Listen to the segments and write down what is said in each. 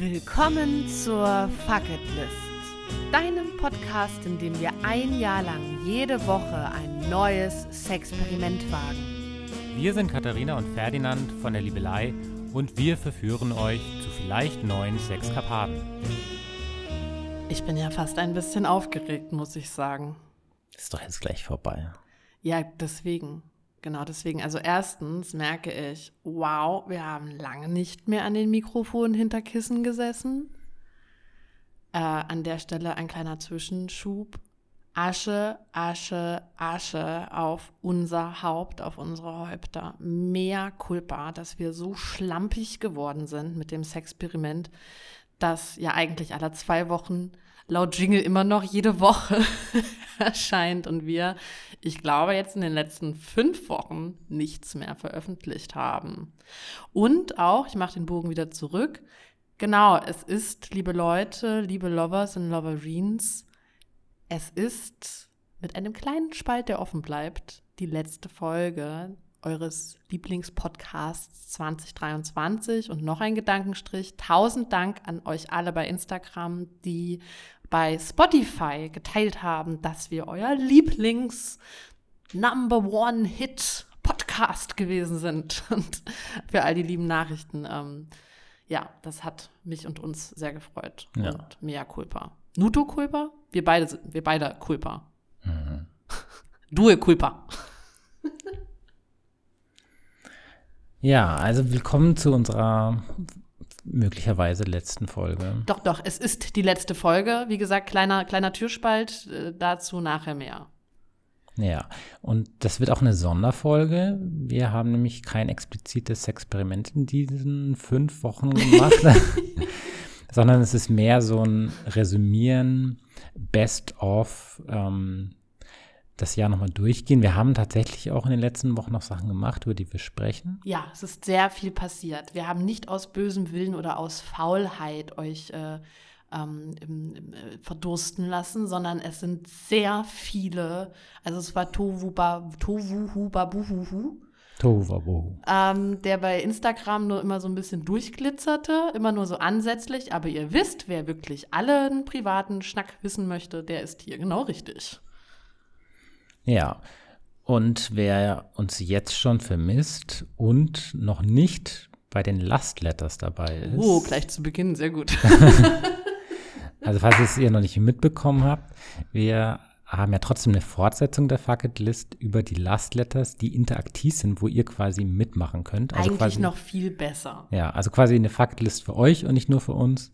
Willkommen zur Fuck It List, deinem Podcast, in dem wir ein Jahr lang jede Woche ein neues Sexperiment wagen. Wir sind Katharina und Ferdinand von der Liebelei und wir verführen euch zu vielleicht neuen Sexkarpaten. Ich bin ja fast ein bisschen aufgeregt, muss ich sagen. Ist doch jetzt gleich vorbei. Ja, deswegen. Genau deswegen. Also erstens merke ich, wow, wir haben lange nicht mehr an den Mikrofonen hinter Kissen gesessen. Äh, an der Stelle ein kleiner Zwischenschub. Asche, Asche, Asche auf unser Haupt, auf unsere Häupter. Mehr Culpa, dass wir so schlampig geworden sind mit dem Sexperiment, das ja eigentlich alle zwei Wochen laut Jingle immer noch jede Woche erscheint und wir, ich glaube, jetzt in den letzten fünf Wochen nichts mehr veröffentlicht haben. Und auch, ich mache den Bogen wieder zurück, genau, es ist, liebe Leute, liebe Lovers und Loverines, es ist mit einem kleinen Spalt, der offen bleibt, die letzte Folge eures Lieblingspodcasts 2023 und noch ein Gedankenstrich. Tausend Dank an euch alle bei Instagram, die bei Spotify geteilt haben, dass wir euer Lieblings Number One Hit Podcast gewesen sind. Und für all die lieben Nachrichten, ähm, ja, das hat mich und uns sehr gefreut. Ja. Und mea culpa. Nuto culpa? Wir beide sind, wir beide culpa. Mhm. Due culpa. ja, also willkommen zu unserer möglicherweise letzten Folge. Doch, doch, es ist die letzte Folge. Wie gesagt, kleiner, kleiner Türspalt, äh, dazu nachher mehr. Ja, und das wird auch eine Sonderfolge. Wir haben nämlich kein explizites Experiment in diesen fünf Wochen gemacht, sondern es ist mehr so ein Resümieren, Best of ähm, das Jahr nochmal durchgehen. Wir haben tatsächlich auch in den letzten Wochen noch Sachen gemacht, über die wir sprechen. Ja, es ist sehr viel passiert. Wir haben nicht aus bösem Willen oder aus Faulheit euch äh, ähm, im, im, äh, verdursten lassen, sondern es sind sehr viele, also es war Tohu Tohu Babuhuhu. Ähm, der bei Instagram nur immer so ein bisschen durchglitzerte, immer nur so ansätzlich, aber ihr wisst, wer wirklich allen privaten Schnack wissen möchte, der ist hier genau richtig. Ja. Und wer uns jetzt schon vermisst und noch nicht bei den Last Letters dabei ist. Oh, gleich zu Beginn, sehr gut. also, falls ihr es noch nicht mitbekommen habt, wir haben ja trotzdem eine Fortsetzung der Fucket List über die Last Letters, die interaktiv sind, wo ihr quasi mitmachen könnt. Also Eigentlich quasi, noch viel besser. Ja, also quasi eine Fucket List für euch und nicht nur für uns.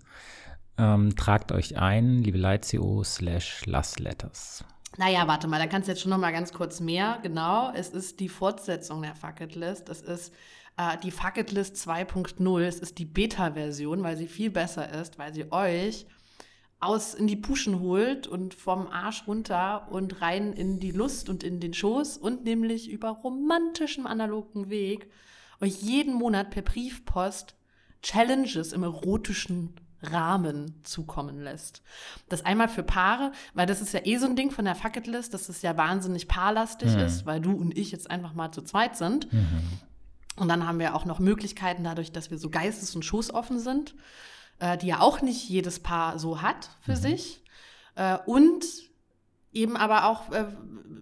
Ähm, tragt euch ein, liebe Leitco slash Last Letters. Naja, warte mal, da kannst du jetzt schon noch mal ganz kurz mehr. Genau, es ist die Fortsetzung der Fucket List. Es ist äh, die Fucket List 2.0. Es ist die Beta-Version, weil sie viel besser ist, weil sie euch aus in die Puschen holt und vom Arsch runter und rein in die Lust und in den Schoß und nämlich über romantischem analogen Weg euch jeden Monat per Briefpost Challenges im erotischen Rahmen zukommen lässt. Das einmal für Paare, weil das ist ja eh so ein Ding von der Fucketlist, dass es ja wahnsinnig paarlastig mhm. ist, weil du und ich jetzt einfach mal zu zweit sind. Mhm. Und dann haben wir auch noch Möglichkeiten dadurch, dass wir so geistes- und schoßoffen sind, äh, die ja auch nicht jedes Paar so hat für mhm. sich. Äh, und eben aber auch äh,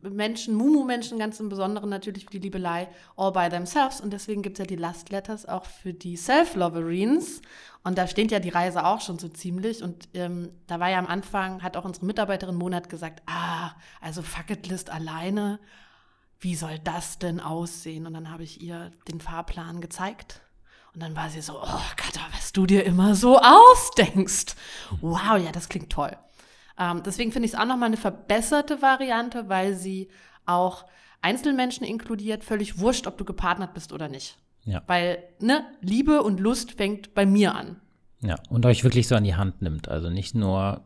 Menschen, Mumu-Menschen ganz im Besonderen natürlich für die Liebelei all by themselves. Und deswegen gibt es ja die Last Letters auch für die Self-Loverines. Und da steht ja die Reise auch schon so ziemlich. Und ähm, da war ja am Anfang, hat auch unsere Mitarbeiterin Monat gesagt, ah, also Fucket List alleine, wie soll das denn aussehen? Und dann habe ich ihr den Fahrplan gezeigt. Und dann war sie so, oh Katha, was du dir immer so ausdenkst. Wow, ja, das klingt toll. Ähm, deswegen finde ich es auch nochmal eine verbesserte Variante, weil sie auch Einzelmenschen inkludiert, völlig wurscht, ob du gepartnert bist oder nicht. Ja. Weil, ne, Liebe und Lust fängt bei mir an. Ja, und euch wirklich so an die Hand nimmt. Also nicht nur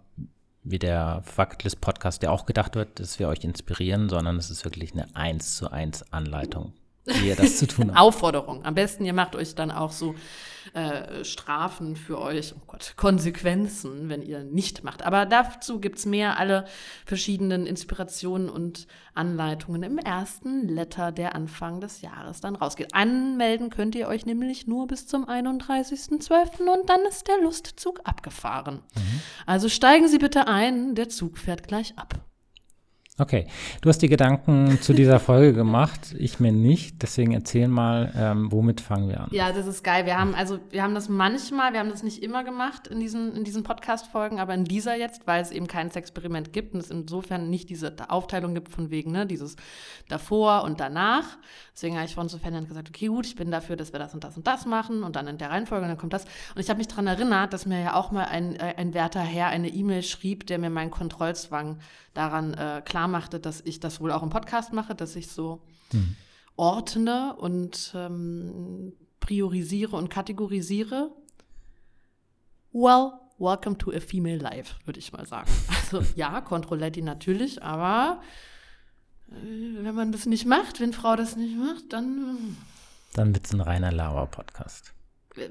wie der Factlist Podcast, der auch gedacht wird, dass wir euch inspirieren, sondern es ist wirklich eine eins zu eins Anleitung wie ihr das zu tun habt. Aufforderung. Am besten, ihr macht euch dann auch so äh, Strafen für euch, oh Gott, Konsequenzen, wenn ihr nicht macht. Aber dazu gibt es mehr, alle verschiedenen Inspirationen und Anleitungen im ersten Letter, der Anfang des Jahres dann rausgeht. Anmelden könnt ihr euch nämlich nur bis zum 31.12. und dann ist der Lustzug abgefahren. Mhm. Also steigen Sie bitte ein, der Zug fährt gleich ab. Okay, du hast die Gedanken zu dieser Folge gemacht, ich mir nicht. Deswegen erzähl mal, ähm, womit fangen wir an? Ja, das ist geil. Wir haben also, wir haben das manchmal, wir haben das nicht immer gemacht in diesen, in diesen Podcast-Folgen, aber in dieser jetzt, weil es eben kein Experiment gibt und es insofern nicht diese Aufteilung gibt von wegen, ne, dieses davor und danach. Deswegen habe ich von Ferdinand gesagt, okay, gut, ich bin dafür, dass wir das und das und das machen und dann in der Reihenfolge und dann kommt das. Und ich habe mich daran erinnert, dass mir ja auch mal ein, äh, ein werter Herr eine E-Mail schrieb, der mir meinen Kontrollzwang daran äh, klar machte, dass ich das wohl auch im Podcast mache, dass ich so mhm. ordne und ähm, priorisiere und kategorisiere. Well, welcome to a female life, würde ich mal sagen. Also ja, Controletti natürlich, aber äh, wenn man das nicht macht, wenn Frau das nicht macht, dann. Äh, dann wird es ein reiner Lauer-Podcast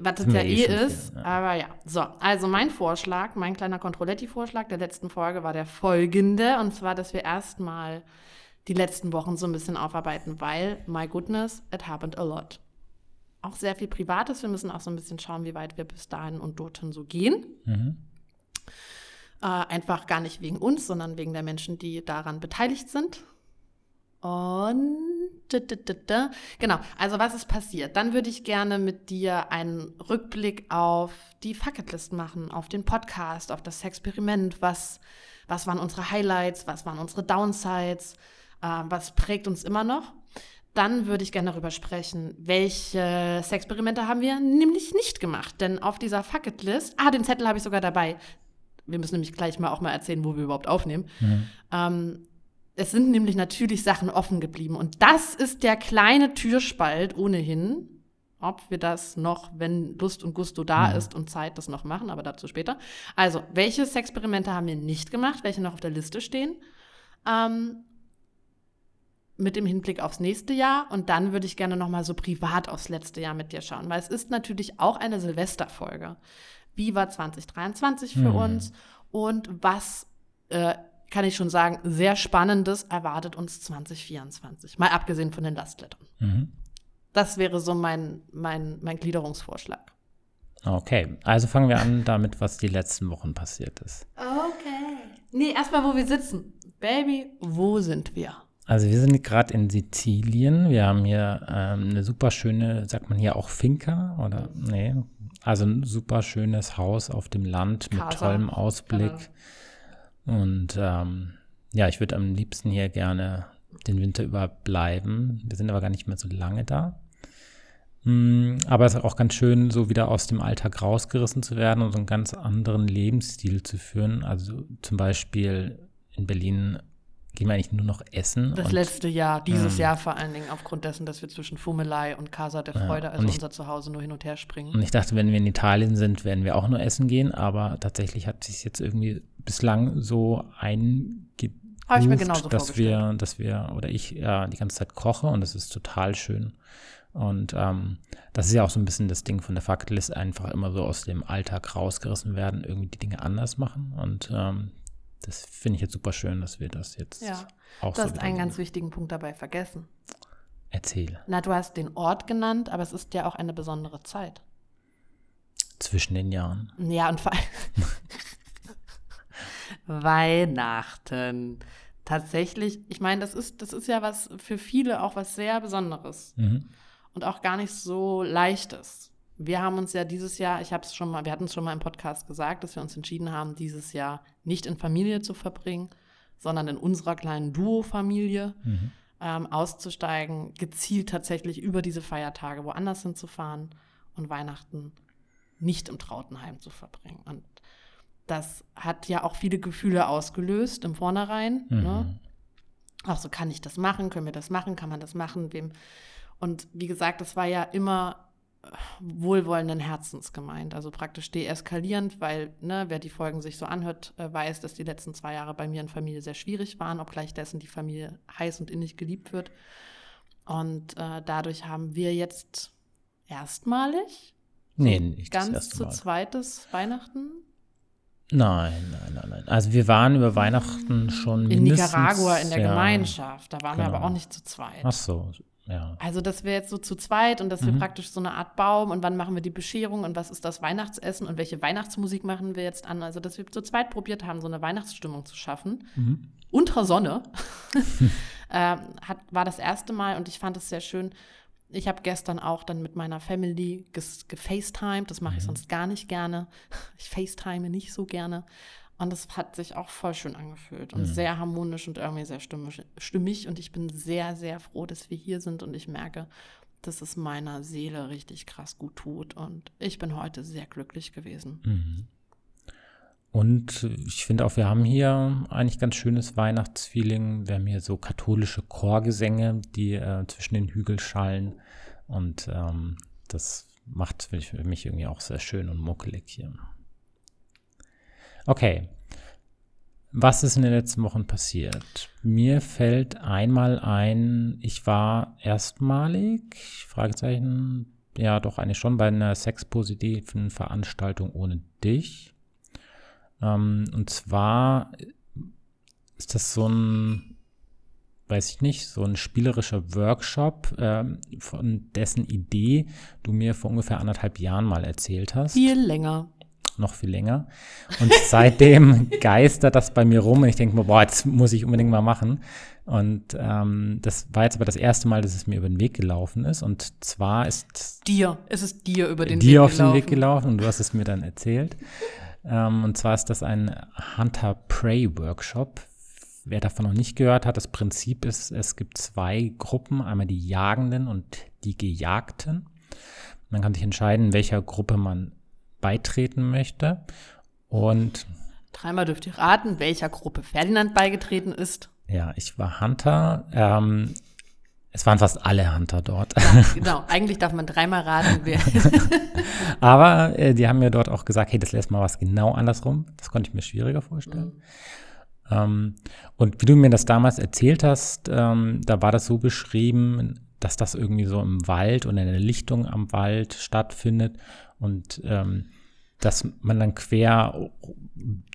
was es ja eh, ist. Ja. Aber ja, so, also mein Vorschlag, mein kleiner Controletti-Vorschlag der letzten Folge war der folgende. Und zwar, dass wir erstmal die letzten Wochen so ein bisschen aufarbeiten, weil, my goodness, it happened a lot. Auch sehr viel Privates. Wir müssen auch so ein bisschen schauen, wie weit wir bis dahin und dorthin so gehen. Mhm. Äh, einfach gar nicht wegen uns, sondern wegen der Menschen, die daran beteiligt sind. Und Genau, also was ist passiert? Dann würde ich gerne mit dir einen Rückblick auf die Fucketlist machen, auf den Podcast, auf das Experiment. Was, was waren unsere Highlights? Was waren unsere Downsides? Äh, was prägt uns immer noch? Dann würde ich gerne darüber sprechen, welche Experimente haben wir nämlich nicht gemacht. Denn auf dieser Fucketlist, ah, den Zettel habe ich sogar dabei. Wir müssen nämlich gleich mal auch mal erzählen, wo wir überhaupt aufnehmen. Mhm. Ähm, es sind nämlich natürlich Sachen offen geblieben. Und das ist der kleine Türspalt ohnehin, ob wir das noch, wenn Lust und Gusto da mhm. ist und Zeit, das noch machen, aber dazu später. Also, welche Sexperimente haben wir nicht gemacht, welche noch auf der Liste stehen? Ähm, mit dem Hinblick aufs nächste Jahr. Und dann würde ich gerne noch mal so privat aufs letzte Jahr mit dir schauen, weil es ist natürlich auch eine Silvesterfolge. Wie war 2023 für mhm. uns und was äh, kann ich schon sagen, sehr Spannendes erwartet uns 2024. Mal abgesehen von den Lastlettern. Mhm. Das wäre so mein, mein, mein Gliederungsvorschlag. Okay, also fangen wir an damit, was die letzten Wochen passiert ist. Okay. Nee, erstmal, wo wir sitzen. Baby, wo sind wir? Also wir sind gerade in Sizilien. Wir haben hier ähm, eine super schöne, sagt man hier auch Finca oder nee, also ein super schönes Haus auf dem Land mit Casa. tollem Ausblick. Genau. Und ähm, ja, ich würde am liebsten hier gerne den Winter über bleiben. Wir sind aber gar nicht mehr so lange da. Mm, aber es ist auch ganz schön, so wieder aus dem Alltag rausgerissen zu werden und so einen ganz anderen Lebensstil zu führen. Also zum Beispiel in Berlin gehen wir eigentlich nur noch essen. Das letzte Jahr, dieses ähm, Jahr vor allen Dingen, aufgrund dessen, dass wir zwischen Fummelei und Casa der Freude, ja, also ich, unser Zuhause, nur hin und her springen. Und ich dachte, wenn wir in Italien sind, werden wir auch nur essen gehen, aber tatsächlich hat sich jetzt irgendwie bislang so eingebucht, dass wir, dass wir, oder ich ja die ganze Zeit koche und das ist total schön. Und ähm, das ist ja auch so ein bisschen das Ding von der Faktlist, einfach immer so aus dem Alltag rausgerissen werden, irgendwie die Dinge anders machen. Und ähm, das finde ich jetzt super schön, dass wir das jetzt ja. auch du so. Du hast einen ganz wichtigen Punkt dabei vergessen. Erzähl. Na, du hast den Ort genannt, aber es ist ja auch eine besondere Zeit. Zwischen den Jahren. Ja, und vor allem Weihnachten. Tatsächlich, ich meine, das ist, das ist ja was für viele auch was sehr Besonderes. Mhm. Und auch gar nicht so leichtes. Wir haben uns ja dieses Jahr, ich habe es schon mal, wir hatten es schon mal im Podcast gesagt, dass wir uns entschieden haben, dieses Jahr nicht in Familie zu verbringen, sondern in unserer kleinen Duo-Familie mhm. ähm, auszusteigen, gezielt tatsächlich über diese Feiertage woanders hinzufahren und Weihnachten nicht im Trautenheim zu verbringen. Und das hat ja auch viele Gefühle ausgelöst im Vornherein. Mhm. Ne? Auch so, kann ich das machen? Können wir das machen? Kann man das machen? Wem? Und wie gesagt, das war ja immer wohlwollenden Herzens gemeint, also praktisch deeskalierend, weil ne, wer die Folgen sich so anhört, äh, weiß, dass die letzten zwei Jahre bei mir in Familie sehr schwierig waren, obgleich dessen die Familie heiß und innig geliebt wird. Und äh, dadurch haben wir jetzt erstmalig Nee, nicht ganz zu zweites Weihnachten Nein, nein, nein, nein. Also wir waren über Weihnachten schon in Nicaragua in der ja. Gemeinschaft. Da waren wir genau. aber auch nicht zu zweit. Ach so, ja. Also, dass wir jetzt so zu zweit und dass wir Mhm. praktisch so eine Art Baum und wann machen wir die Bescherung und was ist das Weihnachtsessen und welche Weihnachtsmusik machen wir jetzt an. Also, dass wir zu zweit probiert haben, so eine Weihnachtsstimmung zu schaffen. Mhm. Unter Sonne. ähm, hat, war das erste Mal und ich fand es sehr schön. Ich habe gestern auch dann mit meiner Family gefacetimed. Das mache ich sonst gar nicht gerne. Ich facetime nicht so gerne. Und das hat sich auch voll schön angefühlt und sehr harmonisch und irgendwie sehr stimmig, stimmig. Und ich bin sehr, sehr froh, dass wir hier sind. Und ich merke, dass es meiner Seele richtig krass gut tut. Und ich bin heute sehr glücklich gewesen. Mhm. Und ich finde auch, wir haben hier eigentlich ganz schönes Weihnachtsfeeling. Wir haben hier so katholische Chorgesänge, die äh, zwischen den Hügeln schallen. Und ähm, das macht für mich- irgendwie auch sehr schön und muckelig hier. Okay. Was ist in den letzten Wochen passiert? Mir fällt einmal ein, ich war erstmalig, Fragezeichen, ja doch eigentlich schon bei einer sexpositiven Veranstaltung ohne dich. Ähm, und zwar ist das so ein, weiß ich nicht, so ein spielerischer Workshop, ähm, von dessen Idee du mir vor ungefähr anderthalb Jahren mal erzählt hast Viel länger. noch viel länger. Und seitdem geistert das bei mir rum und ich denke mir, boah, jetzt muss ich unbedingt mal machen. Und ähm, das war jetzt aber das erste Mal, dass es mir über den Weg gelaufen ist. Und zwar ist Dir. Es ist dir über den dir Weg auf gelaufen. den Weg gelaufen und du hast es mir dann erzählt. Ähm, und zwar ist das ein Hunter-Prey-Workshop. Wer davon noch nicht gehört hat, das Prinzip ist, es gibt zwei Gruppen, einmal die Jagenden und die Gejagten. Man kann sich entscheiden, welcher Gruppe man beitreten möchte. Und Dreimal dürft ihr raten, welcher Gruppe Ferdinand beigetreten ist. ja, ich war Hunter. Ähm, es waren fast alle Hunter dort. Genau, eigentlich darf man dreimal raten, wer. Aber äh, die haben mir dort auch gesagt, hey, das lässt mal was genau andersrum. Das konnte ich mir schwieriger vorstellen. Ähm, und wie du mir das damals erzählt hast, ähm, da war das so beschrieben, dass das irgendwie so im Wald und in der Lichtung am Wald stattfindet und ähm, dass man dann quer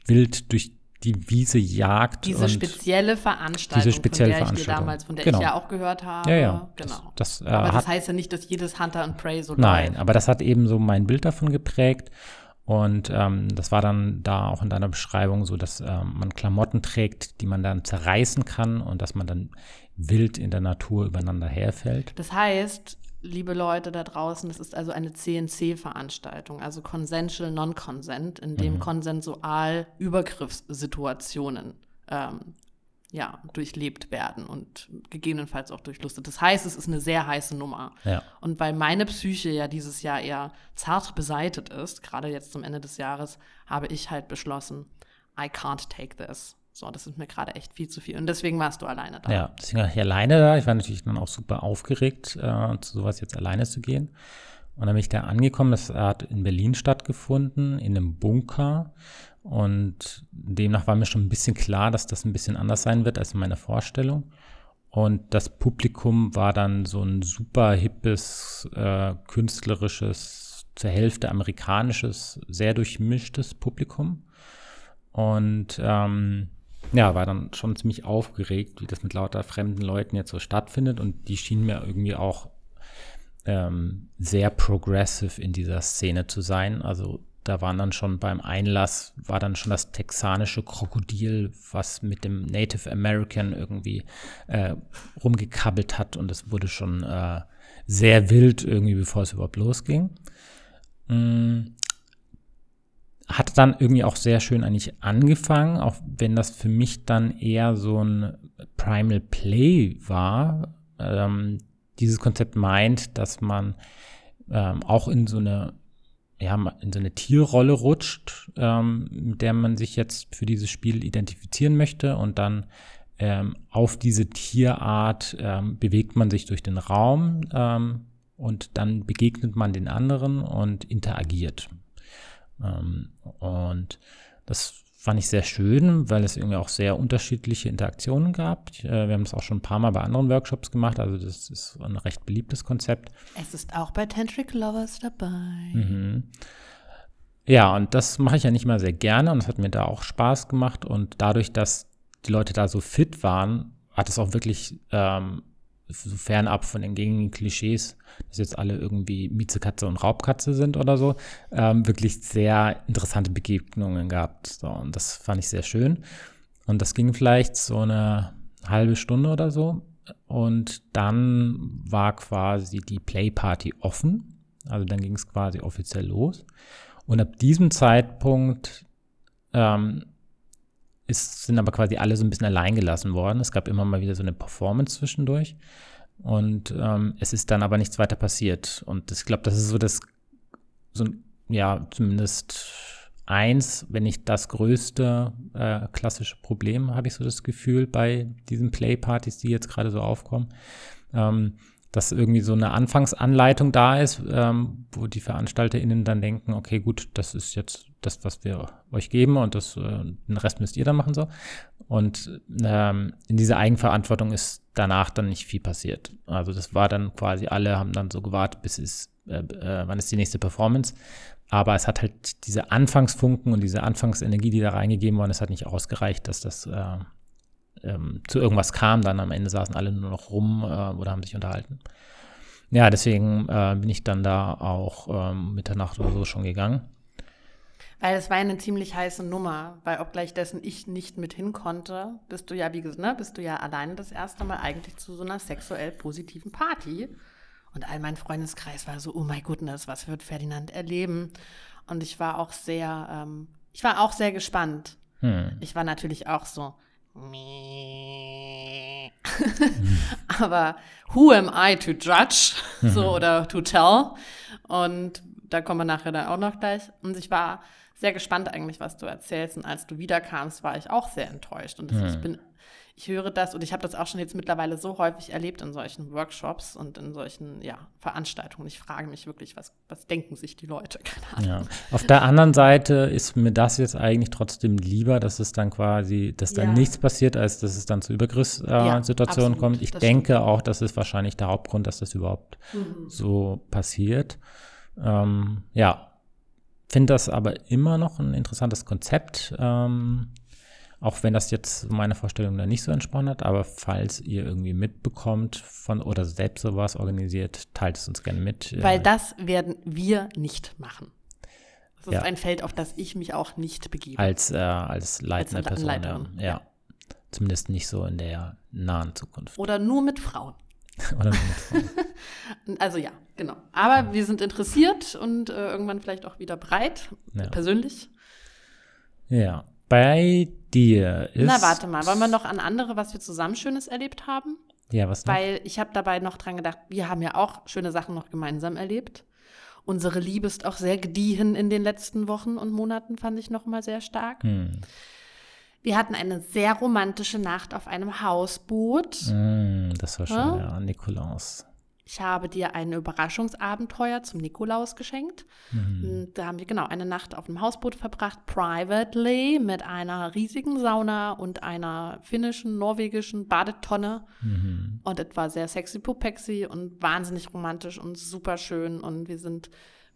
wild durch die Wiese jagt. Diese und spezielle Veranstaltung, Diese spezielle von der ich dir damals, von der Genau. ich ja auch gehört habe. Ja, ja. Genau. Das, das, äh, aber das heißt ja nicht, dass jedes Hunter and Prey so Nein, läuft. aber das hat eben so mein Bild davon geprägt. Und ähm, das war dann da auch in deiner Beschreibung so, dass ähm, man Klamotten trägt, die man dann zerreißen kann und dass man dann wild in der Natur übereinander herfällt. Das heißt, liebe Leute da draußen, es ist also eine CNC-Veranstaltung, also Consensual Non-Consent, in Mhm. dem konsensual Übergriffssituationen ähm, ja, durchlebt werden und gegebenenfalls auch durchlustet. Das heißt, es ist eine sehr heiße Nummer. Ja. Und weil meine Psyche ja dieses Jahr eher zart beseitet ist, gerade jetzt zum Ende des Jahres, habe ich halt beschlossen, I can't take this. So, das ist mir gerade echt viel zu viel. Und deswegen warst du alleine da. Ja, deswegen war ich alleine da. Ich war natürlich dann auch super aufgeregt, äh, zu sowas jetzt alleine zu gehen. Und dann bin ich da angekommen. Das hat in Berlin stattgefunden, in einem Bunker. Und demnach war mir schon ein bisschen klar, dass das ein bisschen anders sein wird als in meiner Vorstellung. Und das Publikum war dann so ein super hippes, äh, künstlerisches, zur Hälfte amerikanisches, sehr durchmischtes Publikum. Und ähm, ja, war dann schon ziemlich aufgeregt, wie das mit lauter fremden Leuten jetzt so stattfindet. Und die schienen mir irgendwie auch ähm, sehr progressive in dieser Szene zu sein. Also da waren dann schon beim Einlass, war dann schon das texanische Krokodil, was mit dem Native American irgendwie äh, rumgekabbelt hat. Und es wurde schon äh, sehr wild irgendwie, bevor es überhaupt losging. Hat dann irgendwie auch sehr schön eigentlich angefangen, auch wenn das für mich dann eher so ein Primal Play war. Ähm, dieses Konzept meint, dass man ähm, auch in so eine ja, in so eine Tierrolle rutscht, ähm, mit der man sich jetzt für dieses Spiel identifizieren möchte und dann ähm, auf diese Tierart ähm, bewegt man sich durch den Raum ähm, und dann begegnet man den anderen und interagiert. Ähm, und das fand ich sehr schön, weil es irgendwie auch sehr unterschiedliche Interaktionen gab. Äh, wir haben es auch schon ein paar Mal bei anderen Workshops gemacht, also das ist ein recht beliebtes Konzept. Es ist auch bei Tantric Lovers dabei. Mhm. Ja, und das mache ich ja nicht mal sehr gerne und es hat mir da auch Spaß gemacht und dadurch, dass die Leute da so fit waren, hat es auch wirklich ähm, so fernab von den gängigen Klischees, dass jetzt alle irgendwie Miezekatze und Raubkatze sind oder so, ähm, wirklich sehr interessante Begegnungen gehabt. So, und das fand ich sehr schön. Und das ging vielleicht so eine halbe Stunde oder so. Und dann war quasi die Playparty offen. Also dann ging es quasi offiziell los. Und ab diesem Zeitpunkt ähm, ist, sind aber quasi alle so ein bisschen allein gelassen worden. Es gab immer mal wieder so eine Performance zwischendurch. Und ähm, es ist dann aber nichts weiter passiert. Und ich glaube, das ist so das, so, ja, zumindest eins, wenn nicht das größte äh, klassische Problem, habe ich so das Gefühl, bei diesen Playpartys, die jetzt gerade so aufkommen. Ähm, dass irgendwie so eine Anfangsanleitung da ist, ähm, wo die VeranstalterInnen dann denken, okay, gut, das ist jetzt das, was wir euch geben und das, äh, den Rest müsst ihr dann machen so. Und ähm, in dieser Eigenverantwortung ist danach dann nicht viel passiert. Also das war dann quasi, alle haben dann so gewartet, bis es, äh, äh, wann ist die nächste Performance. Aber es hat halt diese Anfangsfunken und diese Anfangsenergie, die da reingegeben worden ist, hat nicht ausgereicht, dass das äh, ähm, zu irgendwas kam. Dann am Ende saßen alle nur noch rum äh, oder haben sich unterhalten. Ja, deswegen äh, bin ich dann da auch ähm, Mitternacht oder so schon gegangen. Weil es war eine ziemlich heiße Nummer, weil obgleich dessen ich nicht mit hin konnte, bist du ja, wie gesagt, ne, bist du ja alleine das erste Mal eigentlich zu so einer sexuell positiven Party. Und all mein Freundeskreis war so, oh my goodness, was wird Ferdinand erleben? Und ich war auch sehr, ähm, ich war auch sehr gespannt. Hm. Ich war natürlich auch so, aber who am I to judge? so mhm. oder to tell? Und da kommen wir nachher dann auch noch gleich. Und ich war sehr gespannt eigentlich, was du erzählst. Und als du wiederkamst, war ich auch sehr enttäuscht. Und das, ich bin ich höre das und ich habe das auch schon jetzt mittlerweile so häufig erlebt in solchen Workshops und in solchen ja, Veranstaltungen. Ich frage mich wirklich, was, was denken sich die Leute? Ja. Auf der anderen Seite ist mir das jetzt eigentlich trotzdem lieber, dass es dann quasi, dass dann ja. nichts passiert, als dass es dann zu Übergriffssituationen äh, kommt. Ich denke stimmt. auch, das ist wahrscheinlich der Hauptgrund, dass das überhaupt mhm. so passiert. Ähm, ja, finde das aber immer noch ein interessantes Konzept. Ähm, auch wenn das jetzt meine Vorstellung da nicht so entsprochen hat, aber falls ihr irgendwie mitbekommt von oder selbst sowas organisiert, teilt es uns gerne mit. Weil das werden wir nicht machen. Das ja. ist ein Feld, auf das ich mich auch nicht begebe. Als, äh, als leitende als Person. Ja. ja. Zumindest nicht so in der nahen Zukunft. Oder nur mit Frauen. Oder nur mit Frauen. Also ja, genau. Aber ja. wir sind interessiert und äh, irgendwann vielleicht auch wieder breit, persönlich. Ja. Bei dir ist. Na, warte mal, wollen wir noch an andere, was wir zusammen Schönes erlebt haben? Ja, was noch? Weil ich habe dabei noch dran gedacht, wir haben ja auch schöne Sachen noch gemeinsam erlebt. Unsere Liebe ist auch sehr gediehen in den letzten Wochen und Monaten, fand ich noch mal sehr stark. Hm. Wir hatten eine sehr romantische Nacht auf einem Hausboot. Hm, das war schön, ja, ja Nikolaus. Ich habe dir ein Überraschungsabenteuer zum Nikolaus geschenkt. Mhm. Da haben wir genau eine Nacht auf dem Hausboot verbracht, privately, mit einer riesigen Sauna und einer finnischen, norwegischen Badetonne. Mhm. Und es war sehr sexy pupexy und wahnsinnig romantisch und super schön. Und wir sind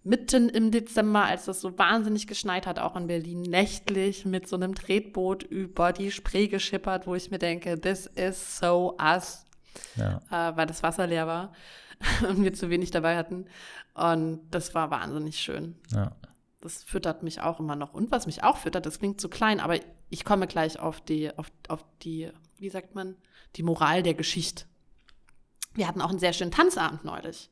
mitten im Dezember, als es so wahnsinnig geschneit hat, auch in Berlin, nächtlich mit so einem Tretboot über die Spree geschippert, wo ich mir denke, this is so us. Ja. Äh, weil das Wasser leer war. und wir zu wenig dabei hatten. Und das war wahnsinnig schön. Ja. Das füttert mich auch immer noch. Und was mich auch füttert, das klingt zu klein, aber ich komme gleich auf die, auf, auf die, wie sagt man, die Moral der Geschichte. Wir hatten auch einen sehr schönen Tanzabend neulich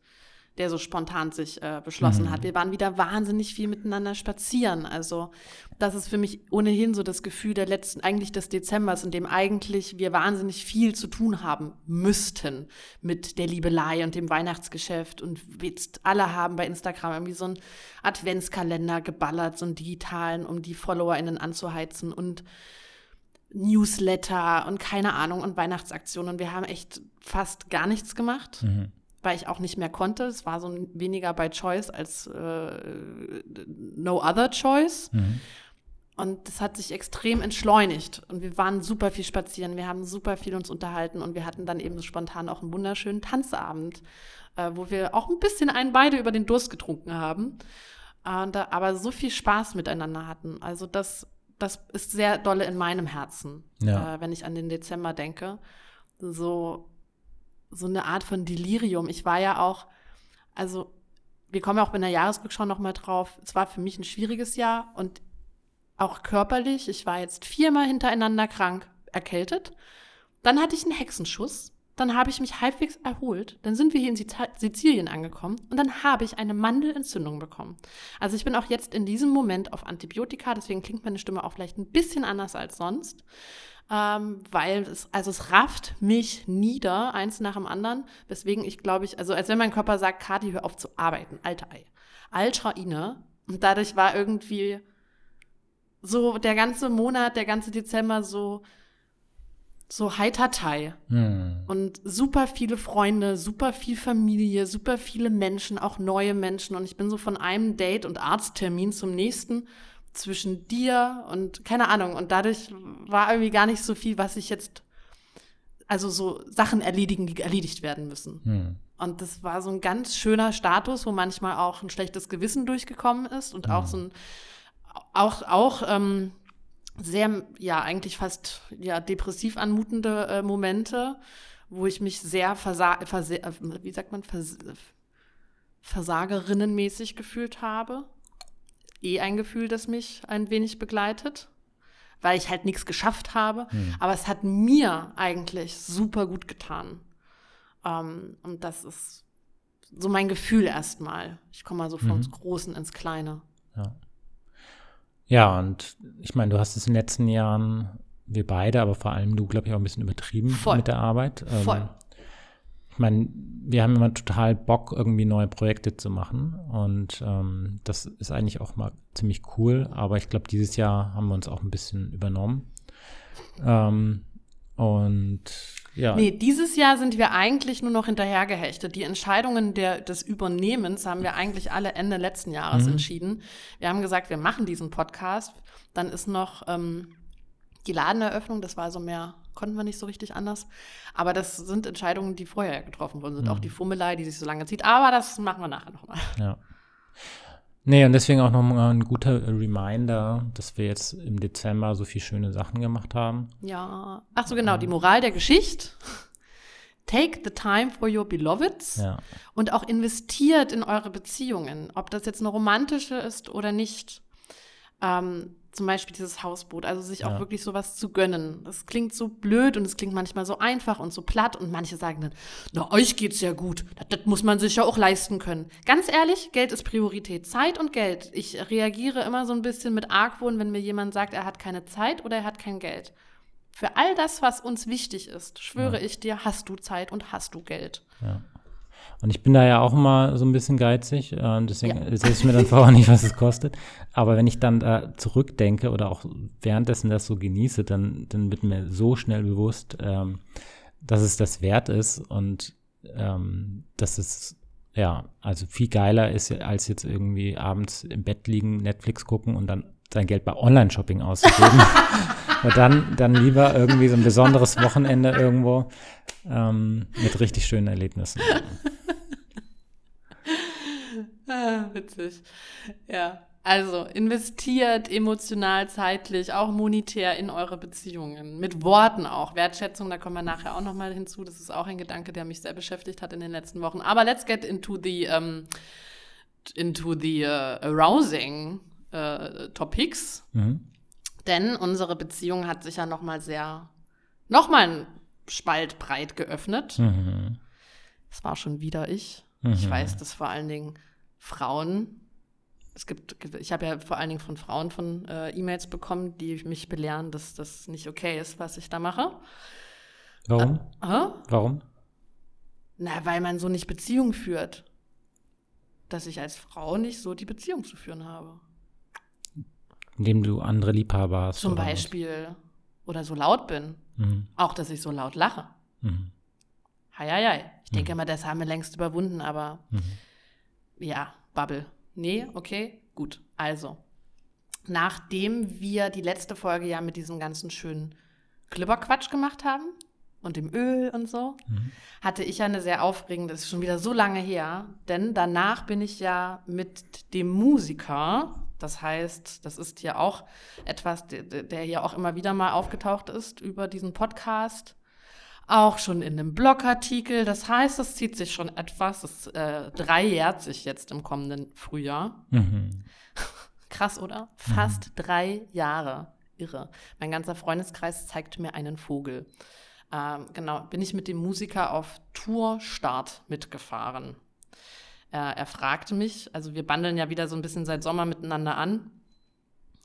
der so spontan sich äh, beschlossen mhm. hat. Wir waren wieder wahnsinnig viel miteinander spazieren. Also das ist für mich ohnehin so das Gefühl der letzten, eigentlich des Dezembers, in dem eigentlich wir wahnsinnig viel zu tun haben müssten mit der Liebelei und dem Weihnachtsgeschäft. Und jetzt alle haben bei Instagram irgendwie so einen Adventskalender geballert, so einen digitalen, um die FollowerInnen anzuheizen und Newsletter und keine Ahnung und Weihnachtsaktionen. Und wir haben echt fast gar nichts gemacht. Mhm weil ich auch nicht mehr konnte. Es war so weniger bei Choice als äh, No Other Choice. Mhm. Und das hat sich extrem entschleunigt. Und wir waren super viel spazieren, wir haben super viel uns unterhalten und wir hatten dann eben so spontan auch einen wunderschönen Tanzabend, äh, wo wir auch ein bisschen einen beide über den Durst getrunken haben. Äh, da, aber so viel Spaß miteinander hatten. Also das, das ist sehr dolle in meinem Herzen, Ja. äh, wenn ich an den Dezember denke. So, so eine Art von Delirium. Ich war ja auch, also wir kommen ja auch in der Jahresrückschau nochmal drauf. Es war für mich ein schwieriges Jahr und auch körperlich. Ich war jetzt viermal hintereinander krank, erkältet. Dann hatte ich einen Hexenschuss. Dann habe ich mich halbwegs erholt. Dann sind wir hier in Sizilien angekommen und dann habe ich eine Mandelentzündung bekommen. Also ich bin auch jetzt in diesem Moment auf Antibiotika, deswegen klingt meine Stimme auch vielleicht ein bisschen anders als sonst. Ähm, weil es, also es rafft mich nieder, eins nach dem anderen, weswegen ich glaube ich, also als wenn mein Körper sagt, Kati, hör auf zu arbeiten, alter Ei. Alter Ine. Und dadurch war irgendwie so der ganze Monat, der ganze Dezember so, so heitertei. Hm. Und super viele Freunde, super viel Familie, super viele Menschen, auch neue Menschen. Und ich bin so von einem Date und Arzttermin zum nächsten zwischen dir und keine Ahnung. Und dadurch war irgendwie gar nicht so viel, was ich jetzt, also so Sachen erledigen, die erledigt werden müssen. Hm. Und das war so ein ganz schöner Status, wo manchmal auch ein schlechtes Gewissen durchgekommen ist und auch so ein, auch, auch ähm, sehr, ja, eigentlich fast ja, depressiv anmutende äh, Momente, wo ich mich sehr versa verse äh, wie sagt man, vers versagerinnenmäßig gefühlt habe. Eh ein Gefühl, das mich ein wenig begleitet, weil ich halt nichts geschafft habe. Aber es hat mir eigentlich super gut getan. Ähm, und das ist so mein Gefühl erstmal. Ich komme mal so vom Mhm. Großen ins Kleine. Ja. Ja, und ich meine, du hast es in den letzten Jahren, wir beide, aber vor allem du, glaube ich, auch ein bisschen übertrieben Voll. mit der Arbeit. Ähm, Voll. Ich meine, wir haben immer total Bock, irgendwie neue Projekte zu machen. Und ähm, das ist eigentlich auch mal ziemlich cool. Aber ich glaube, dieses Jahr haben wir uns auch ein bisschen übernommen. Ähm, und ja. Nee, dieses Jahr sind wir eigentlich nur noch hinterhergehechtet. Die Entscheidungen der, des Übernehmens haben wir eigentlich alle Ende letzten Jahres Mhm. entschieden. Wir haben gesagt, wir machen diesen Podcast. Dann ist noch ähm, die Ladeneröffnung, das war so mehr, konnten wir nicht so richtig anders. Aber das sind Entscheidungen, die vorher getroffen worden sind. Mhm. Auch die Fummelei, die sich so lange zieht. Aber das machen wir nachher nochmal. Ja. Nee, und deswegen auch nochmal ein guter Reminder, dass wir jetzt im Dezember so viele schöne Sachen gemacht haben. Ja. Ach so, genau, die Moral der Geschichte. Take the time for your beloveds. Ja. und auch investiert in eure Beziehungen, ob das jetzt eine romantische ist oder nicht. Ähm, zum Beispiel dieses Hausboot, also sich auch Ja. wirklich sowas zu gönnen. Das klingt so blöd und es klingt manchmal so einfach und so platt und manche sagen dann, na, euch geht's ja gut, das, das muss man sich ja auch leisten können. Ganz ehrlich, Geld ist Priorität, Zeit und Geld. Ich reagiere immer so ein bisschen mit Argwohn, wenn mir jemand sagt, er hat keine Zeit oder er hat kein Geld. Für all das, was uns wichtig ist, schwöre ich dir, hast du Zeit und hast du Geld. Und ich bin da ja auch immer so ein bisschen geizig, äh, und deswegen Ja. erzähle ich mir dann vorher nicht, was es kostet. Aber wenn ich dann da zurückdenke oder auch währenddessen das so genieße, dann, dann wird mir so schnell bewusst, ähm, dass es das wert ist und ähm, dass es ja, also viel geiler ist, als jetzt irgendwie abends im Bett liegen, Netflix gucken und dann sein Geld bei Online-Shopping auszugeben. und dann, dann lieber irgendwie so ein besonderes Wochenende irgendwo ähm, mit richtig schönen Erlebnissen. Ah, witzig. Ja. Also investiert emotional, zeitlich, auch monetär in eure Beziehungen. Mit Worten auch. Wertschätzung, da kommen wir nachher auch nochmal hinzu. Das ist auch ein Gedanke, der mich sehr beschäftigt hat in den letzten Wochen. Aber let's get into the, um, into the uh, arousing uh, topics. Mhm. Denn unsere Beziehung hat sich ja nochmal sehr, nochmal ein Spalt breit geöffnet. Mhm. Es war schon wieder ich. Mhm. Ich weiß, dass vor allen Dingen Frauen, es gibt, ich habe ja vor allen Dingen von Frauen von äh, E-Mails bekommen, die mich belehren, dass das nicht okay ist, was ich da mache. Warum? Hä? Warum? Na, weil man so nicht Beziehung führt. Dass ich als Frau nicht so die Beziehung zu führen habe. Indem du andere Liebhaber hast. Zum oder was? Beispiel. Oder so laut bin. Mhm. Auch, dass ich so laut lache. Mhm. Hei, hei, hei. Ich denke immer, das haben wir längst überwunden, aber Mhm. ja, Bubble. Nee, okay, gut. Also, nachdem wir die letzte Folge ja mit diesem ganzen schönen Glibberquatsch gemacht haben und dem Öl und so, mhm. hatte ich ja eine sehr aufregende, das ist schon wieder so lange her, denn danach bin ich ja mit dem Musiker, das heißt, das ist ja auch etwas, der, der hier auch immer wieder mal aufgetaucht ist über diesen Podcast, auch schon in einem Blogartikel. Das heißt, es zieht sich schon etwas. Es äh, dreijährt sich jetzt im kommenden Frühjahr. Mhm. Krass, oder? Fast mhm. drei Jahre. Irre. Mein ganzer Freundeskreis zeigt mir einen Vogel. Ähm, genau, bin ich mit dem Musiker auf Tourstart mitgefahren. Äh, er fragte mich, also wir bandeln ja wieder so ein bisschen seit Sommer miteinander an.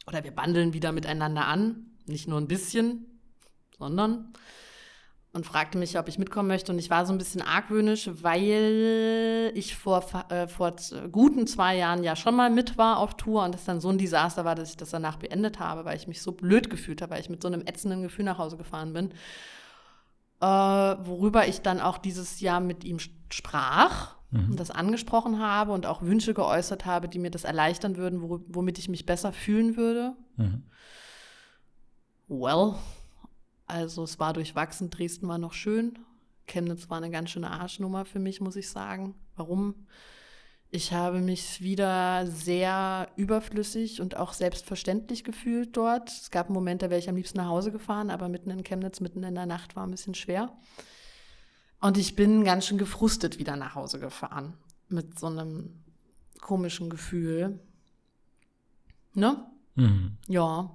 Oder wir bandeln wieder miteinander an. Nicht nur ein bisschen, sondern und fragte mich, ob ich mitkommen möchte. Und ich war so ein bisschen argwöhnisch, weil ich vor, äh, vor guten zwei Jahren ja schon mal mit war auf Tour und es dann so ein Desaster war, dass ich das danach beendet habe, weil ich mich so blöd gefühlt habe, weil ich mit so einem ätzenden Gefühl nach Hause gefahren bin. Äh, worüber ich dann auch dieses Jahr mit ihm sprach mhm. und das angesprochen habe und auch Wünsche geäußert habe, die mir das erleichtern würden, womit ich mich besser fühlen würde. Mhm. Well, also es war durchwachsen, Dresden war noch schön. Chemnitz war eine ganz schöne Arschnummer für mich, muss ich sagen. Warum? Ich habe mich wieder sehr überflüssig und auch selbstverständlich gefühlt dort. Es gab einen Moment, da wäre ich am liebsten nach Hause gefahren, aber mitten in Chemnitz, mitten in der Nacht war ein bisschen schwer. Und ich bin ganz schön gefrustet wieder nach Hause gefahren. Mit so einem komischen Gefühl. Ne? Mhm. Ja.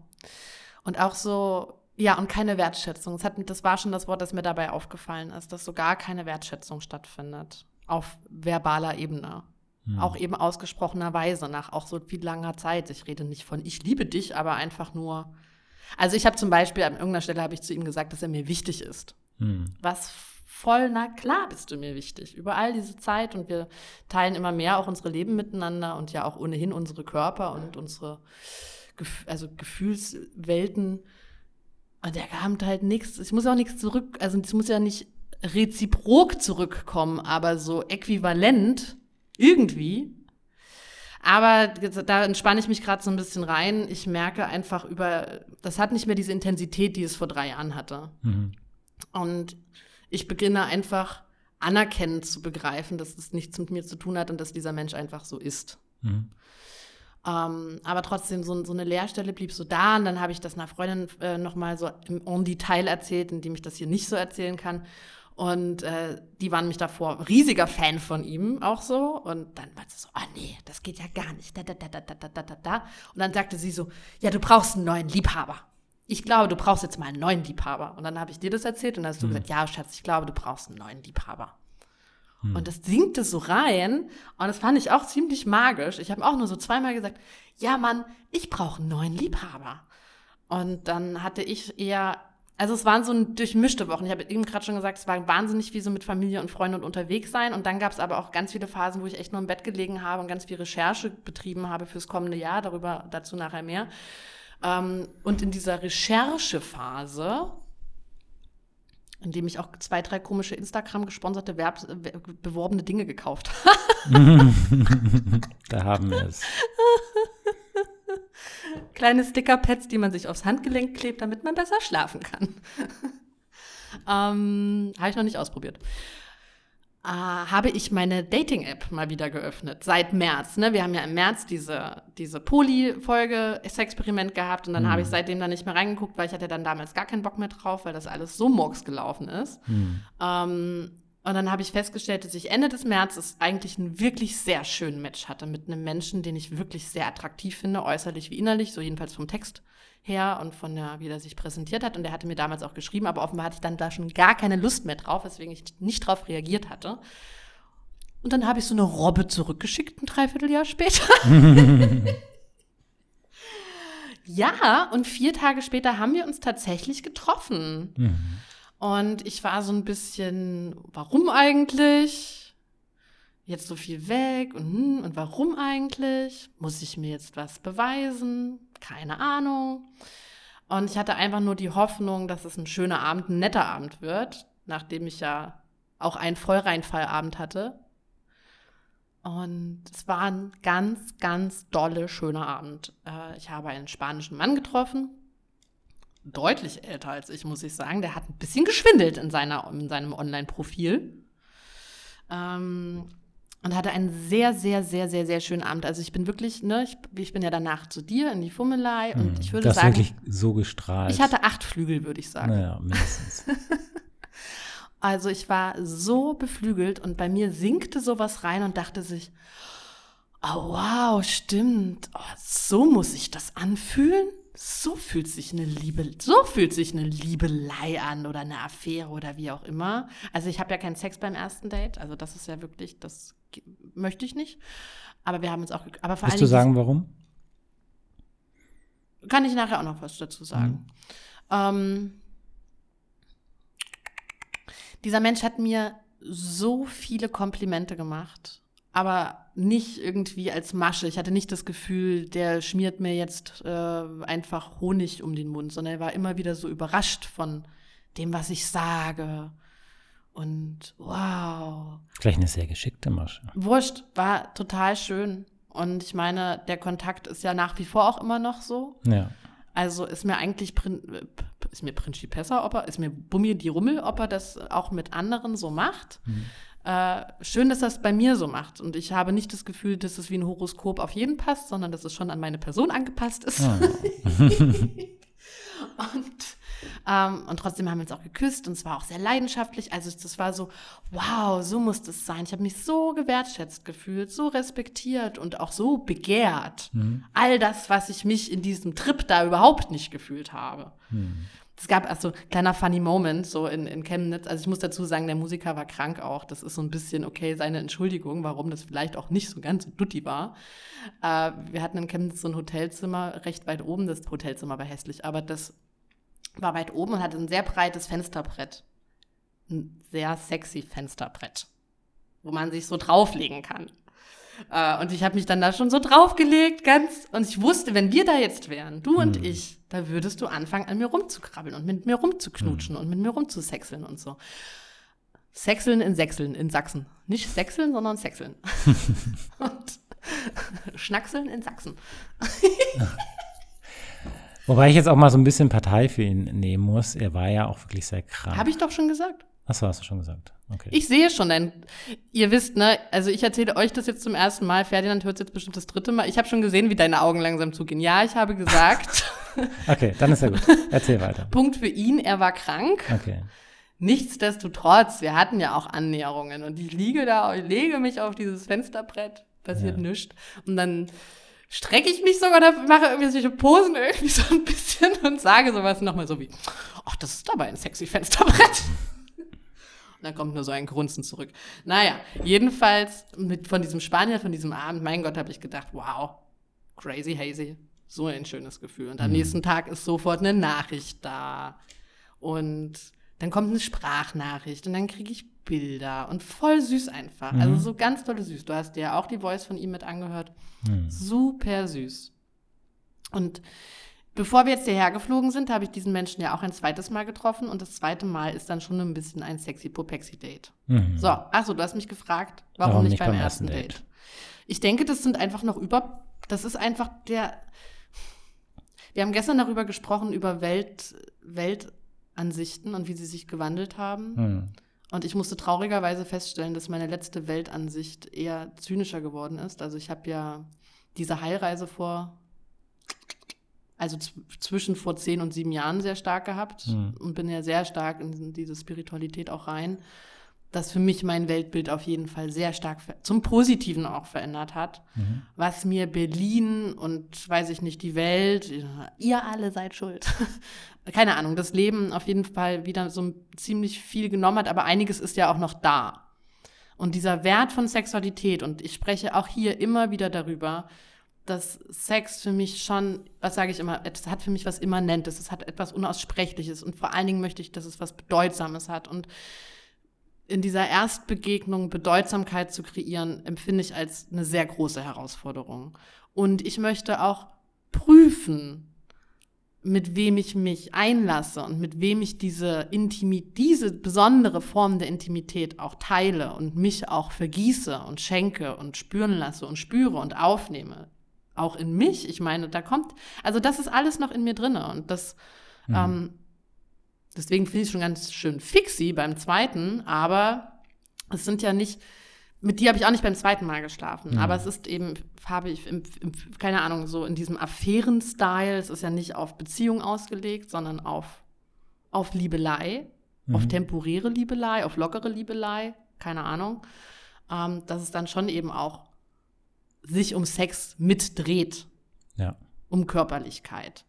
Und auch so, ja, und keine Wertschätzung. Das, hat, das war schon das Wort, das mir dabei aufgefallen ist, dass so gar keine Wertschätzung stattfindet. Auf verbaler Ebene. Mhm. Auch eben ausgesprochenerweise, nach auch so viel langer Zeit. Ich rede nicht von ich liebe dich, aber einfach nur. Also ich habe zum Beispiel an irgendeiner Stelle habe ich zu ihm gesagt, dass er mir wichtig ist. Mhm. Was voll, na klar bist du mir wichtig. Über all diese Zeit und wir teilen immer mehr auch unsere Leben miteinander und ja auch ohnehin unsere Körper und unsere also Gefühlswelten und der kam halt nichts. Ich muss auch nichts zurück, also es muss ja nicht reziprok zurückkommen, aber so äquivalent irgendwie. Aber da entspanne ich mich gerade so ein bisschen rein. Ich merke einfach über, das hat nicht mehr diese Intensität, die es vor drei Jahren hatte. Mhm. Und ich beginne einfach anerkennend zu begreifen, dass es nichts mit mir zu tun hat und dass dieser Mensch einfach so ist. Mhm. Ähm, aber trotzdem, so, so, eine Leerstelle blieb so da. Und dann habe ich das einer Freundin äh, nochmal so im en Detail erzählt, indem ich das hier nicht so erzählen kann. Und äh, die waren mich davor riesiger Fan von ihm, auch so. Und dann war sie so, oh nee, das geht ja gar nicht. Da, da, da, da, da, da, da. Und dann sagte sie so, ja, du brauchst einen neuen Liebhaber. Ich glaube, du brauchst jetzt mal einen neuen Liebhaber. Und dann habe ich dir das erzählt und dann hast du mhm. gesagt, ja, Schatz, ich glaube, du brauchst einen neuen Liebhaber. Hm. Und das sinkte so rein und das fand ich auch ziemlich magisch. Ich habe auch nur so zweimal gesagt, ja Mann, ich brauche einen neuen Liebhaber. Und dann hatte ich eher, also es waren so durchmischte Wochen. Ich habe eben gerade schon gesagt, es war wahnsinnig wie so mit Familie und Freunden und unterwegs sein. Und dann gab es aber auch ganz viele Phasen, wo ich echt nur im Bett gelegen habe und ganz viel Recherche betrieben habe fürs kommende Jahr. Darüber dazu nachher mehr. Ähm, und in dieser Recherchephase in dem ich auch zwei, drei komische Instagram gesponserte Verb beworbene Dinge gekauft habe. da haben wir es. Kleine Stickerpads, die man sich aufs Handgelenk klebt, damit man besser schlafen kann. ähm, habe ich noch nicht ausprobiert äh, habe ich meine Dating-App mal wieder geöffnet, seit März. Ne? Wir haben ja im März diese, diese Poly-Folge, Experiment gehabt und dann mhm. habe ich seitdem da nicht mehr reingeguckt, weil ich hatte dann damals gar keinen Bock mehr drauf, weil das alles so murks gelaufen ist. Mhm. Ähm, und dann habe ich festgestellt, dass ich Ende des Märzes eigentlich einen wirklich sehr schönen Match hatte mit einem Menschen, den ich wirklich sehr attraktiv finde, äußerlich wie innerlich, so jedenfalls vom Text her und von der, wie er sich präsentiert hat. Und er hatte mir damals auch geschrieben, aber offenbar hatte ich dann da schon gar keine Lust mehr drauf, weswegen ich nicht drauf reagiert hatte. Und dann habe ich so eine Robbe zurückgeschickt, ein Dreivierteljahr später. ja, und vier Tage später haben wir uns tatsächlich getroffen. Mhm. Und ich war so ein bisschen, warum eigentlich? Jetzt so viel weg und, hm, und warum eigentlich? Muss ich mir jetzt was beweisen? Keine Ahnung. Und ich hatte einfach nur die Hoffnung, dass es ein schöner Abend, ein netter Abend wird, nachdem ich ja auch einen Vollreinfallabend hatte. Und es war ein ganz, ganz dolle, schöner Abend. Äh, ich habe einen spanischen Mann getroffen, deutlich älter als ich, muss ich sagen. Der hat ein bisschen geschwindelt in, seiner, in seinem Online-Profil. Ähm, und hatte einen sehr, sehr, sehr, sehr, sehr schönen Abend. Also ich bin wirklich, ne, ich, ich bin ja danach zu dir in die Fummelei und ich würde das sagen. wirklich so gestrahlt. Ich hatte acht Flügel, würde ich sagen. Naja, mindestens. Also ich war so beflügelt und bei mir sinkte sowas rein und dachte sich, oh wow, stimmt, oh, so muss sich das anfühlen. So fühlt sich eine Liebe, so fühlt sich eine Liebelei an oder eine Affäre oder wie auch immer. Also ich habe ja keinen Sex beim ersten Date, also das ist ja wirklich, das möchte ich nicht. Aber wir haben uns auch, aber vor Willst du sagen, warum? Kann ich nachher auch noch was dazu sagen. Mhm. Ähm, dieser Mensch hat mir so viele Komplimente gemacht, aber nicht irgendwie als Masche. Ich hatte nicht das Gefühl, der schmiert mir jetzt äh, einfach Honig um den Mund, sondern er war immer wieder so überrascht von dem, was ich sage. Und wow. Vielleicht eine sehr geschickte Masche. Wurscht, war total schön. Und ich meine, der Kontakt ist ja nach wie vor auch immer noch so. Ja. Also ist mir eigentlich ist mir Principessa, ob er, ist mir Bummi die Rummel, ob er das auch mit anderen so macht. Mhm. Äh, schön, dass er es bei mir so macht. Und ich habe nicht das Gefühl, dass es wie ein Horoskop auf jeden passt, sondern dass es schon an meine Person angepasst ist. Oh. und ähm, und trotzdem haben wir uns auch geküsst und es war auch sehr leidenschaftlich. Also das war so, wow, so muss das sein. Ich habe mich so gewertschätzt gefühlt, so respektiert und auch so begehrt. Mhm. All das, was ich mich in diesem Trip da überhaupt nicht gefühlt habe. Mhm. Es gab also kleiner funny Moment so in, in Chemnitz. Also ich muss dazu sagen, der Musiker war krank auch. Das ist so ein bisschen okay seine Entschuldigung, warum das vielleicht auch nicht so ganz so dutti war. Äh, wir hatten in Chemnitz so ein Hotelzimmer recht weit oben. Das Hotelzimmer war hässlich, aber das war weit oben und hatte ein sehr breites Fensterbrett. Ein sehr sexy Fensterbrett, wo man sich so drauflegen kann. Äh, und ich habe mich dann da schon so draufgelegt, ganz. Und ich wusste, wenn wir da jetzt wären, du und hm. ich, da würdest du anfangen, an mir rumzukrabbeln und mit mir rumzuknutschen hm. und mit mir rumzusexeln und so. Sexeln in Sechseln in Sachsen. Nicht Sechseln, sondern Sexeln. und Schnackseln in Sachsen. Wobei ich jetzt auch mal so ein bisschen Partei für ihn nehmen muss. Er war ja auch wirklich sehr krank. Habe ich doch schon gesagt. Achso, hast du schon gesagt. Okay. Ich sehe schon ein, ihr wisst, ne, also ich erzähle euch das jetzt zum ersten Mal. Ferdinand hört es jetzt bestimmt das dritte Mal. Ich habe schon gesehen, wie deine Augen langsam zugehen. Ja, ich habe gesagt. okay, dann ist ja gut. Erzähl weiter. Punkt für ihn, er war krank. Okay. Nichtsdestotrotz, wir hatten ja auch Annäherungen und ich liege da, ich lege mich auf dieses Fensterbrett, passiert ja. nichts. Und dann strecke ich mich sogar oder mache irgendwie solche Posen irgendwie so ein bisschen und sage sowas nochmal so wie, ach, das ist aber ein sexy Fensterbrett. Und dann kommt nur so ein Grunzen zurück. Naja, jedenfalls mit, von diesem Spanier, von diesem Abend, mein Gott, habe ich gedacht, wow, crazy hazy, so ein schönes Gefühl. Und am mhm. nächsten Tag ist sofort eine Nachricht da. Und dann kommt eine Sprachnachricht und dann kriege ich Bilder und voll süß einfach. Also mhm. Also so ganz tolle süß. Du hast dir ja auch die Voice von ihm mit angehört. Mhm. Super süß. Und bevor wir jetzt hierher geflogen sind, habe ich diesen Menschen ja auch ein zweites Mal getroffen und das zweite Mal ist dann schon ein bisschen ein sexy popexy Date. Mhm. So, achso, du hast mich gefragt, warum, warum nicht, nicht, beim, beim ersten Date? Date? Ich denke, das sind einfach noch über, das ist einfach der, wir haben gestern darüber gesprochen, über Welt, Weltansichten und wie sie sich gewandelt haben. Und ich musste traurigerweise feststellen, dass meine letzte Weltansicht eher zynischer geworden ist. Also ich habe ja diese Heilreise vor, also zwischen vor zehn und sieben Jahren sehr stark gehabt mhm. und bin ja sehr stark in diese Spiritualität auch rein, das für mich mein Weltbild auf jeden Fall sehr stark zum Positiven auch verändert hat, mhm. was mir Berlin und weiß ich nicht, die Welt, ihr alle seid schuld, keine Ahnung, das Leben auf jeden Fall wieder so ziemlich viel genommen hat, aber einiges ist ja auch noch da. Und dieser Wert von Sexualität, und ich spreche auch hier immer wieder darüber, dass Sex für mich schon, was sage ich immer, es hat für mich was Immanentes, es hat etwas Unaussprechliches und vor allen Dingen möchte ich, dass es was Bedeutsames hat. Und in dieser Erstbegegnung Bedeutsamkeit zu kreieren, empfinde ich als eine sehr große Herausforderung. Und ich möchte auch prüfen, mit wem ich mich einlasse und mit wem ich diese Intimit diese besondere Form der Intimität auch teile und mich auch vergieße und schenke und spüren lasse und spüre und aufnehme. Auch in mich. Ich meine, da kommt, also das ist alles noch in mir drinne und das, mhm. ähm, deswegen finde ich schon ganz schön fixi beim zweiten, aber es sind ja nicht, mit dir habe ich auch nicht beim zweiten Mal geschlafen, mhm. aber es ist eben, habe ich, im, im, keine Ahnung, so in diesem Affären-Style, es ist ja nicht auf Beziehung ausgelegt, sondern auf, auf Liebelei, mhm. auf temporäre Liebelei, auf lockere Liebelei, keine Ahnung, ähm, dass es dann schon eben auch sich um Sex mitdreht. Ja. Um Körperlichkeit.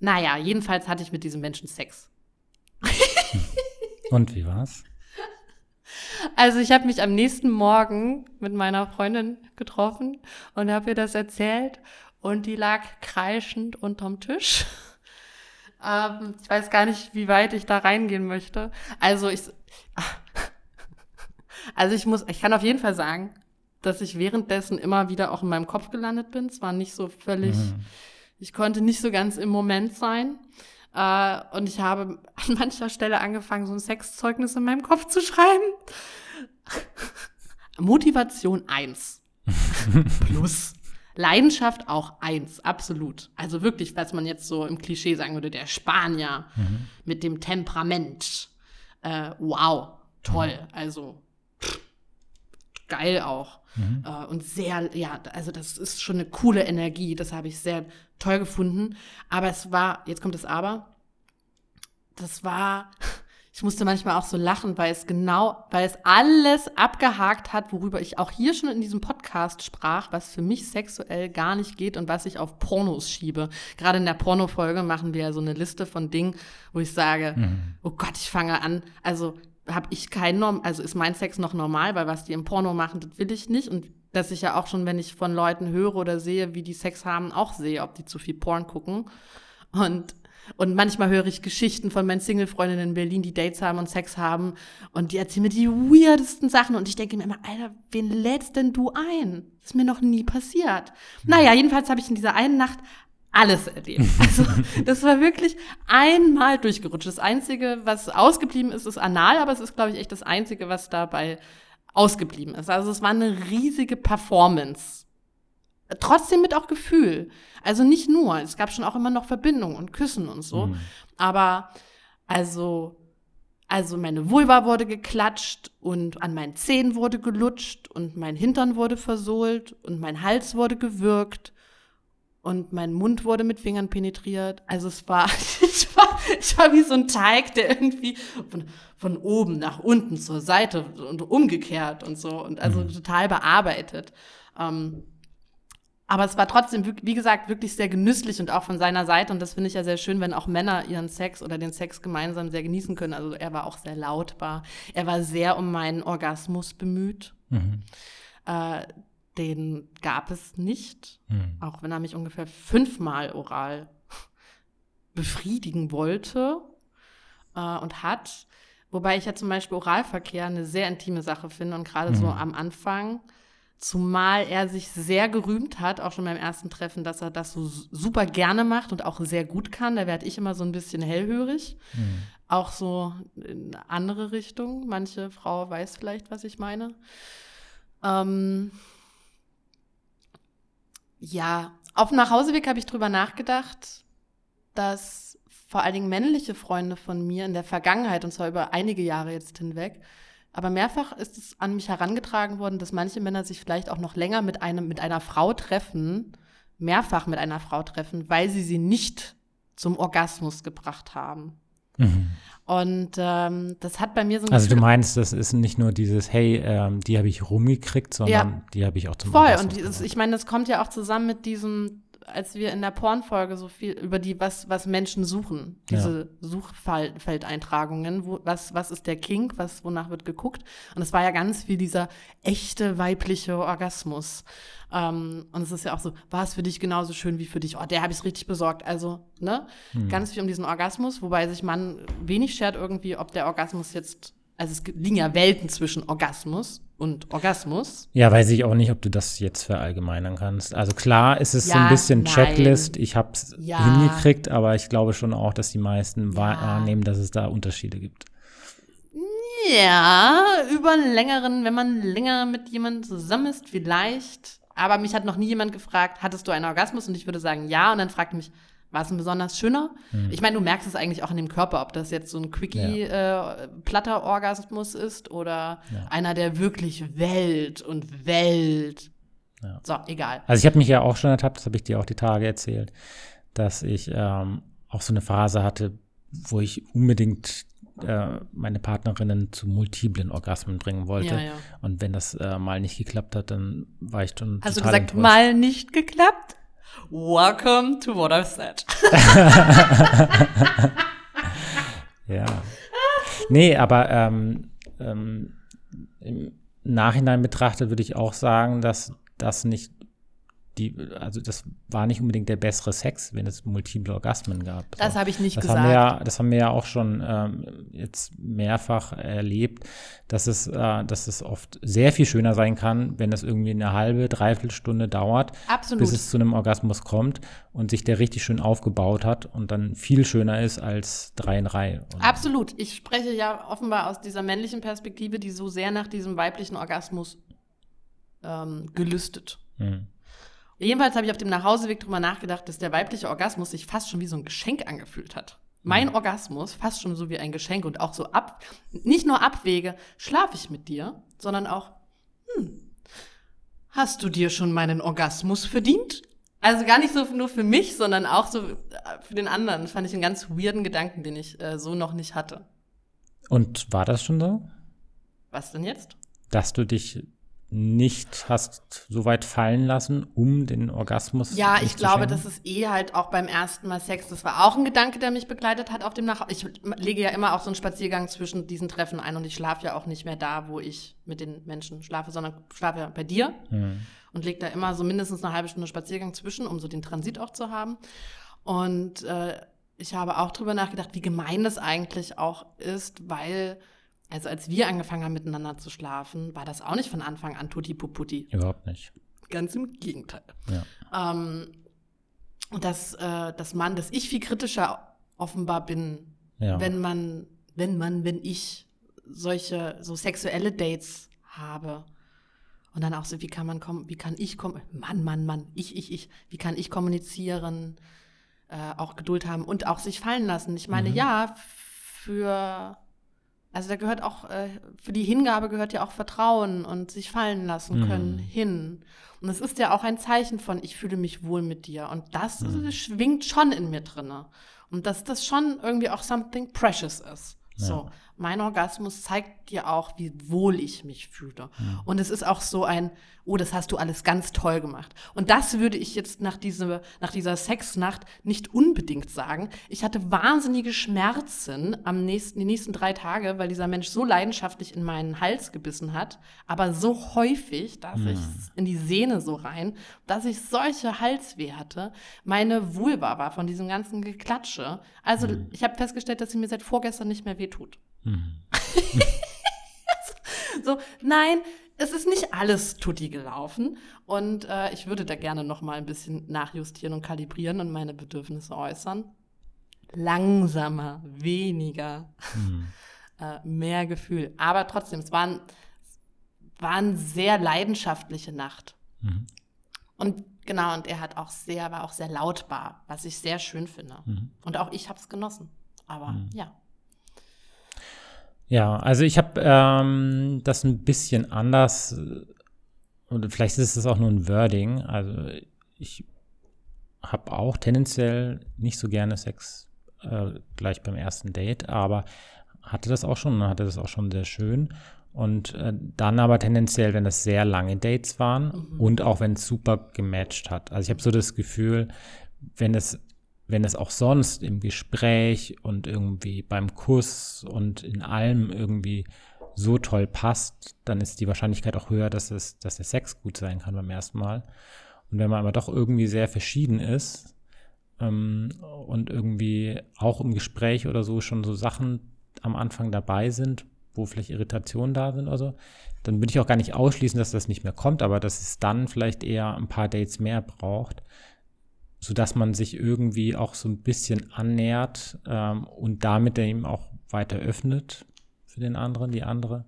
Naja, jedenfalls hatte ich mit diesem Menschen Sex. Und wie war's? Also ich habe mich am nächsten Morgen mit meiner Freundin getroffen und habe ihr das erzählt und die lag kreischend unterm Tisch. Ähm, ich weiß gar nicht, wie weit ich da reingehen möchte. Also ich, also ich muss, ich kann auf jeden Fall sagen, dass ich währenddessen immer wieder auch in meinem Kopf gelandet bin. Es war nicht so völlig, mhm. Ich konnte nicht so ganz im Moment sein. Äh, und ich habe an mancher Stelle angefangen, so ein Sexzeugnis in meinem Kopf zu schreiben. Motivation 1. Plus. Leidenschaft auch 1, absolut. Also wirklich, was man jetzt so im Klischee sagen würde, der Spanier mhm. mit dem Temperament. Äh, wow, toll. Mhm. Also geil auch. Mhm. Äh, und sehr, ja, also das ist schon eine coole Energie. Das habe ich sehr toll gefunden. Aber es war, jetzt kommt das Aber, das war, ich musste manchmal auch so lachen, weil es genau, weil es alles abgehakt hat, worüber ich auch hier schon in diesem Podcast sprach, was für mich sexuell gar nicht geht und was ich auf Pornos schiebe. Gerade in der Pornofolge machen wir ja so eine Liste von Dingen, wo ich sage, mhm. oh Gott, ich fange an, also habe ich kein Norm, also ist mein Sex noch normal, weil was die im Porno machen, das will ich nicht. Und dass ich ja auch schon, wenn ich von Leuten höre oder sehe, wie die Sex haben, auch sehe, ob die zu viel Porn gucken. Und, und manchmal höre ich Geschichten von meinen Single-Freundinnen in Berlin, die Dates haben und Sex haben. Und die erzählen mir die weirdesten Sachen. Und ich denke mir immer, Alter, wen lädst denn du ein? Das ist mir noch nie passiert. Naja, jedenfalls habe ich in dieser einen Nacht alles erlebt. Also das war wirklich einmal durchgerutscht. Das Einzige, was ausgeblieben ist, ist anal, aber es ist, glaube ich, echt das Einzige, was dabei ausgeblieben ist. Also es war eine riesige Performance. Trotzdem mit auch Gefühl. Also nicht nur, es gab schon auch immer noch Verbindung und Küssen und so. Mhm. Aber also, also meine Vulva wurde geklatscht und an meinen Zehen wurde gelutscht und mein Hintern wurde versohlt und mein Hals wurde gewürgt und mein Mund wurde mit Fingern penetriert. Also es war, ich war, ich war wie so ein Teig, der irgendwie von, von oben nach unten zur Seite und umgekehrt und so und also mhm. total bearbeitet. Ähm, aber es war trotzdem, wie gesagt, wirklich sehr genüsslich und auch von seiner Seite. Und das finde ich ja sehr schön, wenn auch Männer ihren Sex oder den Sex gemeinsam sehr genießen können. Also er war auch sehr lautbar. Er war sehr um meinen Orgasmus bemüht. Mhm. Äh, den gab es nicht, mhm. auch wenn er mich ungefähr fünfmal oral befriedigen wollte äh, und hat. Wobei ich ja zum Beispiel Oralverkehr eine sehr intime Sache finde und gerade mhm. so am Anfang, zumal er sich sehr gerühmt hat, auch schon beim ersten Treffen, dass er das so super gerne macht und auch sehr gut kann. Da werde ich immer so ein bisschen hellhörig. Mhm. Auch so in andere Richtung. Manche Frau weiß vielleicht, was ich meine. Ähm, ja, auf dem Nachhauseweg habe ich drüber nachgedacht, dass vor allen Dingen männliche Freunde von mir in der Vergangenheit, und zwar über einige Jahre jetzt hinweg, aber mehrfach ist es an mich herangetragen worden, dass manche Männer sich vielleicht auch noch länger mit einem, mit einer Frau treffen, mehrfach mit einer Frau treffen, weil sie sie nicht zum Orgasmus gebracht haben. Mhm. Und ähm, das hat bei mir so ein Also du meinst, das ist nicht nur dieses, hey, ähm, die habe ich rumgekriegt, sondern ja. die habe ich auch zum Voll, und dieses, ich meine, das kommt ja auch zusammen mit diesem, als wir in der Pornfolge so viel über die, was, was Menschen suchen, diese ja. Suchfeldeintragungen, wo, was, was ist der Kink, was, wonach wird geguckt. Und es war ja ganz viel dieser echte weibliche Orgasmus. Ähm, und es ist ja auch so, war es für dich genauso schön wie für dich? Oh, der habe ich richtig besorgt. Also, ne? Hm. Ganz viel um diesen Orgasmus, wobei sich man wenig schert irgendwie, ob der Orgasmus jetzt Also es liegen ja Welten zwischen Orgasmus und Orgasmus. Ja, weiß ich auch nicht, ob du das jetzt verallgemeinern kannst. Also klar ist es so Ja, ein bisschen nein. Checklist. Ich habe es Ja. hingekriegt, aber ich glaube schon auch, dass die meisten Ja. wahrnehmen, dass es da Unterschiede gibt. Ja, über einen längeren, wenn man länger mit jemandem zusammen ist, vielleicht. Aber mich hat noch nie jemand gefragt, hattest du einen Orgasmus? Und ich würde sagen, ja. Und dann fragt mich, war es ein besonders schöner? Ich meine, du merkst es eigentlich auch in dem Körper, ob das jetzt so ein quickie, äh, platter Orgasmus ist oder Ja. einer, der wirklich wellt und wellt. Ja. So, egal. Also ich habe mich ja auch schon ertappt, das habe ich dir auch die Tage erzählt, dass ich ähm, auch so eine Phase hatte, wo ich unbedingt äh, meine Partnerinnen zu multiplen Orgasmen bringen wollte. Ja, ja. Und wenn das äh, mal nicht geklappt hat, dann war ich schon Hast du total gesagt, enttäuscht. mal nicht geklappt? Welcome to what I've said. Ja. Nee, aber ähm, ähm, im Nachhinein betrachtet würde ich auch sagen, dass das nicht die, also das war nicht unbedingt der bessere Sex, wenn es multiple Orgasmen gab. Das habe ich nicht das gesagt. Haben ja, das haben wir ja auch schon ähm, jetzt mehrfach erlebt, dass es, äh, dass es oft sehr viel schöner sein kann, wenn es irgendwie eine halbe, dreiviertel Stunde dauert, Absolut. bis es zu einem Orgasmus kommt und sich der richtig schön aufgebaut hat und dann viel schöner ist als drei in Reihe. Und Absolut. Ich spreche ja offenbar aus dieser männlichen Perspektive, die so sehr nach diesem weiblichen Orgasmus ähm, gelüstet. Hm. Jedenfalls habe ich auf dem Nachhauseweg drüber nachgedacht, dass der weibliche Orgasmus sich fast schon wie so ein Geschenk angefühlt hat. Mein Orgasmus fast schon so wie ein Geschenk und auch so ab, nicht nur abwege, schlafe ich mit dir, sondern auch, hm, hast du dir schon meinen Orgasmus verdient? Also gar nicht so nur für mich, sondern auch so äh, für den anderen. Das fand ich einen ganz weirden Gedanken, den ich äh, so noch nicht hatte. Und war das schon so, Was denn jetzt? dass du dich nicht hast so weit fallen lassen, um den Orgasmus Ja, ich glaube, das ist eh halt auch beim ersten Mal Sex. Das war auch ein Gedanke, der mich begleitet hat auf dem Nach. Ich lege ja immer auch so einen Spaziergang zwischen diesen Treffen ein und ich schlafe ja auch nicht mehr da, wo ich mit den Menschen schlafe, sondern schlafe ja bei dir Hm. und lege da immer so mindestens eine halbe Stunde Spaziergang zwischen, um so den Transit auch zu haben. Und äh, ich habe auch drüber nachgedacht, wie gemein das eigentlich auch ist, weil, also als wir angefangen haben miteinander zu schlafen, war das auch nicht von Anfang an tutti puputi. Überhaupt nicht. Ganz im Gegenteil. Ja. Ähm, und dass, äh, dass man, dass ich viel kritischer offenbar bin, Ja. wenn man, wenn man, wenn ich solche so sexuelle Dates habe. Und dann auch so, wie kann man kommen, wie kann ich kommen, Mann, Mann, Mann, ich, ich, ich, wie kann ich kommunizieren, äh, auch Geduld haben und auch sich fallen lassen. Ich meine, Mhm. ja, für, also da gehört auch, äh, für die Hingabe gehört ja auch Vertrauen und sich fallen lassen Mhm. können hin. Und es ist ja auch ein Zeichen von, ich fühle mich wohl mit dir. Und das Mhm. schwingt schon in mir drinne. Und dass das schon irgendwie auch something precious ist. So, Ja. Mein Orgasmus zeigt dir auch, wie wohl ich mich fühle. Und es ist auch so ein, oh, das hast du alles ganz toll gemacht. Und das würde ich jetzt nach, diese, nach dieser Sexnacht nicht unbedingt sagen. Ich hatte wahnsinnige Schmerzen am nächsten, die nächsten drei Tage, weil dieser Mensch so leidenschaftlich in meinen Hals gebissen hat, aber so häufig, dass ich in die Sehne so rein, dass ich solche Halsweh hatte. Meine Vulva war von diesem ganzen Geklatsche. Also ich habe festgestellt, dass sie mir seit vorgestern nicht mehr wehtut. Mhm. So, nein, es ist nicht alles tutti gelaufen. Und äh, ich würde da gerne noch mal ein bisschen nachjustieren und kalibrieren und meine Bedürfnisse äußern. Langsamer, weniger, Mhm. äh, mehr Gefühl. Aber trotzdem, es war, ein, war eine sehr leidenschaftliche Nacht. Mhm. Und genau, und er hat auch sehr, war auch sehr lautbar, was ich sehr schön finde. Mhm. Und auch ich habe es genossen. Aber ja. Ja, also ich habe ähm, das ein bisschen anders, und vielleicht ist es auch nur ein Wording. Also ich habe auch tendenziell nicht so gerne Sex äh, gleich beim ersten Date, aber hatte das auch schon, hatte das auch schon sehr schön. Und äh, dann aber tendenziell, wenn das sehr lange Dates waren und auch wenn es super gematcht hat. Also ich habe so das Gefühl, wenn es wenn es auch sonst im Gespräch und irgendwie beim Kuss und in allem irgendwie so toll passt, dann ist die Wahrscheinlichkeit auch höher, dass, es, dass der Sex gut sein kann beim ersten Mal. Und wenn man aber doch irgendwie sehr verschieden ist ähm, und irgendwie auch im Gespräch oder so schon so Sachen am Anfang dabei sind, wo vielleicht Irritationen da sind oder so, dann würde ich auch gar nicht ausschließen, dass das nicht mehr kommt, aber dass es dann vielleicht eher ein paar Dates mehr braucht, sodass man sich irgendwie auch so ein bisschen annähert ähm, und damit eben auch weiter öffnet für den anderen, die andere.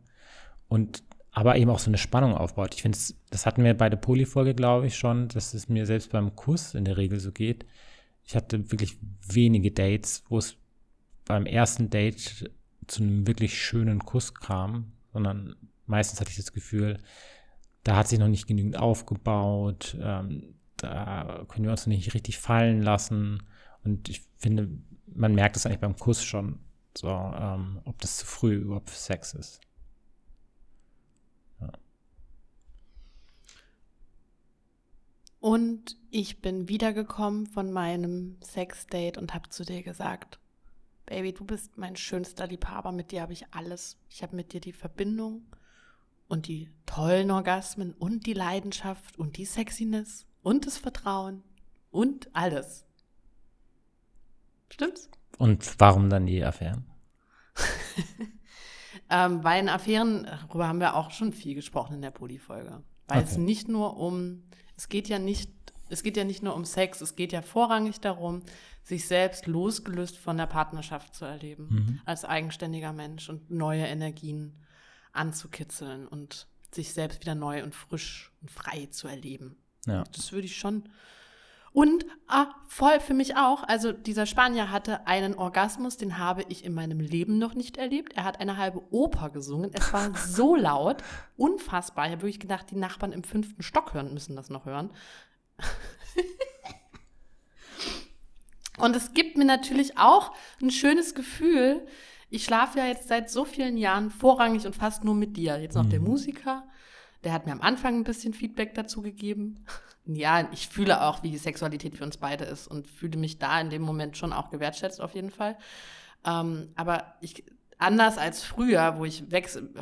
Und aber eben auch so eine Spannung aufbaut. Ich finde, das hatten wir bei der Polyfolge, glaube ich, schon, dass es mir selbst beim Kuss in der Regel so geht. Ich hatte wirklich wenige Dates, wo es beim ersten Date zu einem wirklich schönen Kuss kam, sondern meistens hatte ich das Gefühl, da hat sich noch nicht genügend aufgebaut, ähm, da können wir uns nicht richtig fallen lassen. Und ich finde, man merkt es eigentlich beim Kuss schon, so, ähm, ob das zu früh überhaupt für Sex ist. Ja. Und ich bin wiedergekommen von meinem Sexdate und habe zu dir gesagt, Baby, du bist mein schönster Liebhaber, mit dir habe ich alles. Ich habe mit dir die Verbindung und die tollen Orgasmen und die Leidenschaft und die Sexiness und das Vertrauen und alles. Stimmt's? Und warum dann die Affären? ähm, bei den Affären, darüber haben wir auch schon viel gesprochen in der Poli-Folge. Weil okay. es nicht nur um, es geht ja nicht, es geht ja nicht nur um Sex, es geht ja vorrangig darum, sich selbst losgelöst von der Partnerschaft zu erleben, mhm. als eigenständiger Mensch und neue Energien anzukitzeln und sich selbst wieder neu und frisch und frei zu erleben. Ja. Das würde ich schon und ah, voll für mich auch. Also dieser Spanier hatte einen Orgasmus, den habe ich in meinem Leben noch nicht erlebt. Er hat eine halbe Oper gesungen. Es war so laut, unfassbar. Ich habe wirklich gedacht, die Nachbarn im fünften Stock hören müssen das noch hören. Und es gibt mir natürlich auch ein schönes Gefühl. Ich schlafe ja jetzt seit so vielen Jahren vorrangig und fast nur mit dir. Jetzt noch mhm. der Musiker. Der hat mir am Anfang ein bisschen Feedback dazu gegeben ja, ich fühle auch, wie Sexualität für uns beide ist und fühle mich da in dem Moment schon auch gewertschätzt auf jeden Fall. Ähm, aber ich, anders als früher, wo ich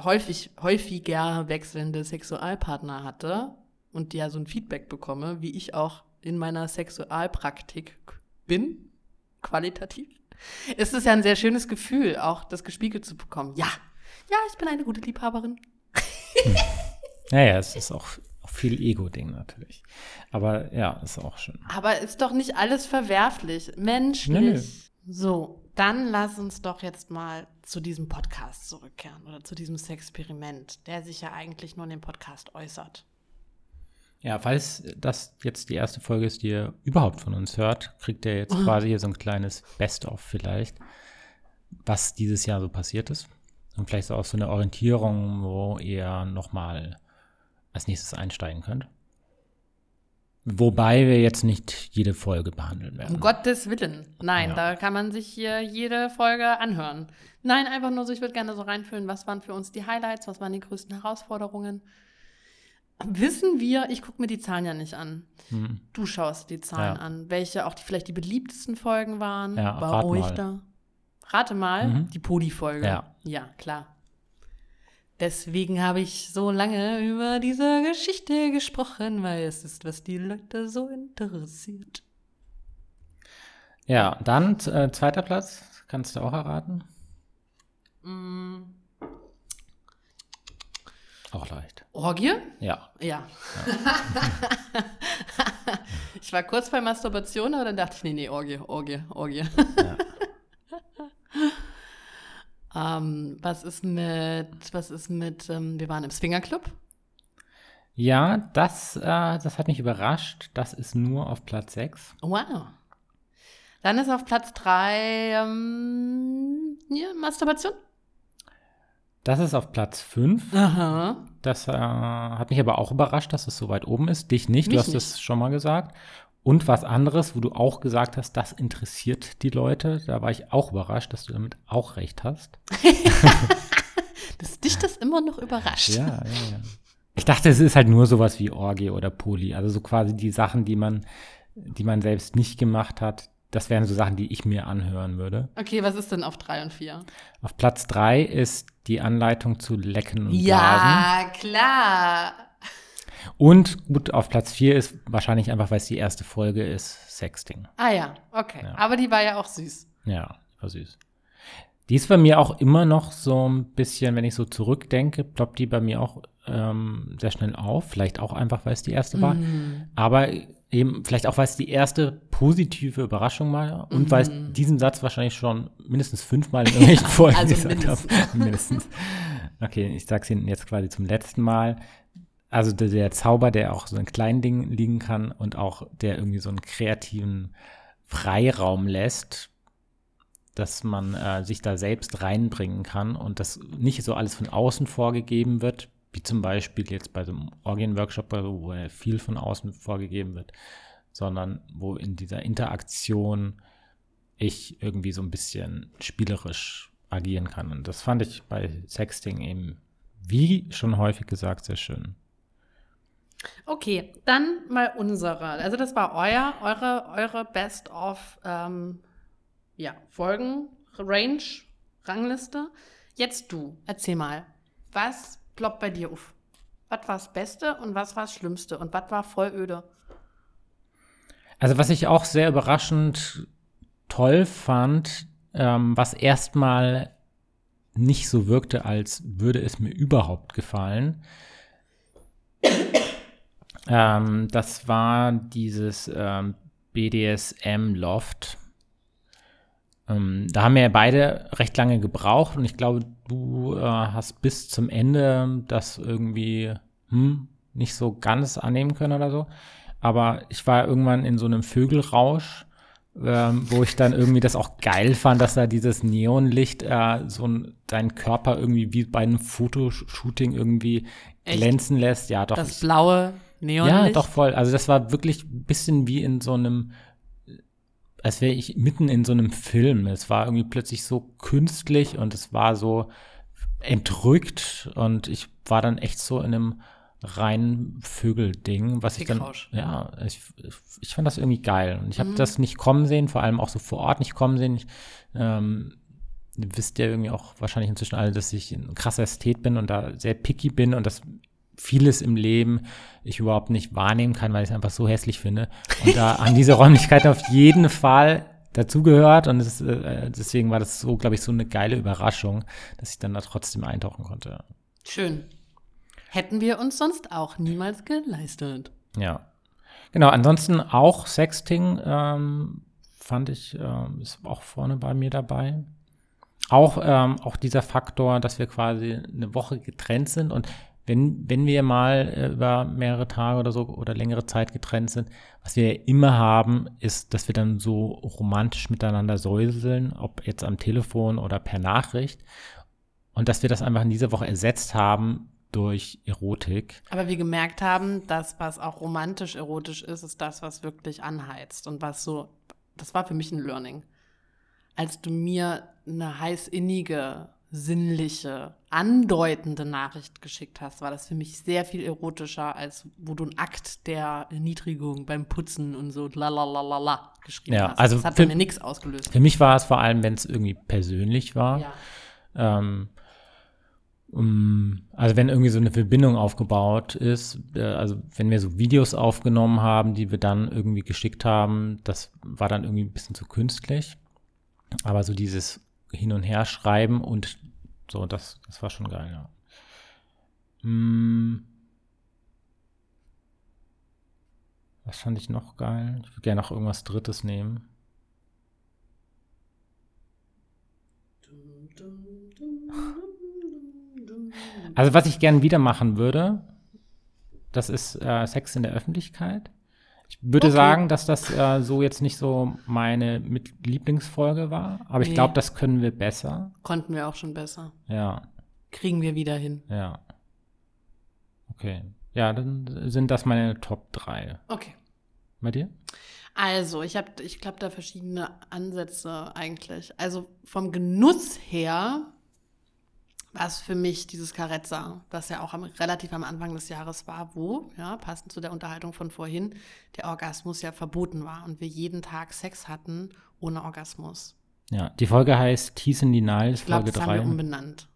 häufig, häufiger wechselnde Sexualpartner hatte und ja so ein Feedback bekomme, wie ich auch in meiner Sexualpraktik bin, qualitativ, ist es ja ein sehr schönes Gefühl, auch das gespiegelt zu bekommen. Ja, ja, ich bin eine gute Liebhaberin. Naja, es ist auch viel Ego-Ding natürlich. Aber ja, ist auch schön. Aber ist doch nicht alles verwerflich. Menschlich. Nee. So, dann lass uns doch jetzt mal zu diesem Podcast zurückkehren oder zu diesem Sexperiment, der sich ja eigentlich nur in dem Podcast äußert. Ja, falls das jetzt die erste Folge ist, die ihr überhaupt von uns hört, kriegt ihr jetzt quasi hier so ein kleines Best-of vielleicht, was dieses Jahr so passiert ist. Und vielleicht auch so eine Orientierung, wo ihr nochmal als nächstes einsteigen könnt. Wobei wir jetzt nicht jede Folge behandeln werden. Um Gottes Willen. Nein, ja. da kann man sich hier jede Folge anhören. Nein, einfach nur so, ich würde gerne so reinfühlen, was waren für uns die Highlights, was waren die größten Herausforderungen. Wissen wir, ich gucke mir die Zahlen ja nicht an. Hm. Du schaust die Zahlen ja. an, welche auch die, vielleicht die beliebtesten Folgen waren ja, bei euch mal. da. Rate mal, mhm. die Podi-Folge. Ja. ja, klar. Deswegen habe ich so lange über diese Geschichte gesprochen, weil es ist, was die Leute so interessiert. Ja, dann äh, zweiter Platz, kannst du auch erraten? Mm. Auch leicht. Orgie? Ja. Ja. ja. ich war kurz bei Masturbation, aber dann dachte ich, nee, nee, Orgie, Orgie, Orgie. Ja. Ähm, was ist mit, was ist mit, ähm, wir waren im Swingerclub? Ja, das, äh, das hat mich überrascht. Das ist nur auf Platz 6. Wow. Dann ist auf Platz 3 ähm, ja, Masturbation. Das ist auf Platz 5. Aha. Das äh, hat mich aber auch überrascht, dass es so weit oben ist. Dich nicht, mich du hast es schon mal gesagt. Und was anderes, wo du auch gesagt hast, das interessiert die Leute. Da war ich auch überrascht, dass du damit auch recht hast. dass dich das immer noch überrascht. Ja, ja, ja. Ich dachte, es ist halt nur sowas wie Orgie oder Poli. Also so quasi die Sachen, die man, die man selbst nicht gemacht hat. Das wären so Sachen, die ich mir anhören würde. Okay, was ist denn auf drei und vier? Auf Platz drei ist die Anleitung zu lecken und ja, blasen. Ja, klar. Und gut, auf Platz 4 ist wahrscheinlich einfach, weil es die erste Folge ist, Sexting. Ah ja, okay. Ja. Aber die war ja auch süß. Ja, war süß. Die ist bei mir auch immer noch so ein bisschen, wenn ich so zurückdenke, ploppt die bei mir auch ähm, sehr schnell auf. Vielleicht auch einfach, weil es die erste war. Mhm. Aber eben vielleicht auch, weil es die erste positive Überraschung war und weil ich diesen Satz wahrscheinlich schon mindestens fünfmal in irgendwelchen Folgen also gesagt habe. mindestens. Okay, ich sage es Ihnen jetzt quasi zum letzten Mal. Also der, der Zauber, der auch so in kleinen Dingen liegen kann und auch der irgendwie so einen kreativen Freiraum lässt, dass man äh, sich da selbst reinbringen kann und das nicht so alles von außen vorgegeben wird, wie zum Beispiel jetzt bei so einem Orgien-Workshop, wo ja viel von außen vorgegeben wird, sondern wo in dieser Interaktion ich irgendwie so ein bisschen spielerisch agieren kann. Und das fand ich bei Sexting eben, wie schon häufig gesagt, sehr schön. Okay, dann mal unsere. Also das war euer, eure, eure Best of ähm, ja, Folgen, Range, Rangliste. Jetzt du, erzähl mal, was ploppt bei dir auf? Was war das Beste und was war das Schlimmste und was war voll öde? Also was ich auch sehr überraschend toll fand, ähm, was erstmal nicht so wirkte, als würde es mir überhaupt gefallen, ähm, das war dieses ähm, BDSM-Loft. Ähm, da haben wir ja beide recht lange gebraucht und ich glaube, du äh, hast bis zum Ende das irgendwie hm, nicht so ganz annehmen können oder so. Aber ich war irgendwann in so einem Vögelrausch, ähm, wo ich dann irgendwie das auch geil fand, dass da dieses Neonlicht äh, so ein, deinen Körper irgendwie wie bei einem Fotoshooting irgendwie Echt? glänzen lässt. Ja, doch. Das blaue Neonlicht? ja, doch voll. Also das war wirklich ein bisschen wie in so einem, als wäre ich mitten in so einem Film. Es war irgendwie plötzlich so künstlich und es war so entrückt und ich war dann echt so in einem reinen Vögelding, was ich dann, ja, ich, ich fand das irgendwie geil und ich habe das nicht kommen sehen, vor allem auch so vor Ort nicht kommen sehen. Ich, ähm, ihr wisst ja irgendwie auch wahrscheinlich inzwischen alle, dass ich ein krasser Ästhet bin und da sehr picky bin und dass vieles im Leben ich überhaupt nicht wahrnehmen kann, weil ich es einfach so hässlich finde. Und da haben diese Räumlichkeiten auf jeden Fall dazugehört und es, äh, deswegen war das so, glaube ich, so eine geile Überraschung, dass ich dann da trotzdem eintauchen konnte. Schön. Hätten wir uns sonst auch niemals geleistet. Ja. Genau, ansonsten auch Sexting ähm, fand ich, ähm, ist auch vorne bei mir dabei. Auch, ähm, auch dieser Faktor, dass wir quasi eine Woche getrennt sind und wenn, wenn wir mal äh, über mehrere Tage oder so oder längere Zeit getrennt sind, was wir immer haben, ist, dass wir dann so romantisch miteinander säuseln, ob jetzt am Telefon oder per Nachricht. Und dass wir das einfach in dieser Woche ersetzt haben durch Erotik. Aber wir gemerkt haben, dass was auch romantisch erotisch ist, ist das, was wirklich anheizt und was so, das war für mich ein Learning. Als du mir eine heiß innige, sinnliche, andeutende Nachricht geschickt hast, war das für mich sehr viel erotischer, als wo du einen Akt der Erniedrigung beim Putzen und so lalalala geschrieben Ja, hast. also das hat für- mir nichts ausgelöst. Für mich war es vor allem, wenn es irgendwie persönlich war. Ja. Ähm, um, also wenn irgendwie so eine Verbindung aufgebaut ist, äh, also wenn wir so Videos aufgenommen haben, die wir dann irgendwie geschickt haben, das war dann irgendwie ein bisschen zu künstlich. Aber so dieses Hin- und Her schreiben und so, das, das war schon geil, ja. Mm. Was fand ich noch geil? Ich würde gerne noch irgendwas Drittes nehmen. Also was ich gern wieder machen würde, das ist äh, Sex in der Öffentlichkeit. Ich würde Okay. sagen, dass das äh, so jetzt nicht so meine mit Lieblingsfolge war, aber ich Nee. glaube, das können wir besser. Konnten wir auch schon besser. Ja, Kriegen wir wieder hin. ja. Okay. Ja, dann sind das meine Top 3. Okay. Bei dir? Also, ich habe, ich glaube, da verschiedene Ansätze eigentlich. Also vom Genuss her war es für mich dieses Carezza, das ja auch am, relativ am Anfang des Jahres war, wo, ja, passend zu der Unterhaltung von vorhin, der Orgasmus ja verboten war und wir jeden Tag Sex hatten ohne Orgasmus. Ja, die Folge heißt Tease in Ich glaube, Folge das haben wir 3. umbenannt,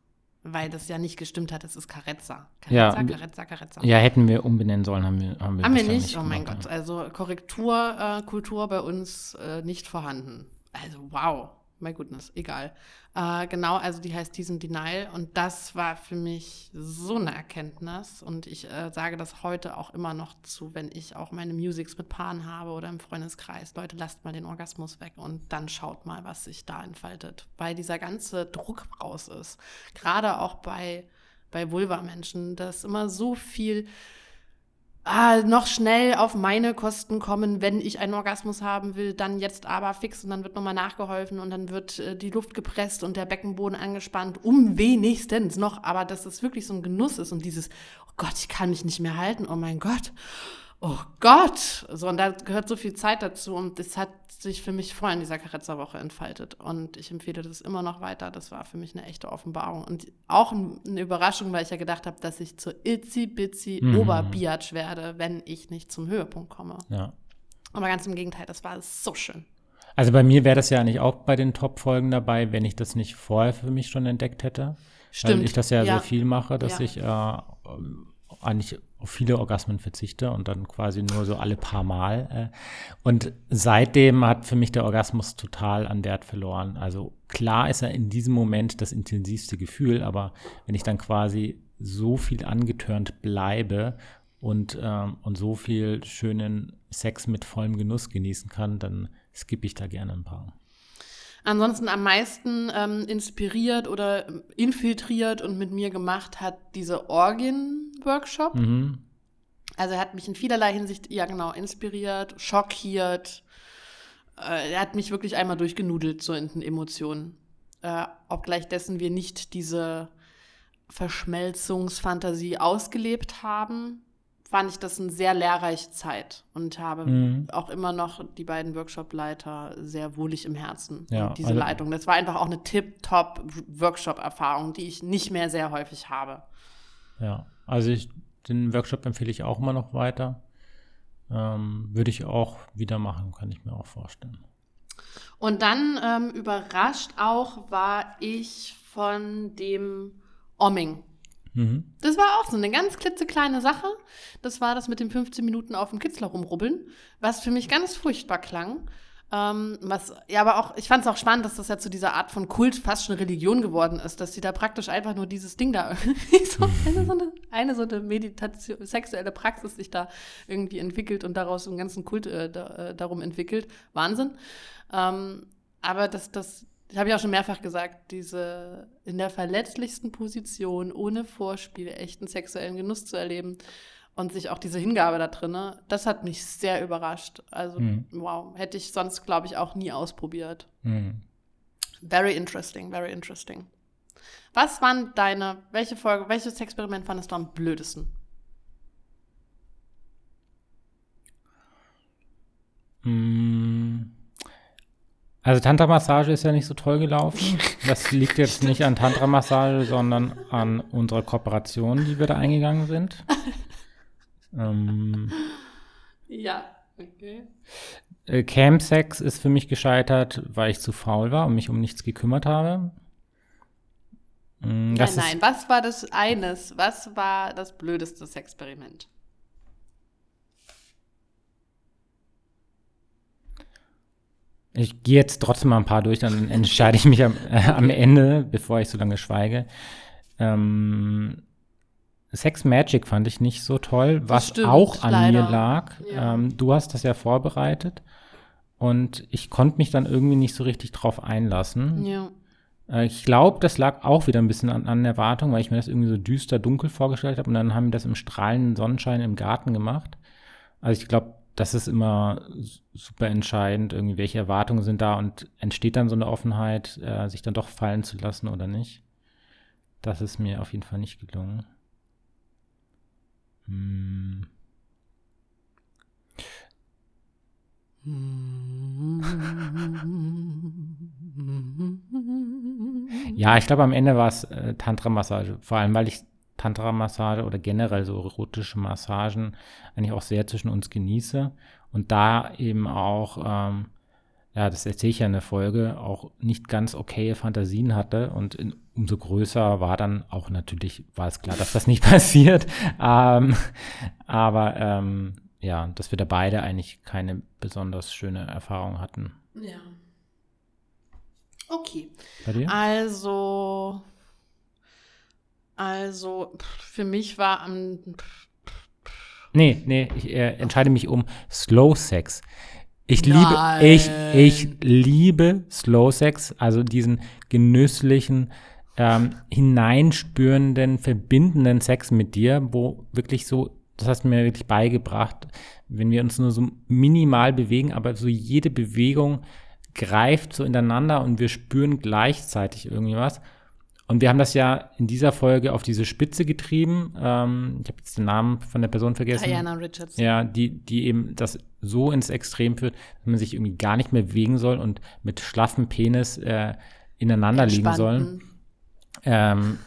weil das ja nicht gestimmt hat, es ist Carezza. Ja, Carezza, Carezza, Carezza. Ja, hätten wir umbenennen sollen, haben wir, haben wir, Haben wir bislang nicht? Oh mein gemacht, Gott. Also Korrekturkultur äh, bei uns äh, nicht vorhanden. Also wow. My goodness, egal. Äh, genau, also die heißt Diesen Denial und das war für mich so eine Erkenntnis und ich äh, sage das heute auch immer noch zu, wenn ich auch meine Musics mit Paaren habe oder im Freundeskreis. Leute, lasst mal den Orgasmus weg und dann schaut mal, was sich da entfaltet, weil dieser ganze Druck raus ist. Gerade auch bei, bei Vulva-Menschen, dass immer so viel ah, noch schnell auf meine Kosten kommen, wenn ich einen Orgasmus haben will, dann jetzt aber fix und dann wird nochmal nachgeholfen und dann wird äh, die Luft gepresst und der Beckenboden angespannt, um wenigstens noch, aber dass es wirklich so ein Genuss ist und dieses, oh Gott, ich kann mich nicht mehr halten, oh mein Gott oh Gott, so und da gehört so viel Zeit dazu und das hat sich für mich vorher in dieser Carezza-Woche entfaltet und ich empfehle das immer noch weiter. Das war für mich eine echte Offenbarung und auch eine Überraschung, weil ich ja gedacht habe, dass ich zur itzy bitsy mhm. Oberbiatch werde, wenn ich nicht zum Höhepunkt komme. Ja. Aber ganz im Gegenteil, das war so schön. Also bei mir wäre das ja eigentlich auch bei den Top-Folgen dabei, wenn ich das nicht vorher für mich schon entdeckt hätte. Stimmt. Weil ich das ja, ja. so viel mache, dass ja. ich äh, eigentlich auf viele Orgasmen verzichte und dann quasi nur so alle paar Mal. Äh. Und seitdem hat für mich der Orgasmus total an Wert verloren. Also klar ist er in diesem Moment das intensivste Gefühl, aber wenn ich dann quasi so viel angetörnt bleibe und, ähm, und so viel schönen Sex mit vollem Genuss genießen kann, dann skippe ich da gerne ein paar. Ansonsten am meisten ähm, inspiriert oder infiltriert und mit mir gemacht hat diese Orgien-Workshop. Mhm. Also er hat mich in vielerlei Hinsicht, ja genau, inspiriert, schockiert. Äh, er hat mich wirklich einmal durchgenudelt, so in den Emotionen. Äh, obgleich dessen wir nicht diese Verschmelzungsfantasie ausgelebt haben, fand ich das eine sehr lehrreiche Zeit und habe mhm. auch immer noch die beiden Workshop-Leiter sehr wohlig im Herzen. Ja, diese also, Leitung. Das war einfach auch eine tip-top Workshop-Erfahrung, die ich nicht mehr sehr häufig habe. Ja, also ich, den Workshop empfehle ich auch immer noch weiter. Ähm, würde ich auch wieder machen, kann ich mir auch vorstellen. Und dann ähm, überrascht auch war ich von dem Omming Mhm. Das war auch so eine ganz klitzekleine Sache. Das war das mit den 15 Minuten auf dem Kitzler rumrubbeln, was für mich ganz furchtbar klang. Ähm, was, ja, aber auch, ich fand es auch spannend, dass das ja zu dieser Art von Kult fast schon Religion geworden ist, dass sie da praktisch einfach nur dieses Ding da irgendwie so eine so eine, eine so eine Meditation, sexuelle Praxis sich da irgendwie entwickelt und daraus einen ganzen Kult äh, da, äh, darum entwickelt. Wahnsinn. Ähm, aber das, das, das habe ich auch schon mehrfach gesagt, diese in der verletzlichsten Position, ohne Vorspiel, echten sexuellen Genuss zu erleben und sich auch diese Hingabe da drin, das hat mich sehr überrascht. Also, mhm. wow, hätte ich sonst, glaube ich, auch nie ausprobiert. Mhm. Very interesting, very interesting. Was waren deine, welche Folge, welches Experiment fandest du am blödesten? Mhm. Also Tantra-Massage ist ja nicht so toll gelaufen. Das liegt jetzt nicht an Tantra-Massage, sondern an unserer Kooperation, die wir da eingegangen sind. ähm, ja, okay. Äh, Campsex ist für mich gescheitert, weil ich zu faul war und mich um nichts gekümmert habe. Mm, das nein, nein, was war das eines? Was war das blödeste Experiment? Ich gehe jetzt trotzdem mal ein paar durch, dann entscheide ich mich am, äh, am Ende, bevor ich so lange schweige. Ähm, Sex Magic fand ich nicht so toll, was stimmt, auch an leider. mir lag. Ja. Ähm, du hast das ja vorbereitet und ich konnte mich dann irgendwie nicht so richtig drauf einlassen. Ja. Äh, ich glaube, das lag auch wieder ein bisschen an, an Erwartung, weil ich mir das irgendwie so düster dunkel vorgestellt habe und dann haben wir das im strahlenden Sonnenschein im Garten gemacht. Also ich glaube, das ist immer super entscheidend, irgendwie, welche Erwartungen sind da und entsteht dann so eine Offenheit, äh, sich dann doch fallen zu lassen oder nicht. Das ist mir auf jeden Fall nicht gelungen. Hm. Ja, ich glaube, am Ende war es äh, Tantra-Massage, vor allem, weil ich Tantra-Massage oder generell so erotische Massagen eigentlich auch sehr zwischen uns genieße und da eben auch, ähm, ja, das erzähle ich ja in der Folge, auch nicht ganz okaye Fantasien hatte und in, umso größer war dann auch natürlich, war es klar, dass das nicht passiert, ähm, aber ähm, ja, dass wir da beide eigentlich keine besonders schöne Erfahrung hatten. Ja. Okay. Also, also für mich war am Nee, nee, ich äh, entscheide mich um Slow Sex. Ich Nein. liebe, ich, ich liebe Slow Sex, also diesen genüsslichen, ähm, hineinspürenden, verbindenden Sex mit dir, wo wirklich so, das hast du mir wirklich beigebracht, wenn wir uns nur so minimal bewegen, aber so jede Bewegung greift so ineinander und wir spüren gleichzeitig irgendwie was. Und wir haben das ja in dieser Folge auf diese Spitze getrieben. Ähm, ich habe jetzt den Namen von der Person vergessen. Diana Richardson. Ja, die, die eben das so ins Extrem führt, dass man sich irgendwie gar nicht mehr bewegen soll und mit schlaffem Penis äh, ineinander liegen soll. Ähm,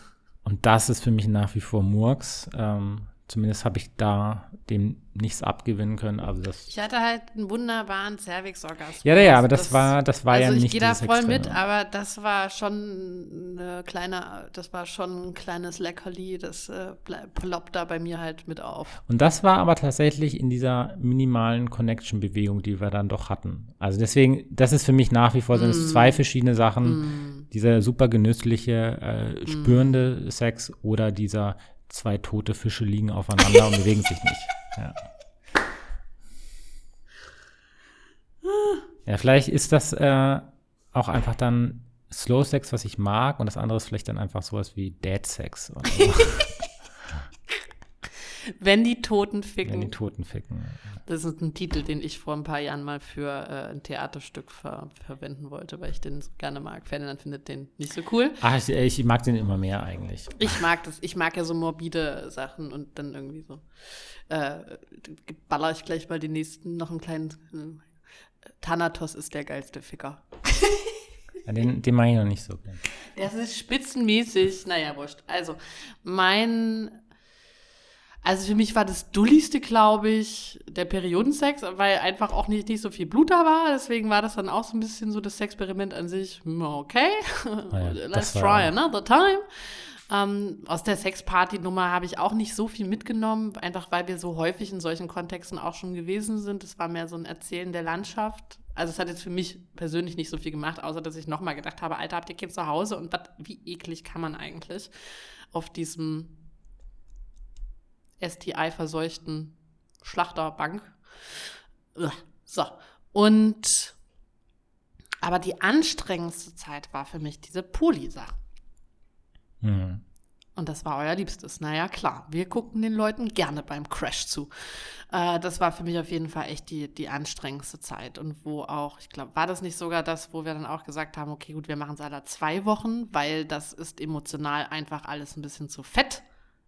und das ist für mich nach wie vor Murks. Ähm, zumindest habe ich da dem nichts abgewinnen können. Also das, Ich hatte halt einen wunderbaren Cervix-Orgasmus. ja, ja, aber das, war, das war also ja nicht ich gehe da voll Extreme. mit, aber das war schon eine kleine, das war schon ein kleines Leckerli, das äh, ploppt da bei mir halt mit auf. Und das war aber tatsächlich in dieser minimalen Connection-Bewegung, die wir dann doch hatten. Also deswegen, das ist für mich nach wie vor, sind es zwei verschiedene Sachen. Dieser super genüssliche, äh, spürende Sex oder dieser zwei tote Fische liegen aufeinander und bewegen sich nicht. Ja. ja, vielleicht ist das äh, auch einfach dann Slow Sex, was ich mag, und das andere ist vielleicht dann einfach sowas wie Dead Sex oder so, Wenn die Toten wenn die ficken. Toten ficken. Das ist ein Titel, den ich vor ein paar Jahren mal für äh, ein Theaterstück ver verwenden wollte, weil ich den so gerne mag. Ferdinand findet den nicht so cool. Ach, ich, ich mag den immer mehr eigentlich. Ich mag das. Ich mag ja so morbide Sachen und dann irgendwie so. Äh, baller ich gleich mal den nächsten noch einen kleinen. Äh, Thanatos ist der geilste Ficker. Ja, den, den mag ich noch nicht so gern. Das ist spitzenmäßig. Naja, wurscht. Also, mein. Also für mich war das dulligste, glaube ich, der Periodensex, weil einfach auch nicht, nicht so viel Blut da war. Deswegen war das dann auch so ein bisschen so das Experiment an sich. hm, Okay, ja, let's try another time. Ähm, aus der Sexparty-Nummer habe ich auch nicht so viel mitgenommen, einfach weil wir so häufig in solchen Kontexten auch schon gewesen sind. Es war mehr so ein Erzählen der Landschaft. Also es hat jetzt für mich persönlich nicht so viel gemacht, außer dass ich nochmal gedacht habe, Alter, habt ihr Kind zu Hause? Und wat, wie eklig kann man eigentlich auf diesem STI-verseuchten Schlachterbank? So. Und aber die anstrengendste Zeit war für mich diese Poli-Sache. Hm. Und das war euer Liebstes. Naja, klar, wir gucken den Leuten gerne beim Crash zu. Äh, das war für mich auf jeden Fall echt die, die anstrengendste Zeit. Und wo auch, ich glaube, war das nicht sogar das, wo wir dann auch gesagt haben, okay, gut, wir machen es alle zwei Wochen, weil das ist emotional einfach alles ein bisschen zu fett.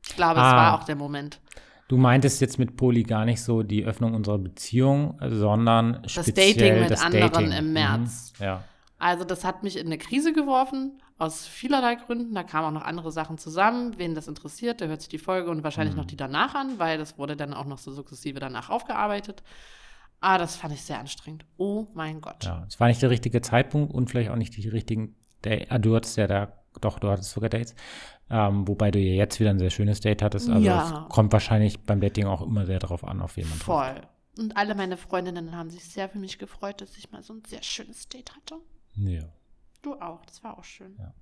Ich glaube, es Ah. war auch der Moment. Du meintest jetzt mit Poli gar nicht so die Öffnung unserer Beziehung, sondern Das speziell Dating mit das anderen Dating. im März. Mhm. Ja. Also das hat mich in eine Krise geworfen, aus vielerlei Gründen. Da kamen auch noch andere Sachen zusammen. Wen das interessiert, der hört sich die Folge und wahrscheinlich noch die danach an, weil das wurde dann auch noch so sukzessive danach aufgearbeitet. Ah, das fand ich sehr anstrengend. Oh mein Gott. ja. Es war nicht der richtige Zeitpunkt und vielleicht auch nicht die richtigen Date. Ah, du hattest ja da, doch, du hattest sogar Dates. Ähm, wobei du ja jetzt wieder ein sehr schönes Date hattest. Also Ja. es kommt wahrscheinlich beim Dating auch immer sehr darauf an, auf jemanden. Voll. Und alle meine Freundinnen haben sich sehr für mich gefreut, dass ich mal so ein sehr schönes Date hatte. Ja. Du auch, das war auch schön. Ja.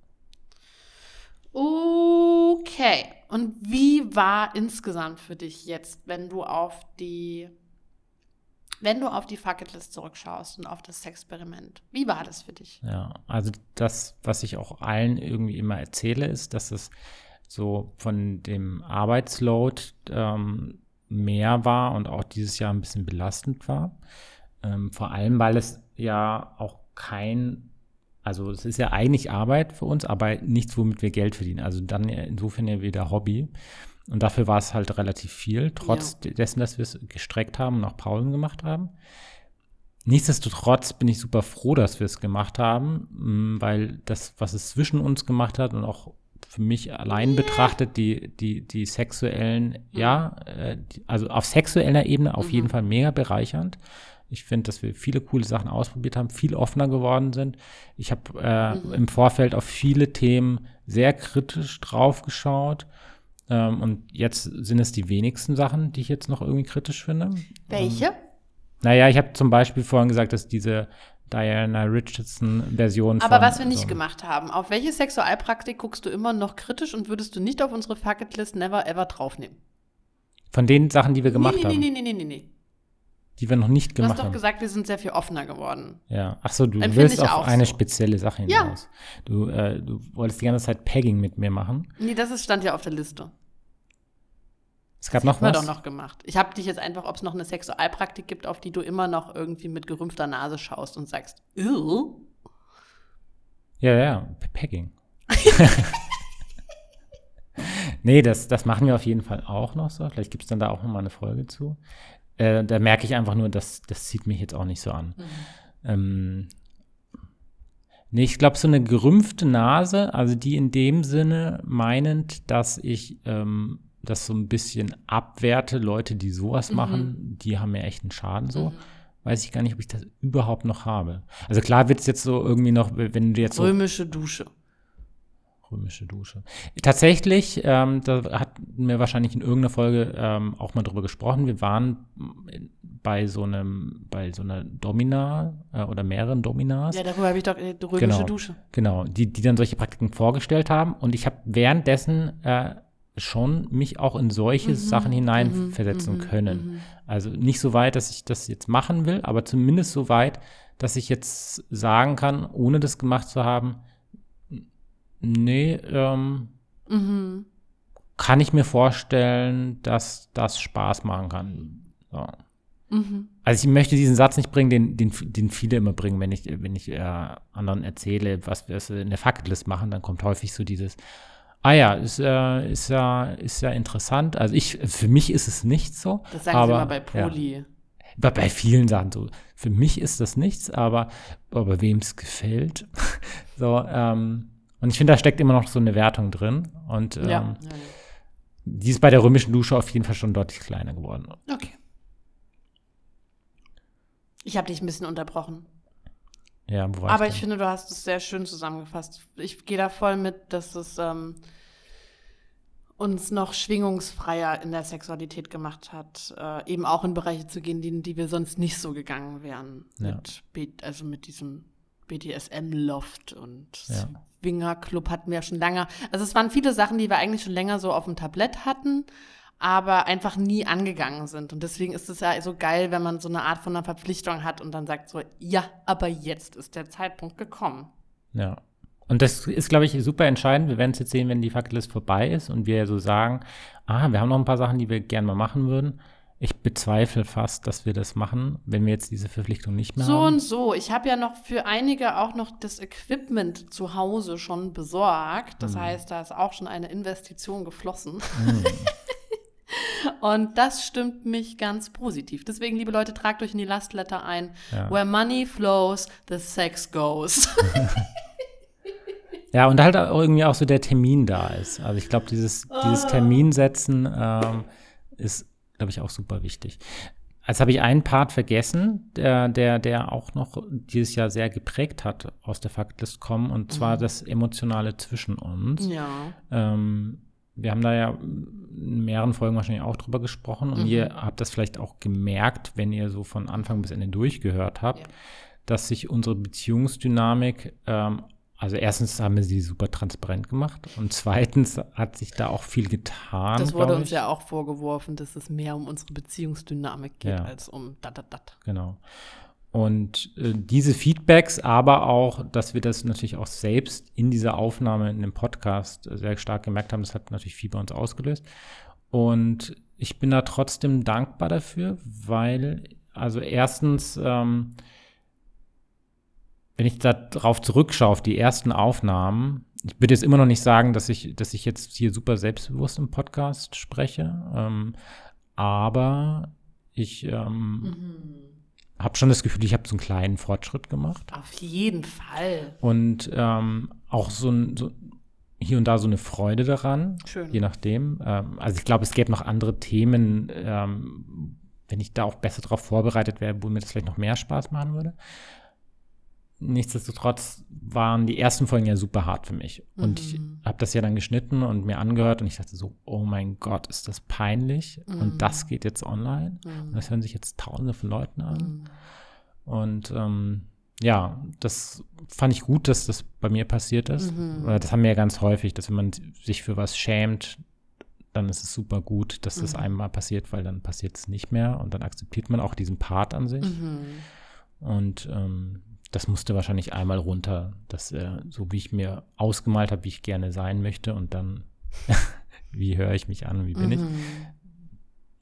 Okay. Und wie war insgesamt für dich jetzt, wenn du auf die, wenn du auf die Fucketlist zurückschaust und auf das Experiment? Wie war das für dich? Ja, also das, was ich auch allen irgendwie immer erzähle, ist, dass es so von dem Arbeitsload ähm, mehr war und auch dieses Jahr ein bisschen belastend war. Ähm, vor allem, weil es ja auch kein, also es ist ja eigentlich Arbeit für uns, aber nichts, womit wir Geld verdienen. Also dann insofern ja wieder Hobby. Und dafür war es halt relativ viel, trotz dessen, dass wir es gestreckt haben und auch Pausen gemacht haben. Nichtsdestotrotz bin ich super froh, dass wir es gemacht haben, mh, weil das, was es zwischen uns gemacht hat und auch für mich allein betrachtet, die, die, die sexuellen, ja, äh, also auf sexueller Ebene auf jeden Fall mega bereichernd. Ich finde, dass wir viele coole Sachen ausprobiert haben, viel offener geworden sind. Ich habe äh, im Vorfeld auf viele Themen sehr kritisch drauf geschaut. Ähm, und jetzt sind es die wenigsten Sachen, die ich jetzt noch irgendwie kritisch finde. Welche? Naja, ich habe zum Beispiel vorhin gesagt, dass diese Diana Richardson-Version. Aber was wir nicht so. gemacht haben, auf welche Sexualpraktik guckst du immer noch kritisch und würdest du nicht auf unsere Fucketlist never ever draufnehmen? Von den Sachen, die wir gemacht nee, nee, haben? Nee, nee, nee, nee, nee. Die wir noch nicht gemacht haben. Du hast doch gesagt, wir sind sehr viel offener geworden. Ja. Ach so, du Empfind willst auf eine so. spezielle Sache hinaus. Ja. Du, äh, du wolltest die ganze Zeit Pegging mit mir machen. Nee, das ist, stand ja auf der Liste. Es gab das noch was? doch noch gemacht. Ich habe dich jetzt einfach, ob es noch eine Sexualpraktik gibt, auf die du immer noch irgendwie mit gerümpfter Nase schaust und sagst, Ew. Ja, ja, Pegging. nee, das, das machen wir auf jeden Fall auch noch so. Vielleicht gibt es dann da auch noch mal eine Folge zu. Äh, da merke ich einfach nur, dass das zieht mich jetzt auch nicht so an. Mhm. Ähm, nee, ich glaube, so eine gerümpfte Nase, also die in dem Sinne meinend, dass ich ähm, das so ein bisschen abwerte, Leute, die sowas mhm. machen, die haben mir echt einen Schaden so. Mhm. Weiß ich gar nicht, ob ich das überhaupt noch habe. Also klar wird es jetzt so irgendwie noch, wenn du jetzt Römische so Dusche. Römische Dusche. Tatsächlich, ähm, da hatten wir wahrscheinlich in irgendeiner Folge ähm, auch mal drüber gesprochen. Wir waren bei so einem, bei so einer Domina äh, oder mehreren Dominas. Ja, darüber habe ich doch äh, römische genau, Dusche. Genau, die, die dann solche Praktiken vorgestellt haben. Und ich habe währenddessen äh, schon mich auch in solche mhm, Sachen hineinversetzen mhm, können. Mhm. Also nicht so weit, dass ich das jetzt machen will, aber zumindest so weit, dass ich jetzt sagen kann, ohne das gemacht zu haben, nee, ähm, mhm. kann ich mir vorstellen, dass das Spaß machen kann. So. Mhm. Also ich möchte diesen Satz nicht bringen, den, den, den viele immer bringen, wenn ich, wenn ich äh, anderen erzähle, was wir in der Faktlist machen, dann kommt häufig so dieses, Ah ja, ist, äh, ist, ja, ist ja interessant. Also ich, für mich ist es nicht so. Das sagen aber, sie immer bei Poli. Ja. Bei, bei vielen Sachen so. Für mich ist das nichts, aber, aber wem es gefällt. so, ähm, und ich finde, da steckt immer noch so eine Wertung drin. Und ähm, ja. die ist bei der römischen Dusche auf jeden Fall schon deutlich kleiner geworden. Okay. Ich habe dich ein bisschen unterbrochen. Ja, wo war Aber ich, ich finde, du hast es sehr schön zusammengefasst. Ich gehe da voll mit, dass es ähm, uns noch schwingungsfreier in der Sexualität gemacht hat, äh, eben auch in Bereiche zu gehen, die, die wir sonst nicht so gegangen wären. Ja. Mit, also mit diesem BDSM-Loft und ja. Swinger-Club hatten wir ja schon lange. Also es waren viele Sachen, die wir eigentlich schon länger so auf dem Tablett hatten aber einfach nie angegangen sind. Und deswegen ist es ja so geil, wenn man so eine Art von einer Verpflichtung hat und dann sagt so, ja, aber jetzt ist der Zeitpunkt gekommen. Ja. Und das ist, glaube ich, super entscheidend. Wir werden es jetzt sehen, wenn die Fackelist vorbei ist und wir so sagen, ah, wir haben noch ein paar Sachen, die wir gerne mal machen würden. Ich bezweifle fast, dass wir das machen, wenn wir jetzt diese Verpflichtung nicht mehr so haben. So und so. Ich habe ja noch für einige auch noch das Equipment zu Hause schon besorgt. Das hm. heißt, da ist auch schon eine Investition geflossen. Hm. Und das stimmt mich ganz positiv. Deswegen, liebe Leute, tragt euch in die Lastletter ein. Ja. Where money flows, the sex goes. ja, und halt irgendwie auch so der Termin da ist. Also ich glaube, dieses, dieses ah. Terminsetzen ähm, ist, glaube ich, auch super wichtig. Jetzt habe ich einen Part vergessen, der, der, der auch noch dieses Jahr sehr geprägt hat aus der Faktlist kommen, und zwar mhm. das Emotionale zwischen uns. Ja. Ähm, wir haben da ja in mehreren Folgen wahrscheinlich auch drüber gesprochen und mhm. ihr habt das vielleicht auch gemerkt, wenn ihr so von Anfang bis Ende durchgehört habt, ja. dass sich unsere Beziehungsdynamik, ähm, also erstens haben wir sie super transparent gemacht und zweitens hat sich da auch viel getan. Das wurde uns ja auch vorgeworfen, dass es mehr um unsere Beziehungsdynamik geht ja. als um dat, dat, dat. Genau. Und äh, diese Feedbacks, aber auch, dass wir das natürlich auch selbst in dieser Aufnahme in dem Podcast sehr stark gemerkt haben, das hat natürlich viel bei uns ausgelöst. Und ich bin da trotzdem dankbar dafür, weil, also erstens, ähm, wenn ich da drauf zurückschaue, auf die ersten Aufnahmen, ich würde jetzt immer noch nicht sagen, dass ich, dass ich jetzt hier super selbstbewusst im Podcast spreche, ähm, aber ich ähm, mhm habe schon das Gefühl, ich habe so einen kleinen Fortschritt gemacht. Auf jeden Fall. Und ähm, auch so, ein, so, hier und da so eine Freude daran. Schön. Je nachdem. Ähm, also ich glaube, es gäbe noch andere Themen, ähm, wenn ich da auch besser darauf vorbereitet wäre, wo mir das vielleicht noch mehr Spaß machen würde. Nichtsdestotrotz waren die ersten Folgen ja super hart für mich. Und ich mhm. habe das ja dann geschnitten und mir angehört und ich dachte so, oh mein Gott, ist das peinlich. Mhm. Und das geht jetzt online. Mhm. Und das hören sich jetzt tausende von Leuten an. Mhm. Und ähm, ja, das fand ich gut, dass das bei mir passiert ist. Mhm. Das haben wir ja ganz häufig, dass wenn man sich für was schämt, dann ist es super gut, dass das mhm. einmal passiert, weil dann passiert es nicht mehr und dann akzeptiert man auch diesen Part an sich. Und ähm, das musste wahrscheinlich einmal runter, dass äh, so wie ich mir ausgemalt habe, wie ich gerne sein möchte und dann, wie höre ich mich an, wie bin ich, mhm.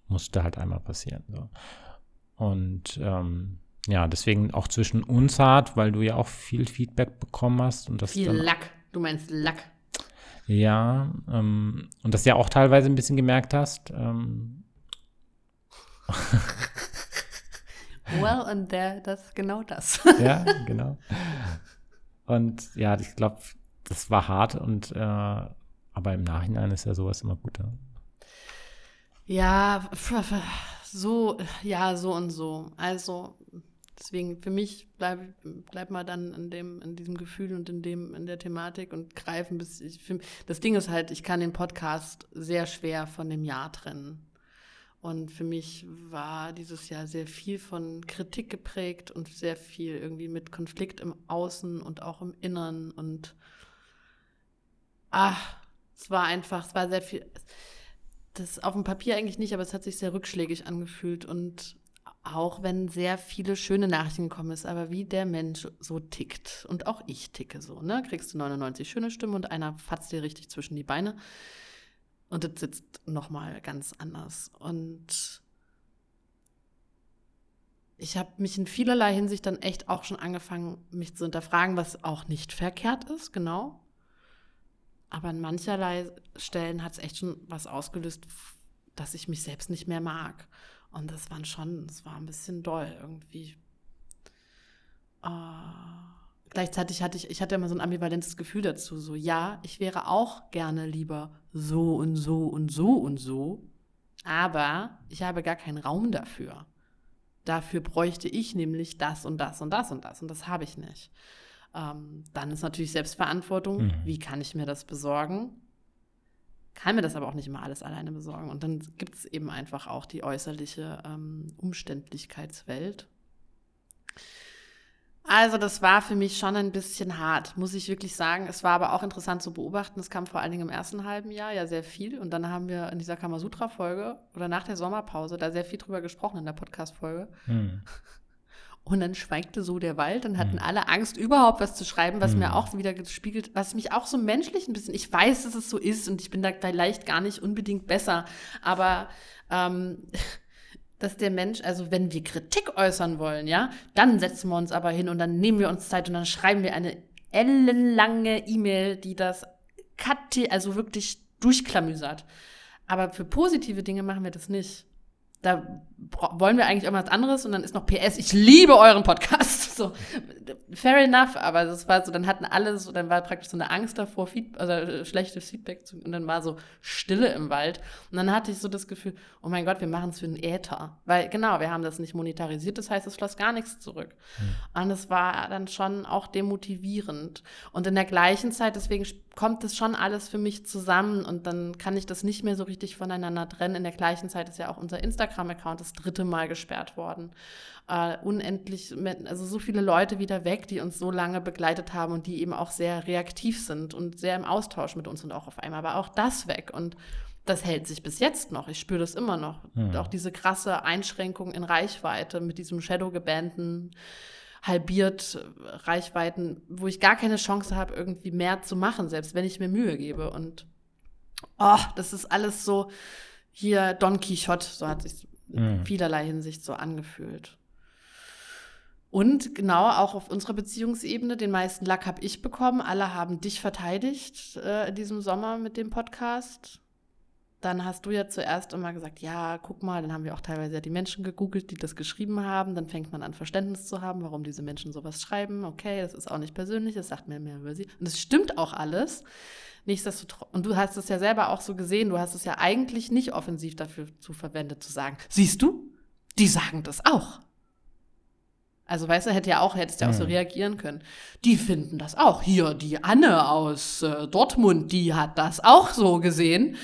musste halt einmal passieren. So. Und ähm, ja, deswegen auch zwischen uns hart, weil du ja auch viel Feedback bekommen hast. Und das viel Lack, du meinst Lack. Ja, ähm, und das ja auch teilweise ein bisschen gemerkt hast. Ähm. well, und der, das genau das. ja, genau. Und ja, ich glaube, das war hart und äh, aber im Nachhinein ist ja sowas immer gut. Ja, so, ja, so und so. Also Deswegen für mich bleib, bleib mal dann in dem, in diesem Gefühl und in dem, in der Thematik und greifen bis ich das Ding ist halt, ich kann den Podcast sehr schwer von dem Jahr trennen. Und für mich war dieses Jahr sehr viel von Kritik geprägt und sehr viel irgendwie mit Konflikt im Außen und auch im Innern. Und ach, es war einfach, es war sehr viel, das auf dem Papier eigentlich nicht, aber es hat sich sehr rückschlägig angefühlt. Und auch wenn sehr viele schöne Nachrichten gekommen ist, aber wie der Mensch so tickt und auch ich ticke so, ne? Kriegst du 99 schöne Stimmen und einer fatzt dir richtig zwischen die Beine und das sitzt nochmal ganz anders und ich habe mich in vielerlei Hinsicht dann echt auch schon angefangen, mich zu hinterfragen, was auch nicht verkehrt ist, genau. Aber an mancherlei Stellen hat es echt schon was ausgelöst, dass ich mich selbst nicht mehr mag. Und das waren schon, es war ein bisschen doll irgendwie. Äh, gleichzeitig hatte ich, ich hatte immer so ein ambivalentes Gefühl dazu, so ja, ich wäre auch gerne lieber so und so und so und so, aber ich habe gar keinen Raum dafür. Dafür bräuchte ich nämlich das und das und das und das und das habe ich nicht. Ähm, dann ist natürlich Selbstverantwortung. Mhm. Wie kann ich mir das besorgen? kann mir das aber auch nicht immer alles alleine besorgen. Und dann gibt es eben einfach auch die äußerliche ähm, Umständlichkeitswelt. Also das war für mich schon ein bisschen hart, muss ich wirklich sagen. Es war aber auch interessant zu beobachten. Es kam vor allen Dingen im ersten halben Jahr ja sehr viel. Und dann haben wir in dieser Kamasutra-Folge oder nach der Sommerpause da sehr viel drüber gesprochen in der Podcast-Folge. Hm. Und dann schweigte so der Wald und hatten mhm. alle Angst, überhaupt was zu schreiben, was mhm. mir auch wieder gespiegelt, was mich auch so menschlich ein bisschen, ich weiß, dass es so ist und ich bin da vielleicht gar nicht unbedingt besser, aber ähm, dass der Mensch, also wenn wir Kritik äußern wollen, ja, dann setzen wir uns aber hin und dann nehmen wir uns Zeit und dann schreiben wir eine ellenlange E-Mail, die das also wirklich durchklamüsert. Aber für positive Dinge machen wir das nicht da wollen wir eigentlich irgendwas anderes und dann ist noch PS, ich liebe euren Podcast. So, fair enough, aber das war so, dann hatten alle so, dann war praktisch so eine Angst davor, Feed, also äh, schlechtes Feedback zu, und dann war so Stille im Wald. Und dann hatte ich so das Gefühl, oh mein Gott, wir machen es für einen Äther. Weil genau, wir haben das nicht monetarisiert, das heißt, es floss gar nichts zurück. Mhm. Und es war dann schon auch demotivierend. Und in der gleichen Zeit, deswegen kommt das schon alles für mich zusammen und dann kann ich das nicht mehr so richtig voneinander trennen. In der gleichen Zeit ist ja auch unser Instagram-Account das dritte Mal gesperrt worden. Uh, unendlich, also so viele Leute wieder weg, die uns so lange begleitet haben und die eben auch sehr reaktiv sind und sehr im Austausch mit uns und auch auf einmal war auch das weg und das hält sich bis jetzt noch. Ich spüre das immer noch. Mhm. Auch diese krasse Einschränkung in Reichweite mit diesem Shadow-gebannten halbiert Reichweiten, wo ich gar keine Chance habe, irgendwie mehr zu machen, selbst wenn ich mir Mühe gebe. Und oh, das ist alles so hier Don Quixote, so hat sich in mhm. vielerlei Hinsicht so angefühlt. Und genau auch auf unserer Beziehungsebene, den meisten Lack habe ich bekommen. Alle haben dich verteidigt äh, in diesem Sommer mit dem Podcast. Dann hast du ja zuerst immer gesagt, ja, guck mal, dann haben wir auch teilweise ja die Menschen gegoogelt, die das geschrieben haben. Dann fängt man an, Verständnis zu haben, warum diese Menschen sowas schreiben. Okay, das ist auch nicht persönlich, das sagt mir mehr über sie. Und es stimmt auch alles. Nichtsdestotrotz, und du hast es ja selber auch so gesehen, du hast es ja eigentlich nicht offensiv dafür zu verwendet, zu sagen, siehst du, die sagen das auch. Also, weißt du, hätte ja auch, hättest ja auch so Mhm. reagieren können. Die finden das auch. Hier, die Anne aus äh, Dortmund, die hat das auch so gesehen.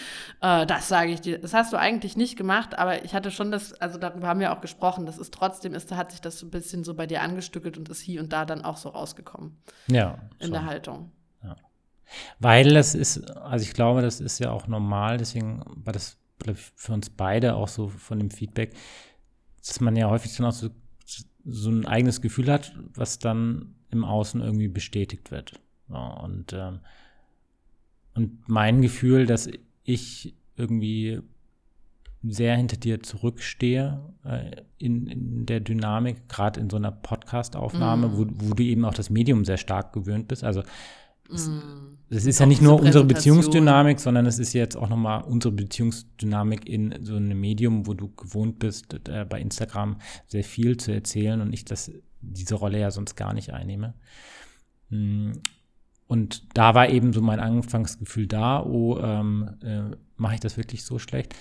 Äh, das sage ich dir. Das hast du eigentlich nicht gemacht, aber ich hatte schon das, also darüber haben wir auch gesprochen, das ist trotzdem, ist, hat sich das so ein bisschen so bei dir angestückelt und ist hier und da dann auch so rausgekommen Ja. in schon. der Haltung. Weil das ist, also ich glaube, das ist ja auch normal, deswegen war das für uns beide auch so von dem Feedback, dass man ja häufig dann auch so, so ein eigenes Gefühl hat, was dann im Außen irgendwie bestätigt wird. Ja, und, ähm, und mein Gefühl, dass ich irgendwie sehr hinter dir zurückstehe äh, in, in der Dynamik, gerade in so einer Podcast-Aufnahme, Mhm. wo, wo du eben auch das Medium sehr stark gewöhnt bist. Also Mm. Es ist ja nicht nur unsere. Beziehungsdynamik, sondern es ist jetzt auch nochmal unsere Beziehungsdynamik in so einem Medium, wo du gewohnt bist, äh, bei Instagram sehr viel zu erzählen und ich das, diese Rolle ja sonst gar nicht einnehme. Mm, Und da war eben so mein Anfangsgefühl da, oh, ähm, äh, mache ich das wirklich so schlecht?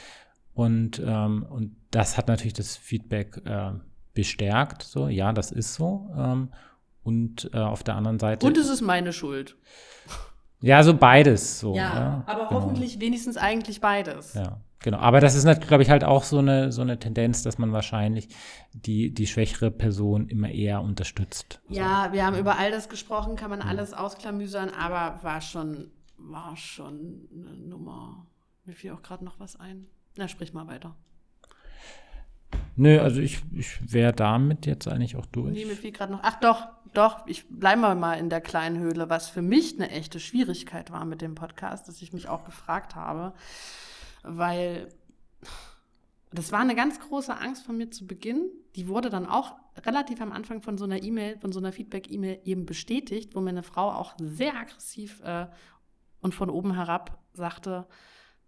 Und, ähm, und das hat natürlich das Feedback äh, bestärkt, so, ja, das ist so. Ähm, und äh, auf der anderen Seite. Und es ist meine Schuld. Ja, so beides. So, Ja, aber genau. hoffentlich wenigstens eigentlich beides. Ja, genau. Aber das ist, glaube ich, halt auch so eine, so eine Tendenz, dass man wahrscheinlich die, die schwächere Person immer eher unterstützt. Ja, wir haben über all das gesprochen, kann man alles ausklamüsern, aber war schon, war schon eine Nummer. Mir fiel auch gerade noch was ein. Na, sprich mal weiter. Nö, also ich, ich wäre damit jetzt eigentlich auch durch. Nee, mir fiel gerade noch. Ach doch, doch, ich bleibe mal in der kleinen Höhle, was für mich eine echte Schwierigkeit war mit dem Podcast, dass ich mich auch gefragt habe, weil das war eine ganz große Angst von mir zu Beginn. Die wurde dann auch relativ am Anfang von so einer E-Mail, von so einer Feedback-E-Mail eben bestätigt, wo mir eine Frau auch sehr aggressiv äh, und von oben herab sagte,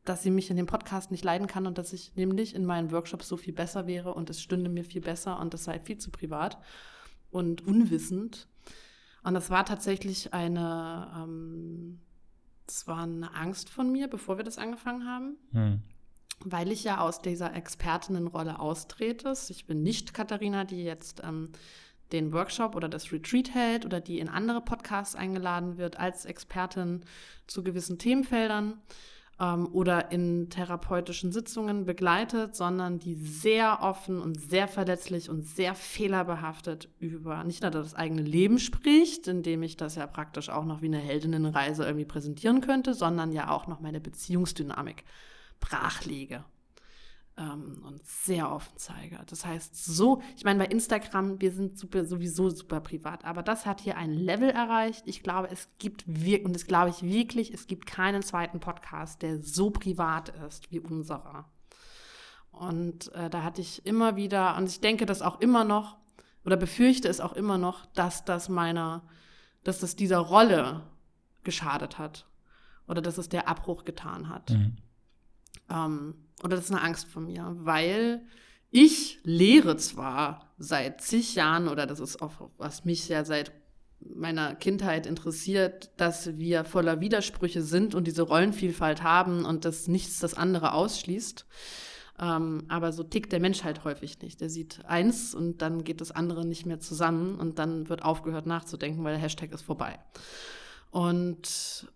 dass sie mich in dem Podcast nicht leiden kann und dass ich nämlich in meinen Workshops so viel besser wäre und es stünde mir viel besser und es sei viel zu privat und unwissend. Und das war tatsächlich eine, ähm, das war eine Angst von mir, bevor wir das angefangen haben, Hm. weil ich ja aus dieser Expertinnenrolle austrete. Ich bin nicht Katharina, die jetzt ähm, den Workshop oder das Retreat hält oder die in andere Podcasts eingeladen wird als Expertin zu gewissen Themenfeldern ähm, oder in therapeutischen Sitzungen begleitet, sondern die sehr offen und sehr verletzlich und sehr fehlerbehaftet über nicht nur das eigene Leben spricht, indem ich das ja praktisch auch noch wie eine Heldinnenreise irgendwie präsentieren könnte, sondern ja auch noch meine Beziehungsdynamik brachlege ähm, und sehr offen zeige. Das heißt, so, ich meine, bei Instagram, wir sind super, sowieso super privat, aber das hat hier ein Level erreicht. Ich glaube, es gibt wirklich, und das glaube ich wirklich, es gibt keinen zweiten Podcast, der so privat ist wie unserer. Und äh, da hatte ich immer wieder, und ich denke das auch immer noch, oder befürchte es auch immer noch, dass das meiner, dass das dieser Rolle geschadet hat. Oder dass es der Abbruch getan hat. Mhm. Ähm, oder das ist eine Angst von mir, weil ich lehre zwar seit zig Jahren, oder das ist auch, was mich ja seit meiner Kindheit interessiert, dass wir voller Widersprüche sind und diese Rollenvielfalt haben und dass nichts das andere ausschließt. Ähm, aber so tickt der Mensch halt häufig nicht. Der sieht eins und dann geht das andere nicht mehr zusammen und dann wird aufgehört nachzudenken, weil der Hashtag ist vorbei. Und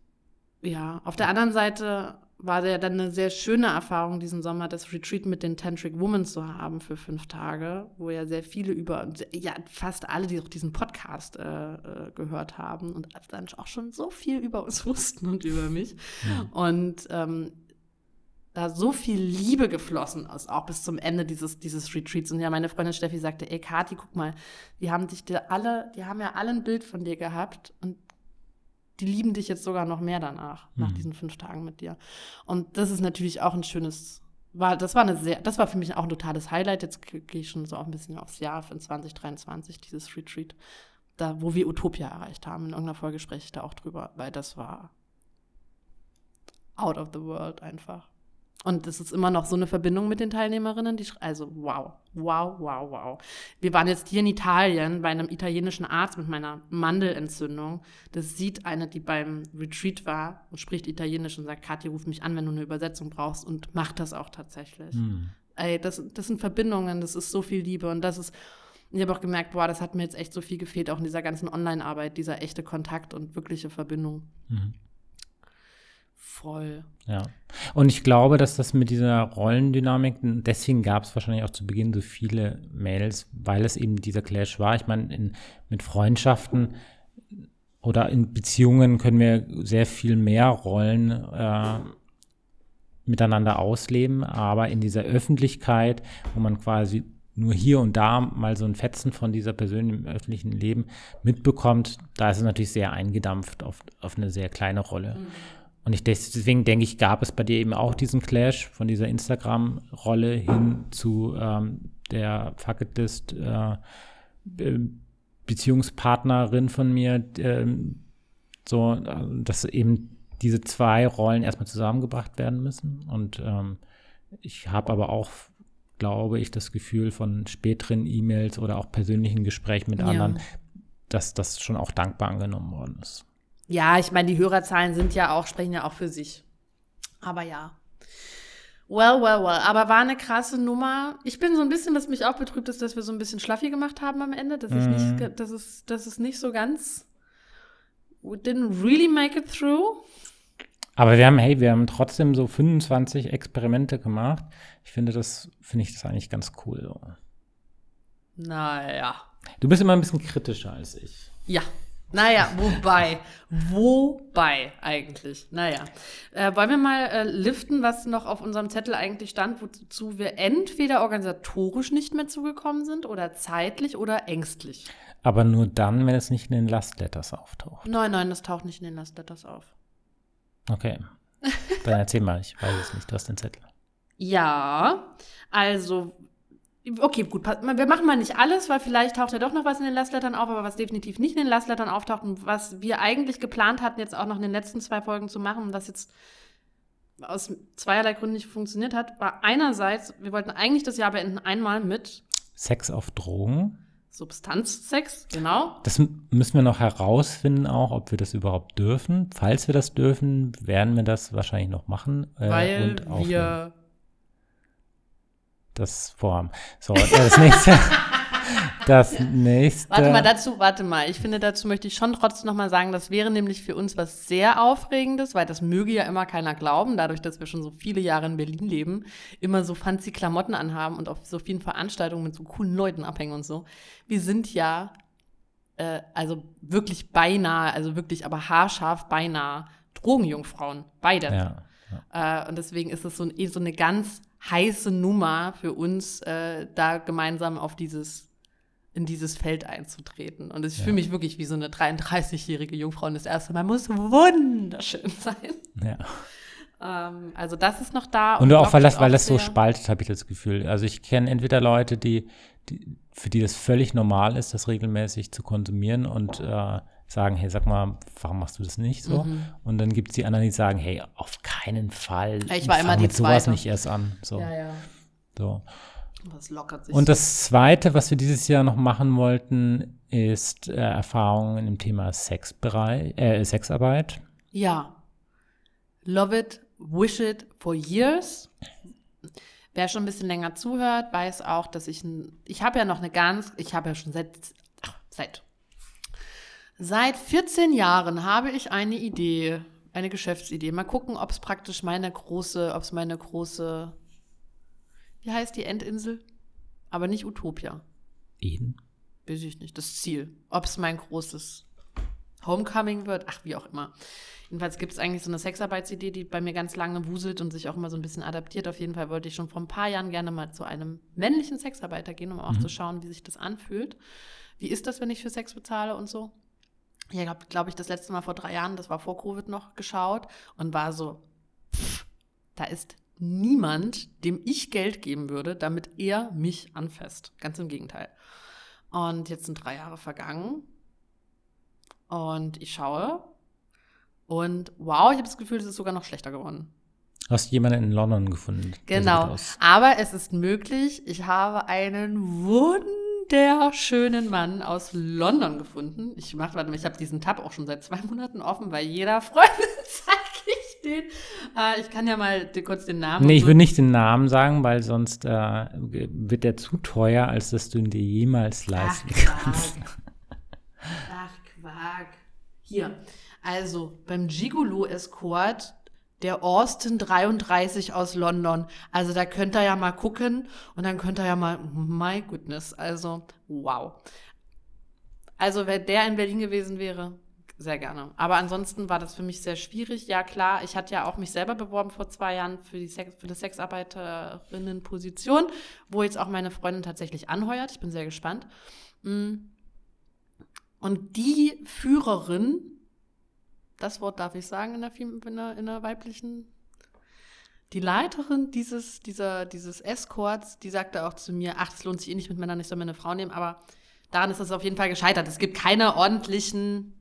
ja, auf der anderen Seite war ja dann eine sehr schöne Erfahrung diesen Sommer, das Retreat mit den Tantric Women zu haben für fünf Tage, wo ja sehr viele über, ja, fast alle, die auch diesen Podcast äh, äh, gehört haben und dann auch schon so viel über uns wussten und über mich. Und ähm, da so viel Liebe geflossen ist, auch bis zum Ende dieses, dieses Retreats. Und ja, meine Freundin Steffi sagte, ey, Kathi, guck mal, die haben dich dir alle, die haben ja alle ein Bild von dir gehabt und die lieben dich jetzt sogar noch mehr danach, nach Mhm. diesen fünf Tagen mit dir. Und das ist natürlich auch ein schönes, war, das war eine sehr, das war für mich auch ein totales Highlight. Jetzt gehe ich schon so auch ein bisschen aufs Jahr in 2023, dieses Retreat, da, wo wir Utopia erreicht haben. In irgendeiner Folge spreche ich da auch drüber, weil das war out of the world einfach. Und es ist immer noch so eine Verbindung mit den Teilnehmerinnen, die, also wow, wow, wow, wow. Wir waren jetzt hier in Italien bei einem italienischen Arzt mit meiner Mandelentzündung. Das sieht eine, die beim Retreat war und spricht Italienisch und sagt, Kathi, ruf mich an, wenn du eine Übersetzung brauchst und macht das auch tatsächlich. Hm. Ey, das, das sind Verbindungen, das ist so viel Liebe und das ist, ich habe auch gemerkt, boah, das hat mir jetzt echt so viel gefehlt, auch in dieser ganzen Online-Arbeit, dieser echte Kontakt und wirkliche Verbindung. Mhm. Voll. Ja. Und ich glaube, dass das mit dieser Rollendynamik, deswegen gab es wahrscheinlich auch zu Beginn so viele Mails, weil es eben dieser Clash war. Ich meine, in, mit Freundschaften oder in Beziehungen können wir sehr viel mehr Rollen äh, miteinander ausleben, aber in dieser Öffentlichkeit, wo man quasi nur hier und da mal so ein Fetzen von dieser Person im öffentlichen Leben mitbekommt, da ist es natürlich sehr eingedampft auf, auf eine sehr kleine Rolle. Mhm. Und ich deswegen denke ich, gab es bei dir eben auch diesen Clash von dieser Instagram-Rolle hin zu ähm, der Fucketlist äh, Beziehungspartnerin von mir, äh, so, dass eben diese zwei Rollen erstmal zusammengebracht werden müssen. Und ähm, ich habe aber auch, glaube ich, das Gefühl von späteren E-Mails oder auch persönlichen Gesprächen mit ja. anderen, dass das schon auch dankbar angenommen worden ist. Ja, ich meine, die Hörerzahlen sind ja auch, sprechen ja auch für sich. Aber ja. Well, well, well. Aber war eine krasse Nummer. Ich bin so ein bisschen, was mich auch betrübt ist, dass wir so ein bisschen schlaffi gemacht haben am Ende. Dass, ich nicht, mhm. dass, es, dass es nicht so ganz. We didn't really make it through. Aber wir haben, hey, wir haben trotzdem so 25 Experimente gemacht. Ich finde das, finde ich das eigentlich ganz cool. Naja. Du bist immer ein bisschen kritischer als ich. Ja, naja, wobei, wobei eigentlich. Naja, äh, wollen wir mal äh, liften, was noch auf unserem Zettel eigentlich stand, wozu wir entweder organisatorisch nicht mehr zugekommen sind oder zeitlich oder ängstlich. Aber nur dann, wenn es nicht in den Last Letters auftaucht. Nein, nein, das taucht nicht in den Last Letters auf. Okay. Dann erzähl mal, ich weiß es nicht, du hast den Zettel. Ja, also Okay, gut. Wir machen mal nicht alles, weil vielleicht taucht ja doch noch was in den Lastlettern auf, aber was definitiv nicht in den Lastlettern auftaucht und was wir eigentlich geplant hatten, jetzt auch noch in den letzten zwei Folgen zu machen, was jetzt aus zweierlei Gründen nicht funktioniert hat, war einerseits, wir wollten eigentlich das Jahr beenden einmal mit Sex auf Drogen. Substanzsex, genau. Das müssen wir noch herausfinden, auch ob wir das überhaupt dürfen. Falls wir das dürfen, werden wir das wahrscheinlich noch machen. Äh, Weil wir das vorhaben. So, das nächste. das nächste. Warte mal dazu, warte mal. Ich finde, dazu möchte ich schon trotzdem nochmal sagen, das wäre nämlich für uns was sehr Aufregendes, weil das möge ja immer keiner glauben, dadurch, dass wir schon so viele Jahre in Berlin leben, immer so fancy Klamotten anhaben und auf so vielen Veranstaltungen mit so coolen Leuten abhängen und so. Wir sind ja, äh, also wirklich beinahe, also wirklich aber haarscharf beinahe Drogenjungfrauen. Beide. Ja. Ja. Äh, und deswegen ist es so, so eine ganz heiße Nummer für uns, äh, da gemeinsam auf dieses in dieses Feld einzutreten. Und ich ja. fühle mich wirklich wie so eine 33-jährige Jungfrau und das erste Mal muss wunderschön sein. Ja. Ähm, also das ist noch da. Und, und auch, weil das, weil das so spaltet, habe ich das Gefühl. Also ich kenne entweder Leute, die, die, für die das völlig normal ist, das regelmäßig zu konsumieren und äh, sagen, hey, sag mal, warum machst du das nicht so? Mhm. Und dann gibt es die anderen, die sagen, hey, auf keinen Fall. Ich war immer die mit sowas nicht erst an. So. Ja, ja. So. Das lockert sich. Und das Zweite, was wir dieses Jahr noch machen wollten, ist äh, Erfahrungen im Thema Sexbereich, äh, Sexarbeit. Ja. Love it, wish it for years. Wer schon ein bisschen länger zuhört, weiß auch, dass ich, ich habe ja noch eine ganz, ich habe ja schon seit, ach, seit Seit 14 Jahren habe ich eine Idee, eine Geschäftsidee. Mal gucken, ob es praktisch meine große, ob es meine große, wie heißt die Endinsel? Aber nicht Utopia. Eden? Weiß ich nicht. Das Ziel. Ob es mein großes Homecoming wird, ach, wie auch immer. Jedenfalls gibt es eigentlich so eine Sexarbeitsidee, die bei mir ganz lange wuselt und sich auch immer so ein bisschen adaptiert. Auf jeden Fall wollte ich schon vor ein paar Jahren gerne mal zu einem männlichen Sexarbeiter gehen, um auch mhm. zu schauen, wie sich das anfühlt. Wie ist das, wenn ich für Sex bezahle und so? Ich habe, glaube ich, das letzte Mal vor drei Jahren, das war vor Covid noch, geschaut und war so, pff, da ist niemand, dem ich Geld geben würde, damit er mich anfasst. Ganz im Gegenteil. Und jetzt sind drei Jahre vergangen und ich schaue und wow, ich habe das Gefühl, es ist sogar noch schlechter geworden. Hast du jemanden in London gefunden? Genau. Aber es ist möglich. Ich habe einen wunderbaren der schönen Mann aus London gefunden. Ich mach, warte mal, ich habe diesen Tab auch schon seit zwei Monaten offen, weil jeder Freundin zeige ich stehen. Äh, ich kann ja mal kurz den Namen. Nee, ich würde nicht den Namen sagen, weil sonst äh, wird der zu teuer, als dass du ihn dir jemals leisten Ach, kannst. Ach, Quark. Hier, also beim Gigolo Escort der Austin 33 aus London. Also da könnt ihr ja mal gucken und dann könnt ihr ja mal, my goodness, also wow. Also wenn der in Berlin gewesen wäre, sehr gerne. Aber ansonsten war das für mich sehr schwierig. Ja, klar, ich hatte ja auch mich selber beworben vor zwei Jahren für die, Sex, für die Sexarbeiterinnenposition, wo jetzt auch meine Freundin tatsächlich anheuert. Ich bin sehr gespannt. Mm. Und die Führerin, das Wort darf ich sagen in der, in der, in der weiblichen die Leiterin dieses, dieser, dieses Escorts, die sagte auch zu mir, ach, das lohnt sich eh nicht mit Männern, ich soll mir eine Frau nehmen, aber daran ist es auf jeden Fall gescheitert. Es gibt keine ordentlichen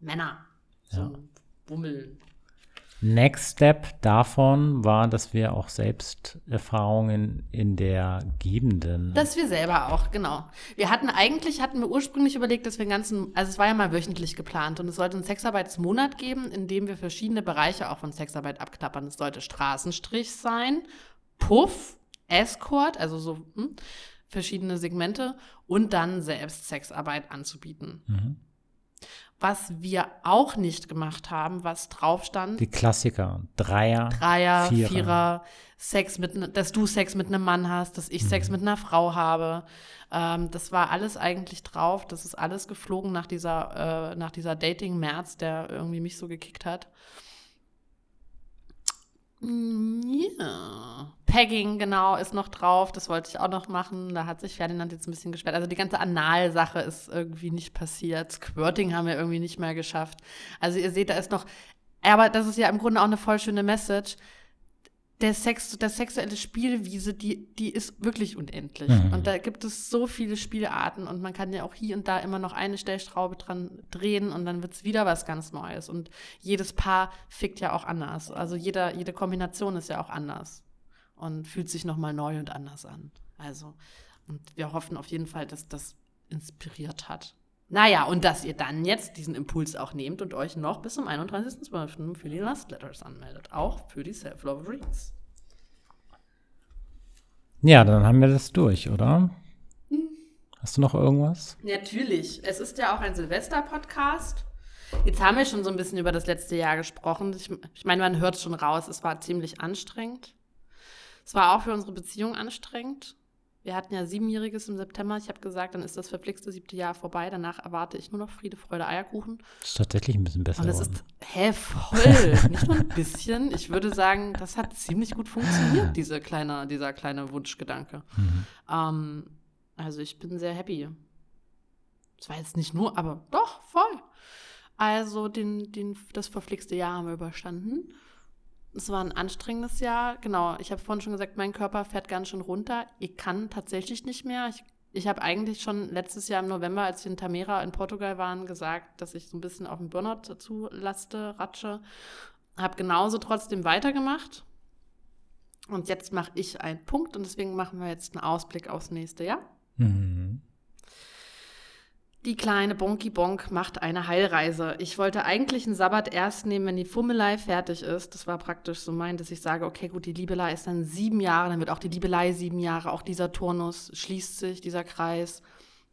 Männer. So ja. Bummel. Next Step davon war, dass wir auch selbst Erfahrungen in der gebenden. Dass wir selber auch, genau. Wir hatten eigentlich, hatten wir ursprünglich überlegt, dass wir einen ganzen, also es war ja mal wöchentlich geplant und es sollte einen Sexarbeitsmonat geben, in dem wir verschiedene Bereiche auch von Sexarbeit abknappern. Es sollte Straßenstrich sein, Puff, Escort, also so hm, verschiedene Segmente und dann selbst Sexarbeit anzubieten. Mhm. Was wir auch nicht gemacht haben, was drauf stand. Die Klassiker. Dreier. Dreier, Vierer, Vierer Sex mit, dass du Sex mit einem Mann hast, dass ich mhm. Sex mit einer Frau habe. Ähm, das war alles eigentlich drauf. Das ist alles geflogen nach dieser, äh, nach dieser Dating-März, der irgendwie mich so gekickt hat. Ja. Pegging, genau, ist noch drauf. Das wollte ich auch noch machen. Da hat sich Ferdinand jetzt ein bisschen gesperrt. Also die ganze Anal-Sache ist irgendwie nicht passiert. Squirting haben wir irgendwie nicht mehr geschafft. Also ihr seht, da ist noch. Aber das ist ja im Grunde auch eine voll schöne Message der Sex, das sexuelle Spielwiese, die, die ist wirklich unendlich. Mhm. Und da gibt es so viele Spielarten und man kann ja auch hier und da immer noch eine Stellschraube dran drehen und dann wird es wieder was ganz Neues. Und jedes Paar fickt ja auch anders. Also jeder, jede Kombination ist ja auch anders und fühlt sich nochmal neu und anders an. Also, und wir hoffen auf jeden Fall, dass das inspiriert hat. Naja, und dass ihr dann jetzt diesen Impuls auch nehmt und euch noch bis zum 31.12. für die Last Letters anmeldet. Auch für die Self-Love Reads. Ja, dann haben wir das durch, oder? Hm. Hast du noch irgendwas? Natürlich. Es ist ja auch ein Silvester-Podcast. Jetzt haben wir schon so ein bisschen über das letzte Jahr gesprochen. Ich, ich meine, man hört schon raus, es war ziemlich anstrengend. Es war auch für unsere Beziehung anstrengend. Wir hatten ja siebenjähriges im September. Ich habe gesagt, dann ist das verflixte siebte Jahr vorbei. Danach erwarte ich nur noch Friede, Freude, Eierkuchen. Das ist tatsächlich ein bisschen besser. Und das ist, hä, voll. Nicht nur ein bisschen. Ich würde sagen, das hat ziemlich gut funktioniert, diese kleine, dieser kleine Wunschgedanke. Mhm. Ähm, also ich bin sehr happy. Es war jetzt nicht nur, aber doch, voll. Also den, den, das verflixte Jahr haben wir überstanden. Es war ein anstrengendes Jahr. Genau, ich habe vorhin schon gesagt, mein Körper fährt ganz schön runter. Ich kann tatsächlich nicht mehr. Ich, ich habe eigentlich schon letztes Jahr im November, als wir in Tamera in Portugal waren, gesagt, dass ich so ein bisschen auf den Burnout dazu laste, ratsche. Habe genauso trotzdem weitergemacht. Und jetzt mache ich einen Punkt und deswegen machen wir jetzt einen Ausblick aufs nächste Jahr. Mhm. Die kleine Bonky Bonk macht eine Heilreise. Ich wollte eigentlich einen Sabbat erst nehmen, wenn die Fummelei fertig ist. Das war praktisch so mein, dass ich sage, okay, gut, die Liebelei ist dann sieben Jahre, dann wird auch die Liebelei sieben Jahre, auch dieser Turnus schließt sich, dieser Kreis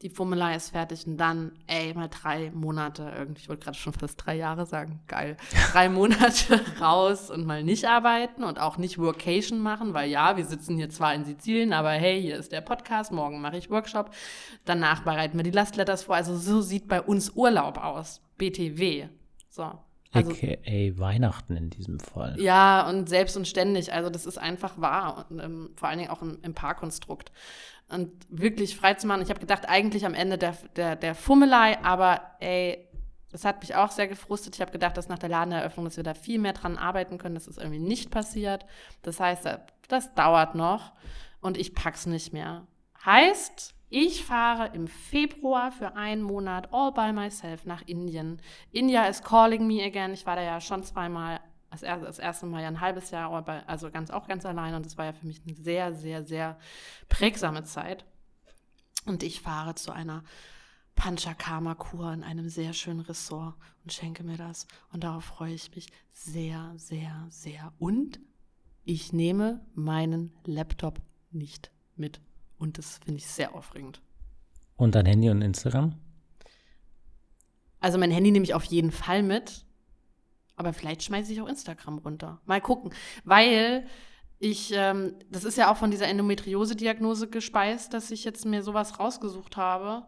die Formelei ist fertig und dann, ey, mal drei Monate irgendwie, ich wollte gerade schon fast drei Jahre sagen, geil, drei Monate raus und mal nicht arbeiten und auch nicht Workation machen, weil ja, wir sitzen hier zwar in Sizilien, aber hey, hier ist der Podcast, morgen mache ich Workshop, danach bereiten wir die Last Letters vor, also so sieht bei uns Urlaub aus, BTW, so. Also, AKA Weihnachten in diesem Fall. Ja, und selbst und ständig. Also das ist einfach wahr. Und, ähm, vor allen Dingen auch im, im Paarkonstrukt und wirklich frei zu machen. Ich habe gedacht, eigentlich am Ende der, der, der Fummelei, aber ey, das hat mich auch sehr gefrustet. Ich habe gedacht, dass nach der Ladeneröffnung, dass wir da viel mehr dran arbeiten können. Das ist irgendwie nicht passiert. Das heißt, das dauert noch und ich pack's nicht mehr. Heißt, ich fahre im Februar für einen Monat all by myself nach Indien. India is calling me again. Ich war da ja schon zweimal das, erste, das erste Mal ja ein halbes Jahr, aber also ganz, auch ganz allein. Und das war ja für mich eine sehr, sehr, sehr prägsame Zeit. Und ich fahre zu einer Panchakarma-Kur in einem sehr schönen Ressort und schenke mir das. Und darauf freue ich mich sehr, sehr, sehr. Und ich nehme meinen Laptop nicht mit. Und das finde ich sehr aufregend. Und dein Handy und Instagram? Also mein Handy nehme ich auf jeden Fall mit. Aber vielleicht schmeiße ich auch Instagram runter. Mal gucken. Weil ich, ähm, das ist ja auch von dieser Endometriose-Diagnose gespeist, dass ich jetzt mir sowas rausgesucht habe.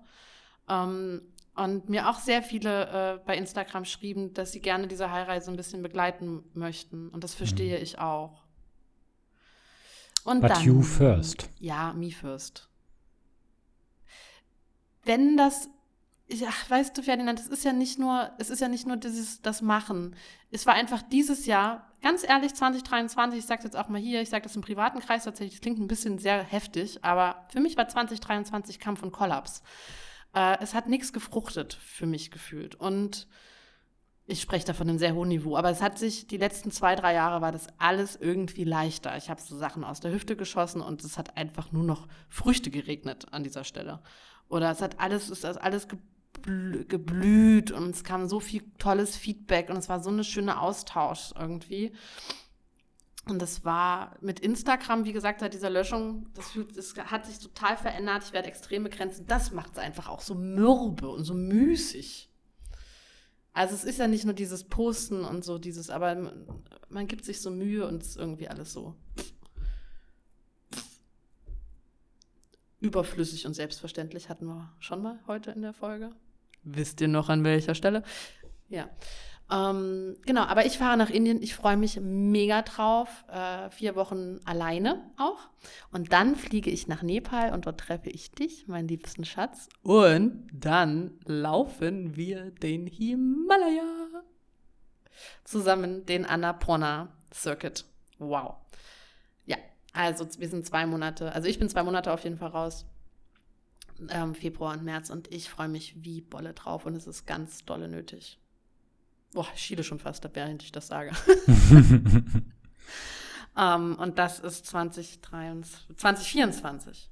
Ähm, und mir auch sehr viele äh, bei Instagram schrieben, dass sie gerne diese Heilreise ein bisschen begleiten möchten. Und das verstehe mhm. ich auch. Und But dann, you first. Ja, me first. Wenn das, ja, weißt du, Ferdinand, es ist ja nicht nur, es ist ja nicht nur dieses, das Machen. Es war einfach dieses Jahr, ganz ehrlich, 2023, ich sage jetzt auch mal hier, ich sage das im privaten Kreis tatsächlich, das klingt ein bisschen sehr heftig, aber für mich war 2023 Kampf und Kollaps. Äh, es hat nichts gefruchtet für mich gefühlt. Und ich spreche da von einem sehr hohen Niveau, aber es hat sich, die letzten zwei, drei Jahre war das alles irgendwie leichter. Ich habe so Sachen aus der Hüfte geschossen und es hat einfach nur noch Früchte geregnet an dieser Stelle. Oder es hat alles, es ist alles geblüht und es kam so viel tolles Feedback und es war so eine schöne Austausch irgendwie. Und das war mit Instagram, wie gesagt, seit dieser Löschung, das, das hat sich total verändert. Ich werde extreme Grenzen. Das macht es einfach auch so mürbe und so müßig. Also es ist ja nicht nur dieses Posten und so dieses, aber man, gibt sich so Mühe und es ist irgendwie alles so überflüssig und selbstverständlich hatten wir schon mal heute in der Folge. Wisst ihr noch an welcher Stelle? Ja. Ähm, genau, aber ich fahre nach Indien. Ich freue mich mega drauf. Äh, vier Wochen alleine auch. Und dann fliege ich nach Nepal und dort treffe ich dich, meinen liebsten Schatz. Und dann laufen wir den Himalaya zusammen, den Annapurna Circuit. Wow. Also wir sind zwei Monate, also ich bin zwei Monate auf jeden Fall raus. Ähm, Februar und März und ich freue mich wie Bolle drauf und es ist ganz dolle nötig. Boah, ich schiele schon fast, während ich das sage. um, ähm, und das ist 2023, 2024.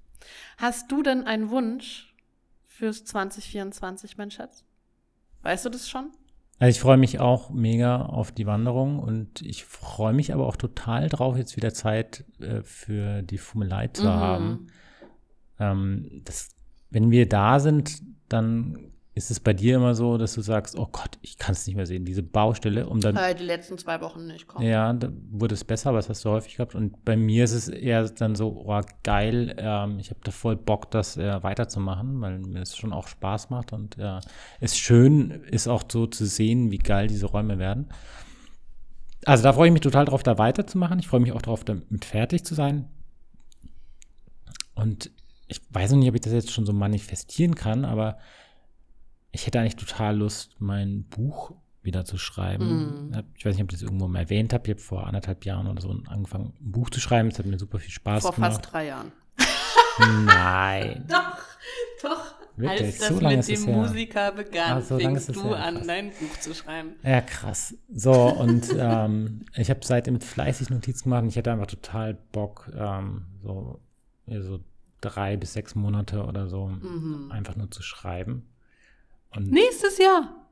Hast du denn einen Wunsch fürs 2024, mein Schatz? Weißt du das schon? Also ich freue mich auch mega auf die Wanderung und ich freue mich aber auch total drauf, jetzt wieder Zeit äh, für die Fummelei zu mhm. haben. Ähm, das, wenn wir da sind, dann ist es bei dir immer so, dass du sagst, oh Gott, ich kann es nicht mehr sehen, diese Baustelle, um dann. Äh, die letzten zwei Wochen nicht kommen. Ja, da wurde es besser, aber das hast du häufig gehabt. Und bei mir ist es eher dann so, oh geil, ähm, ich habe da voll Bock, das äh, weiterzumachen, weil mir das schon auch Spaß macht. Und ja, äh, ist schön, ist auch so zu sehen, wie geil diese Räume werden. Also da freue ich mich total drauf, da weiterzumachen. Ich freue mich auch darauf, damit fertig zu sein. Und ich weiß noch nicht, ob ich das jetzt schon so manifestieren kann, aber ich hätte eigentlich total Lust, mein Buch wieder zu schreiben. Mm. Ich weiß nicht, ob ich das irgendwo mal erwähnt habe. Ich habe vor anderthalb Jahren oder so angefangen, ein Buch zu schreiben. Es hat mir super viel Spaß vor gemacht. Vor fast drei Jahren. Nein. doch, doch. Wirklich? Als das so mit dem Musiker begann, ah, so fingst du ja, an, dein Buch zu schreiben. Ja, krass. So, und ähm, ich habe seitdem fleißig Notizen gemacht und ich hätte einfach total Bock, ähm, so, so drei bis sechs Monate oder so mhm. einfach nur zu schreiben. Und Nächstes Jahr.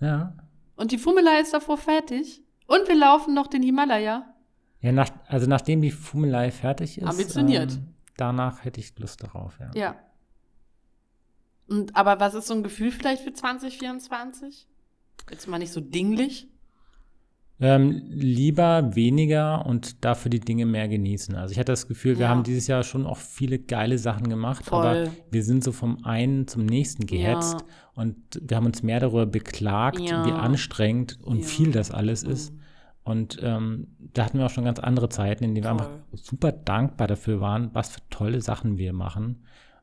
Ja. Und die Fummelei ist davor fertig. Und wir laufen noch den Himalaya. Ja, nach, also nachdem die Fummelei fertig ist. Ambitioniert. Ähm, danach hätte ich Lust darauf, ja. Ja. Und, aber was ist so ein Gefühl vielleicht für 2024? Jetzt mal nicht so dinglich. Ähm, lieber weniger und dafür die Dinge mehr genießen. Also ich hatte das Gefühl, wir ja. haben dieses Jahr schon auch viele geile Sachen gemacht, Voll. aber wir sind so vom einen zum nächsten gehetzt ja. Und wir haben uns mehr darüber beklagt, ja. wie anstrengend und viel das alles ist. Mhm. Und ähm, da hatten wir auch schon ganz andere Zeiten, in denen wir einfach super dankbar dafür waren, was für tolle Sachen wir machen.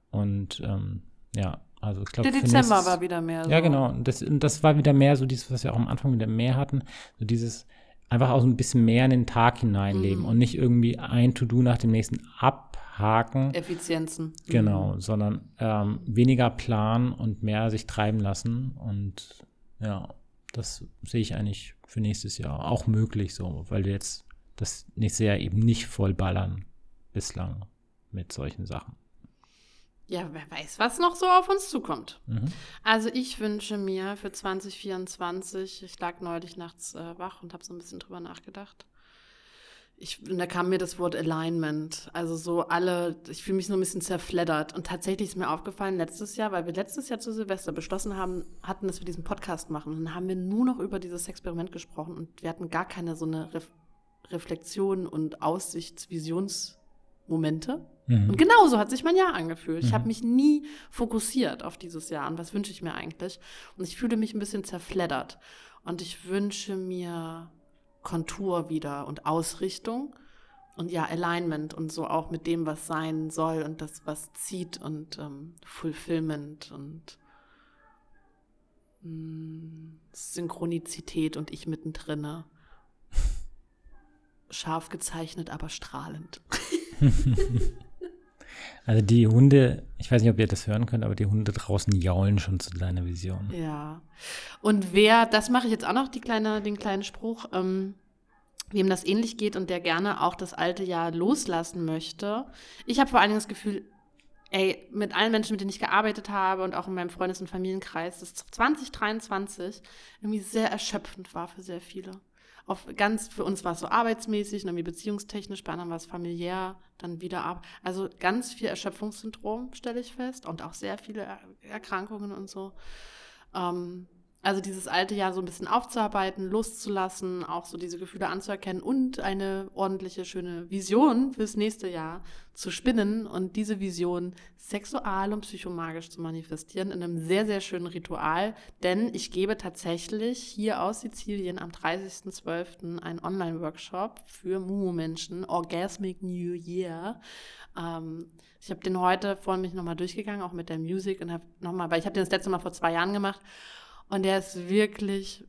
Und ähm, ja, also ich glaube. Der Dezember nächstes, war wieder mehr so. Ja, genau. Und das, und das war wieder mehr so dieses, was wir auch am Anfang wieder mehr hatten. So dieses einfach auch so ein bisschen mehr in den Tag hineinleben mhm. und nicht irgendwie ein To-Do nach dem nächsten abhaken. Effizienzen. Genau, mhm. sondern ähm, weniger planen und mehr sich treiben lassen. Und ja, das sehe ich eigentlich für nächstes Jahr auch möglich so, weil wir jetzt das nächste Jahr eben nicht voll ballern bislang mit solchen Sachen. Ja, wer weiß, was noch so auf uns zukommt. Mhm. Also ich wünsche mir für 2024, ich lag neulich nachts äh, wach und habe so ein bisschen drüber nachgedacht. Ich, und da kam mir das Wort Alignment. Also so alle, ich fühle mich so ein bisschen zerfleddert. Und tatsächlich ist mir aufgefallen, letztes Jahr, weil wir letztes Jahr zu Silvester beschlossen haben, hatten, dass wir diesen Podcast machen. Und dann haben wir nur noch über dieses Experiment gesprochen und wir hatten gar keine so eine Ref Reflexion und Aussichtsvisionsmomente. Mhm. Und genauso hat sich mein Jahr angefühlt. Ich Mhm. habe mich nie fokussiert auf dieses Jahr. Und was wünsche ich mir eigentlich? Und ich fühle mich ein bisschen zerfleddert. Und ich wünsche mir Kontur wieder und Ausrichtung. Und ja, Alignment und so auch mit dem, was sein soll und das, was zieht und ähm, Fulfillment und mh, Synchronizität und ich mittendrin. Scharf gezeichnet, aber strahlend. Also die Hunde, ich weiß nicht, ob ihr das hören könnt, aber die Hunde draußen jaulen schon zu deiner Vision. Ja. Und wer, das mache ich jetzt auch noch, kleine, den kleinen Spruch, ähm, wem das ähnlich geht und der gerne auch das alte Jahr loslassen möchte. Ich habe vor allen Dingen das Gefühl, ey, mit allen Menschen, mit denen ich gearbeitet habe und auch in meinem Freundes- und Familienkreis, dass 2023 irgendwie sehr erschöpfend war für sehr viele. Auf ganz, für uns war es so arbeitsmäßig, irgendwie beziehungstechnisch, bei anderen war es familiär, dann wieder ab. Also ganz viel Erschöpfungssyndrom, stelle ich fest, und auch sehr viele er Erkrankungen und so. Ähm, also dieses alte Jahr so ein bisschen aufzuarbeiten, loszulassen, auch so diese Gefühle anzuerkennen und eine ordentliche, schöne Vision fürs nächste Jahr zu spinnen und diese Vision sexual und psychomagisch zu manifestieren in einem sehr, sehr schönen Ritual. Denn ich gebe tatsächlich hier aus Sizilien am 30.12. einen Online-Workshop für Mumu-Menschen, Orgasmic New Year. Ähm, ich habe den heute vorhin mich nochmal durchgegangen, auch mit der Musik und habe nochmal, weil ich habe den das letzte Mal vor zwei Jahren gemacht und der ist wirklich,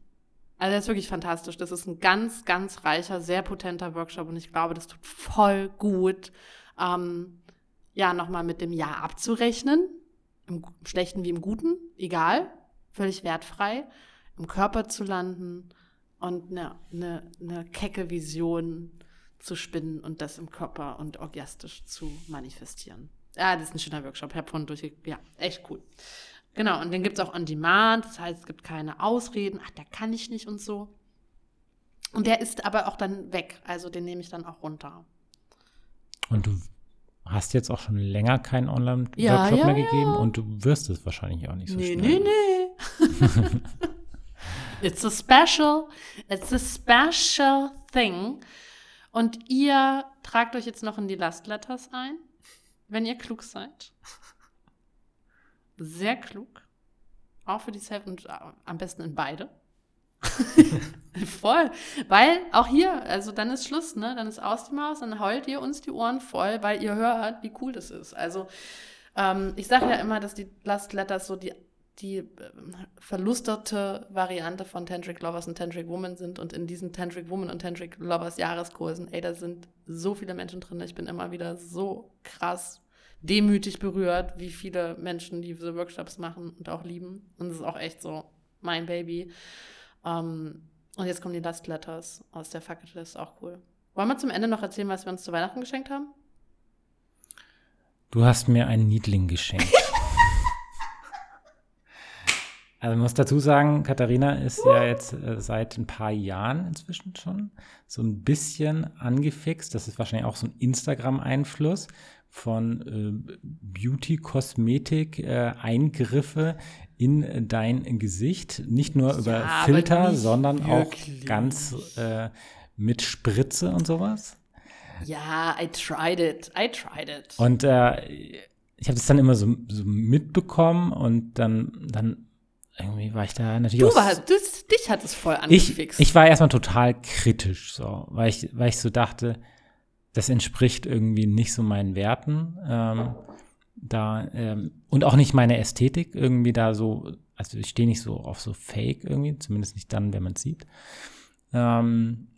also der ist wirklich fantastisch. Das ist ein ganz, ganz reicher, sehr potenter Workshop und ich glaube, das tut voll gut, ähm, ja, nochmal mit dem Jahr abzurechnen. Im Schlechten wie im Guten, egal, völlig wertfrei, im Körper zu landen und eine, eine, eine kecke Vision zu spinnen und das im Körper und orgiastisch zu manifestieren. Ja, das ist ein schöner Workshop. Ich habe vorhin durchge... Ja, echt cool. Genau, und den gibt es auch on demand, das heißt, es gibt keine Ausreden, ach, da kann ich nicht und so. Und der ist aber auch dann weg, also den nehme ich dann auch runter. Und du hast jetzt auch schon länger keinen Online-Workshop Ja, ja, mehr ja. gegeben und du wirst es wahrscheinlich auch nicht so nee, schnell. nee, nee. It's a special, it's a special thing. Und ihr tragt euch jetzt noch in die Last Letters ein, wenn ihr klug seid. Sehr klug. Auch für die Self und äh, am besten in beide. voll. Weil auch hier, also dann ist Schluss, ne? Dann ist aus die Maus, dann heult ihr uns die Ohren voll, weil ihr hört, wie cool das ist. Also ähm, ich sage ja immer, dass die Last Letters so die, die ähm, verlusterte Variante von Tantric Lovers und Tantric Woman sind. Und in diesen Tantric Woman und Tantric Lovers Jahreskursen, ey, da sind so viele Menschen drin. Ich bin immer wieder so krass demütig berührt, wie viele Menschen diese Workshops machen und auch lieben. Und es ist auch echt so mein Baby. Ähm, und jetzt kommen die Last Letters aus der Fucket List, auch cool. Wollen wir zum Ende noch erzählen, was wir uns zu Weihnachten geschenkt haben? Du hast mir einen Niedling geschenkt. Also ich muss dazu sagen, Katharina ist ja jetzt äh, seit ein paar Jahren inzwischen schon so ein bisschen angefixt. Das ist wahrscheinlich auch so ein Instagram-Einfluss von äh, Beauty-Kosmetik-Eingriffe in dein Gesicht. Nicht nur über Ja, Filter, sondern wirklich. auch ganz äh, mit Spritze und sowas. Ja, I tried it. I tried it. Und äh, ich habe das dann immer so, so mitbekommen und dann, dann irgendwie war ich da natürlich du warst, du, dich hat es voll ich, angefixt. ich war erstmal total kritisch, so, weil ich, weil ich so dachte, das entspricht irgendwie nicht so meinen Werten. Ähm, da, ähm, und auch nicht meine Ästhetik, irgendwie da so, also ich stehe nicht so auf so Fake irgendwie, zumindest nicht dann, wenn man es sieht. Ähm,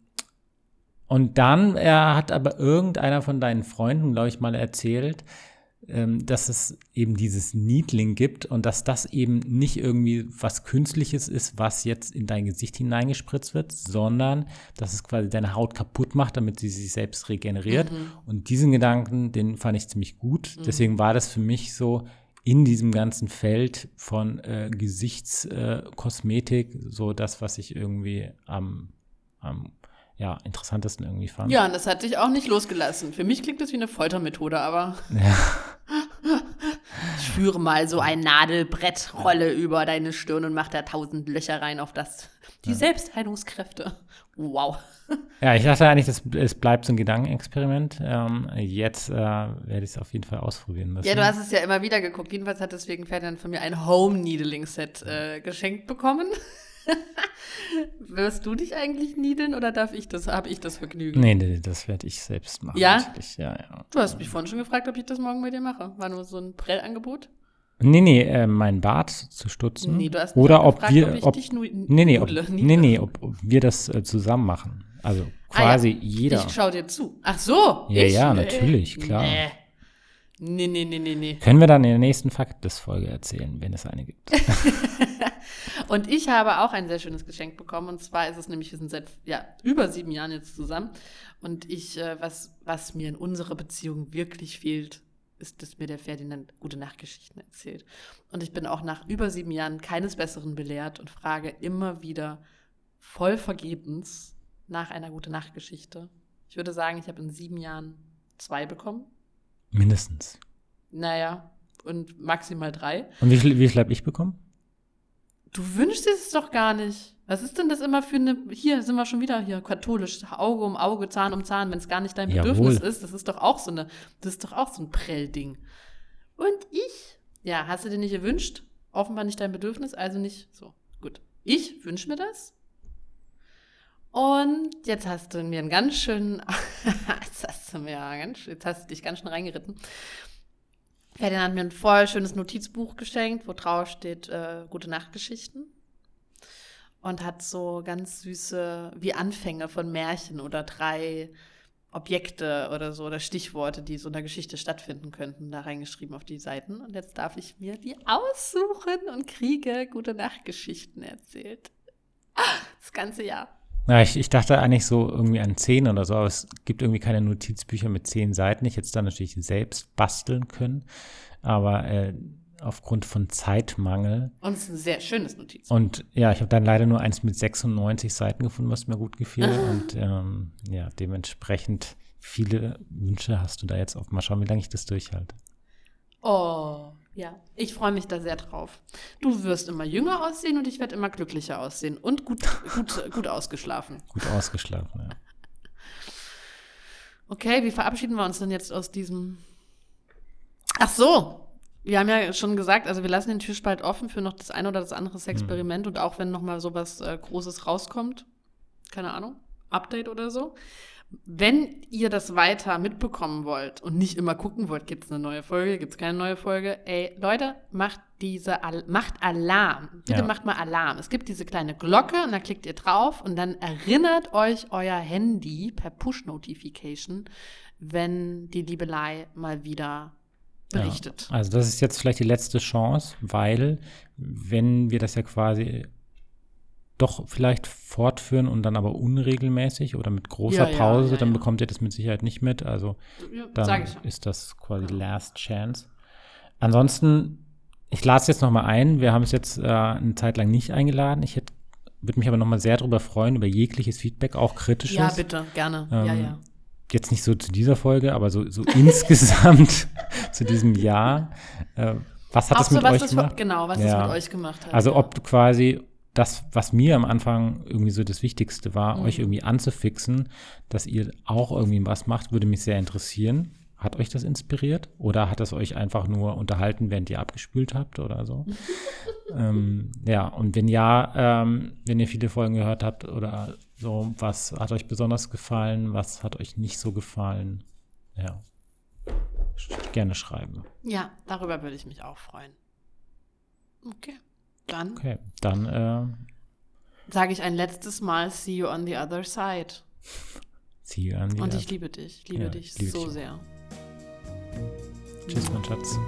und dann er hat aber irgendeiner von deinen Freunden, glaube ich, mal erzählt, dass es eben dieses Needling gibt und dass das eben nicht irgendwie was Künstliches ist, was jetzt in dein Gesicht hineingespritzt wird, sondern dass es quasi deine Haut kaputt macht, damit sie sich selbst regeneriert. Mhm. Und diesen Gedanken, den fand ich ziemlich gut. Deswegen war das für mich so in diesem ganzen Feld von äh, Gesichtskosmetik so das, was ich irgendwie am, am ja, interessantesten irgendwie fand. Ja, und das hat dich auch nicht losgelassen. Für mich klingt das wie eine Foltermethode, aber Ja. ich führe mal so ein Nadelbrettrolle über deine Stirn und mach da tausend Löcher rein auf das. Die Selbstheilungskräfte. Wow. Ja, ich dachte eigentlich, das, es bleibt so ein Gedankenexperiment. Ähm, jetzt äh, werde ich es auf jeden Fall ausprobieren müssen. Ja, du hast es ja immer wieder geguckt. Jedenfalls hat deswegen Ferdinand von mir ein Home-Needling-Set äh, geschenkt bekommen. Wirst du dich eigentlich niedeln oder darf ich das? Habe ich das Vergnügen? Nee, nee, das werde ich selbst machen. Ja? Ja, ja. Du hast mich vorhin schon gefragt, ob ich das morgen mit dir mache. War nur so ein Prellangebot? Nee, nee, äh, meinen Bart zu stutzen. Nee, du hast mich Oder ob gefragt, wir, ob ich ob, dich nu- nee, nee, ob, nee, nee, ob, ob wir das äh, zusammen machen. Also quasi Ah, ja. jeder. Ich schau dir zu. Ach so. Ja, ich, ja, äh, natürlich, klar. Nee. Nee, nee, nee, nee, nee. Können wir dann in der nächsten Faktlist-Folge erzählen, wenn es eine gibt. Und ich habe auch ein sehr schönes Geschenk bekommen. Und zwar ist es nämlich, wir sind seit ja, über sieben Jahren jetzt zusammen. Und ich, äh, was, was mir in unserer Beziehung wirklich fehlt, ist, dass mir der Ferdinand gute Nachtgeschichten erzählt. Und ich bin auch nach über sieben Jahren keines Besseren belehrt und frage immer wieder voll vergebens nach einer gute Nachtgeschichte. Ich würde sagen, ich habe in sieben Jahren zwei bekommen. Mindestens. Naja, und maximal drei. Und wie viel, wie viel habe ich bekommen? Du wünschst es doch gar nicht. Was ist denn das immer für eine. Hier sind wir schon wieder hier, katholisch. Auge um Auge, Zahn um Zahn, wenn es gar nicht dein Jawohl. Bedürfnis ist. Das ist doch auch so eine. Das ist doch auch so ein Prellding. Und ich? Ja, hast du dir nicht gewünscht? Offenbar nicht dein Bedürfnis, also nicht so. Gut. Ich wünsche mir das. Und jetzt hast du mir einen ganz schönen. jetzt hast du mir ganz. Jetzt hast du dich ganz schön reingeritten. Ferdinand hat mir ein voll schönes Notizbuch geschenkt, wo drauf steht äh, Gute Nachtgeschichten. Und hat so ganz süße, wie Anfänge von Märchen oder drei Objekte oder so oder Stichworte, die so in der Geschichte stattfinden könnten, da reingeschrieben auf die Seiten. Und jetzt darf ich mir die aussuchen und kriege Gute Nachtgeschichten erzählt. Ah, Das ganze Jahr. Na, ich, ich dachte eigentlich so irgendwie an zehn oder so, aber es gibt irgendwie keine Notizbücher mit zehn Seiten. Ich hätte es dann natürlich selbst basteln können, aber äh, aufgrund von Zeitmangel Und es ist ein sehr schönes Notiz. und ja, ich habe dann leider nur eins mit 96 Seiten gefunden, was mir gut gefiel und ähm, ja, dementsprechend viele Wünsche hast du da jetzt auf. Mal schauen, wie lange ich das durchhalte. Oh, ja. Ich freue mich da sehr drauf. Du wirst immer jünger aussehen und ich werde immer glücklicher aussehen und gut, gut, gut ausgeschlafen. Gut ausgeschlafen, ja. Okay, wie verabschieden wir uns denn jetzt aus diesem. Ach so. Wir haben ja schon gesagt, also wir lassen den Türspalt offen für noch das ein oder das andere Experiment und auch wenn noch mal sowas äh, Großes rauskommt, keine Ahnung, Update oder so. Wenn ihr das weiter mitbekommen wollt und nicht immer gucken wollt, gibt es eine neue Folge, gibt es keine neue Folge, ey, Leute, macht diese, Al macht Alarm. Bitte Ja. macht mal Alarm. Es gibt diese kleine Glocke und da klickt ihr drauf und dann erinnert euch euer Handy per Push-Notification, wenn die Liebelei mal wieder berichtet. Ja, also das ist jetzt vielleicht die letzte Chance, weil wenn wir das ja quasi doch vielleicht fortführen und dann aber unregelmäßig oder mit großer Ja, ja, Pause, ja, dann ja. bekommt ihr das mit Sicherheit nicht mit. Also Ja, dann ja. ist das quasi Last Chance. Ansonsten, ich lade es jetzt nochmal ein. Wir haben es jetzt äh, eine Zeit lang nicht eingeladen. Ich hätte würde mich aber nochmal sehr darüber freuen, über jegliches Feedback, auch kritisches. Ja, bitte, gerne. ja, Ähm, ja. Jetzt nicht so zu dieser Folge, aber so, so insgesamt zu diesem Jahr. Äh, was hat Auch das so, mit was euch das gemacht? genau, was Ja. das mit euch gemacht hat. Also ja. ob du quasi das, was mir am Anfang irgendwie so das Wichtigste war, Mhm. euch irgendwie anzufixen, dass ihr auch irgendwie was macht, würde mich sehr interessieren. Hat euch das inspiriert oder hat es euch einfach nur unterhalten, während ihr abgespült habt oder so? ähm, ja, und wenn ja, ähm, wenn ihr viele Folgen gehört habt oder so, was hat euch besonders gefallen, was hat euch nicht so gefallen? Ja, gerne schreiben. Ja, darüber würde ich mich auch freuen. Okay. Dann Okay, dann äh, sage ich ein letztes Mal, see you on the other side. zieh an die Und ich liebe dich. Ich liebe Ja, dich ich liebe so dich sehr. Tschüss, mein Schatz.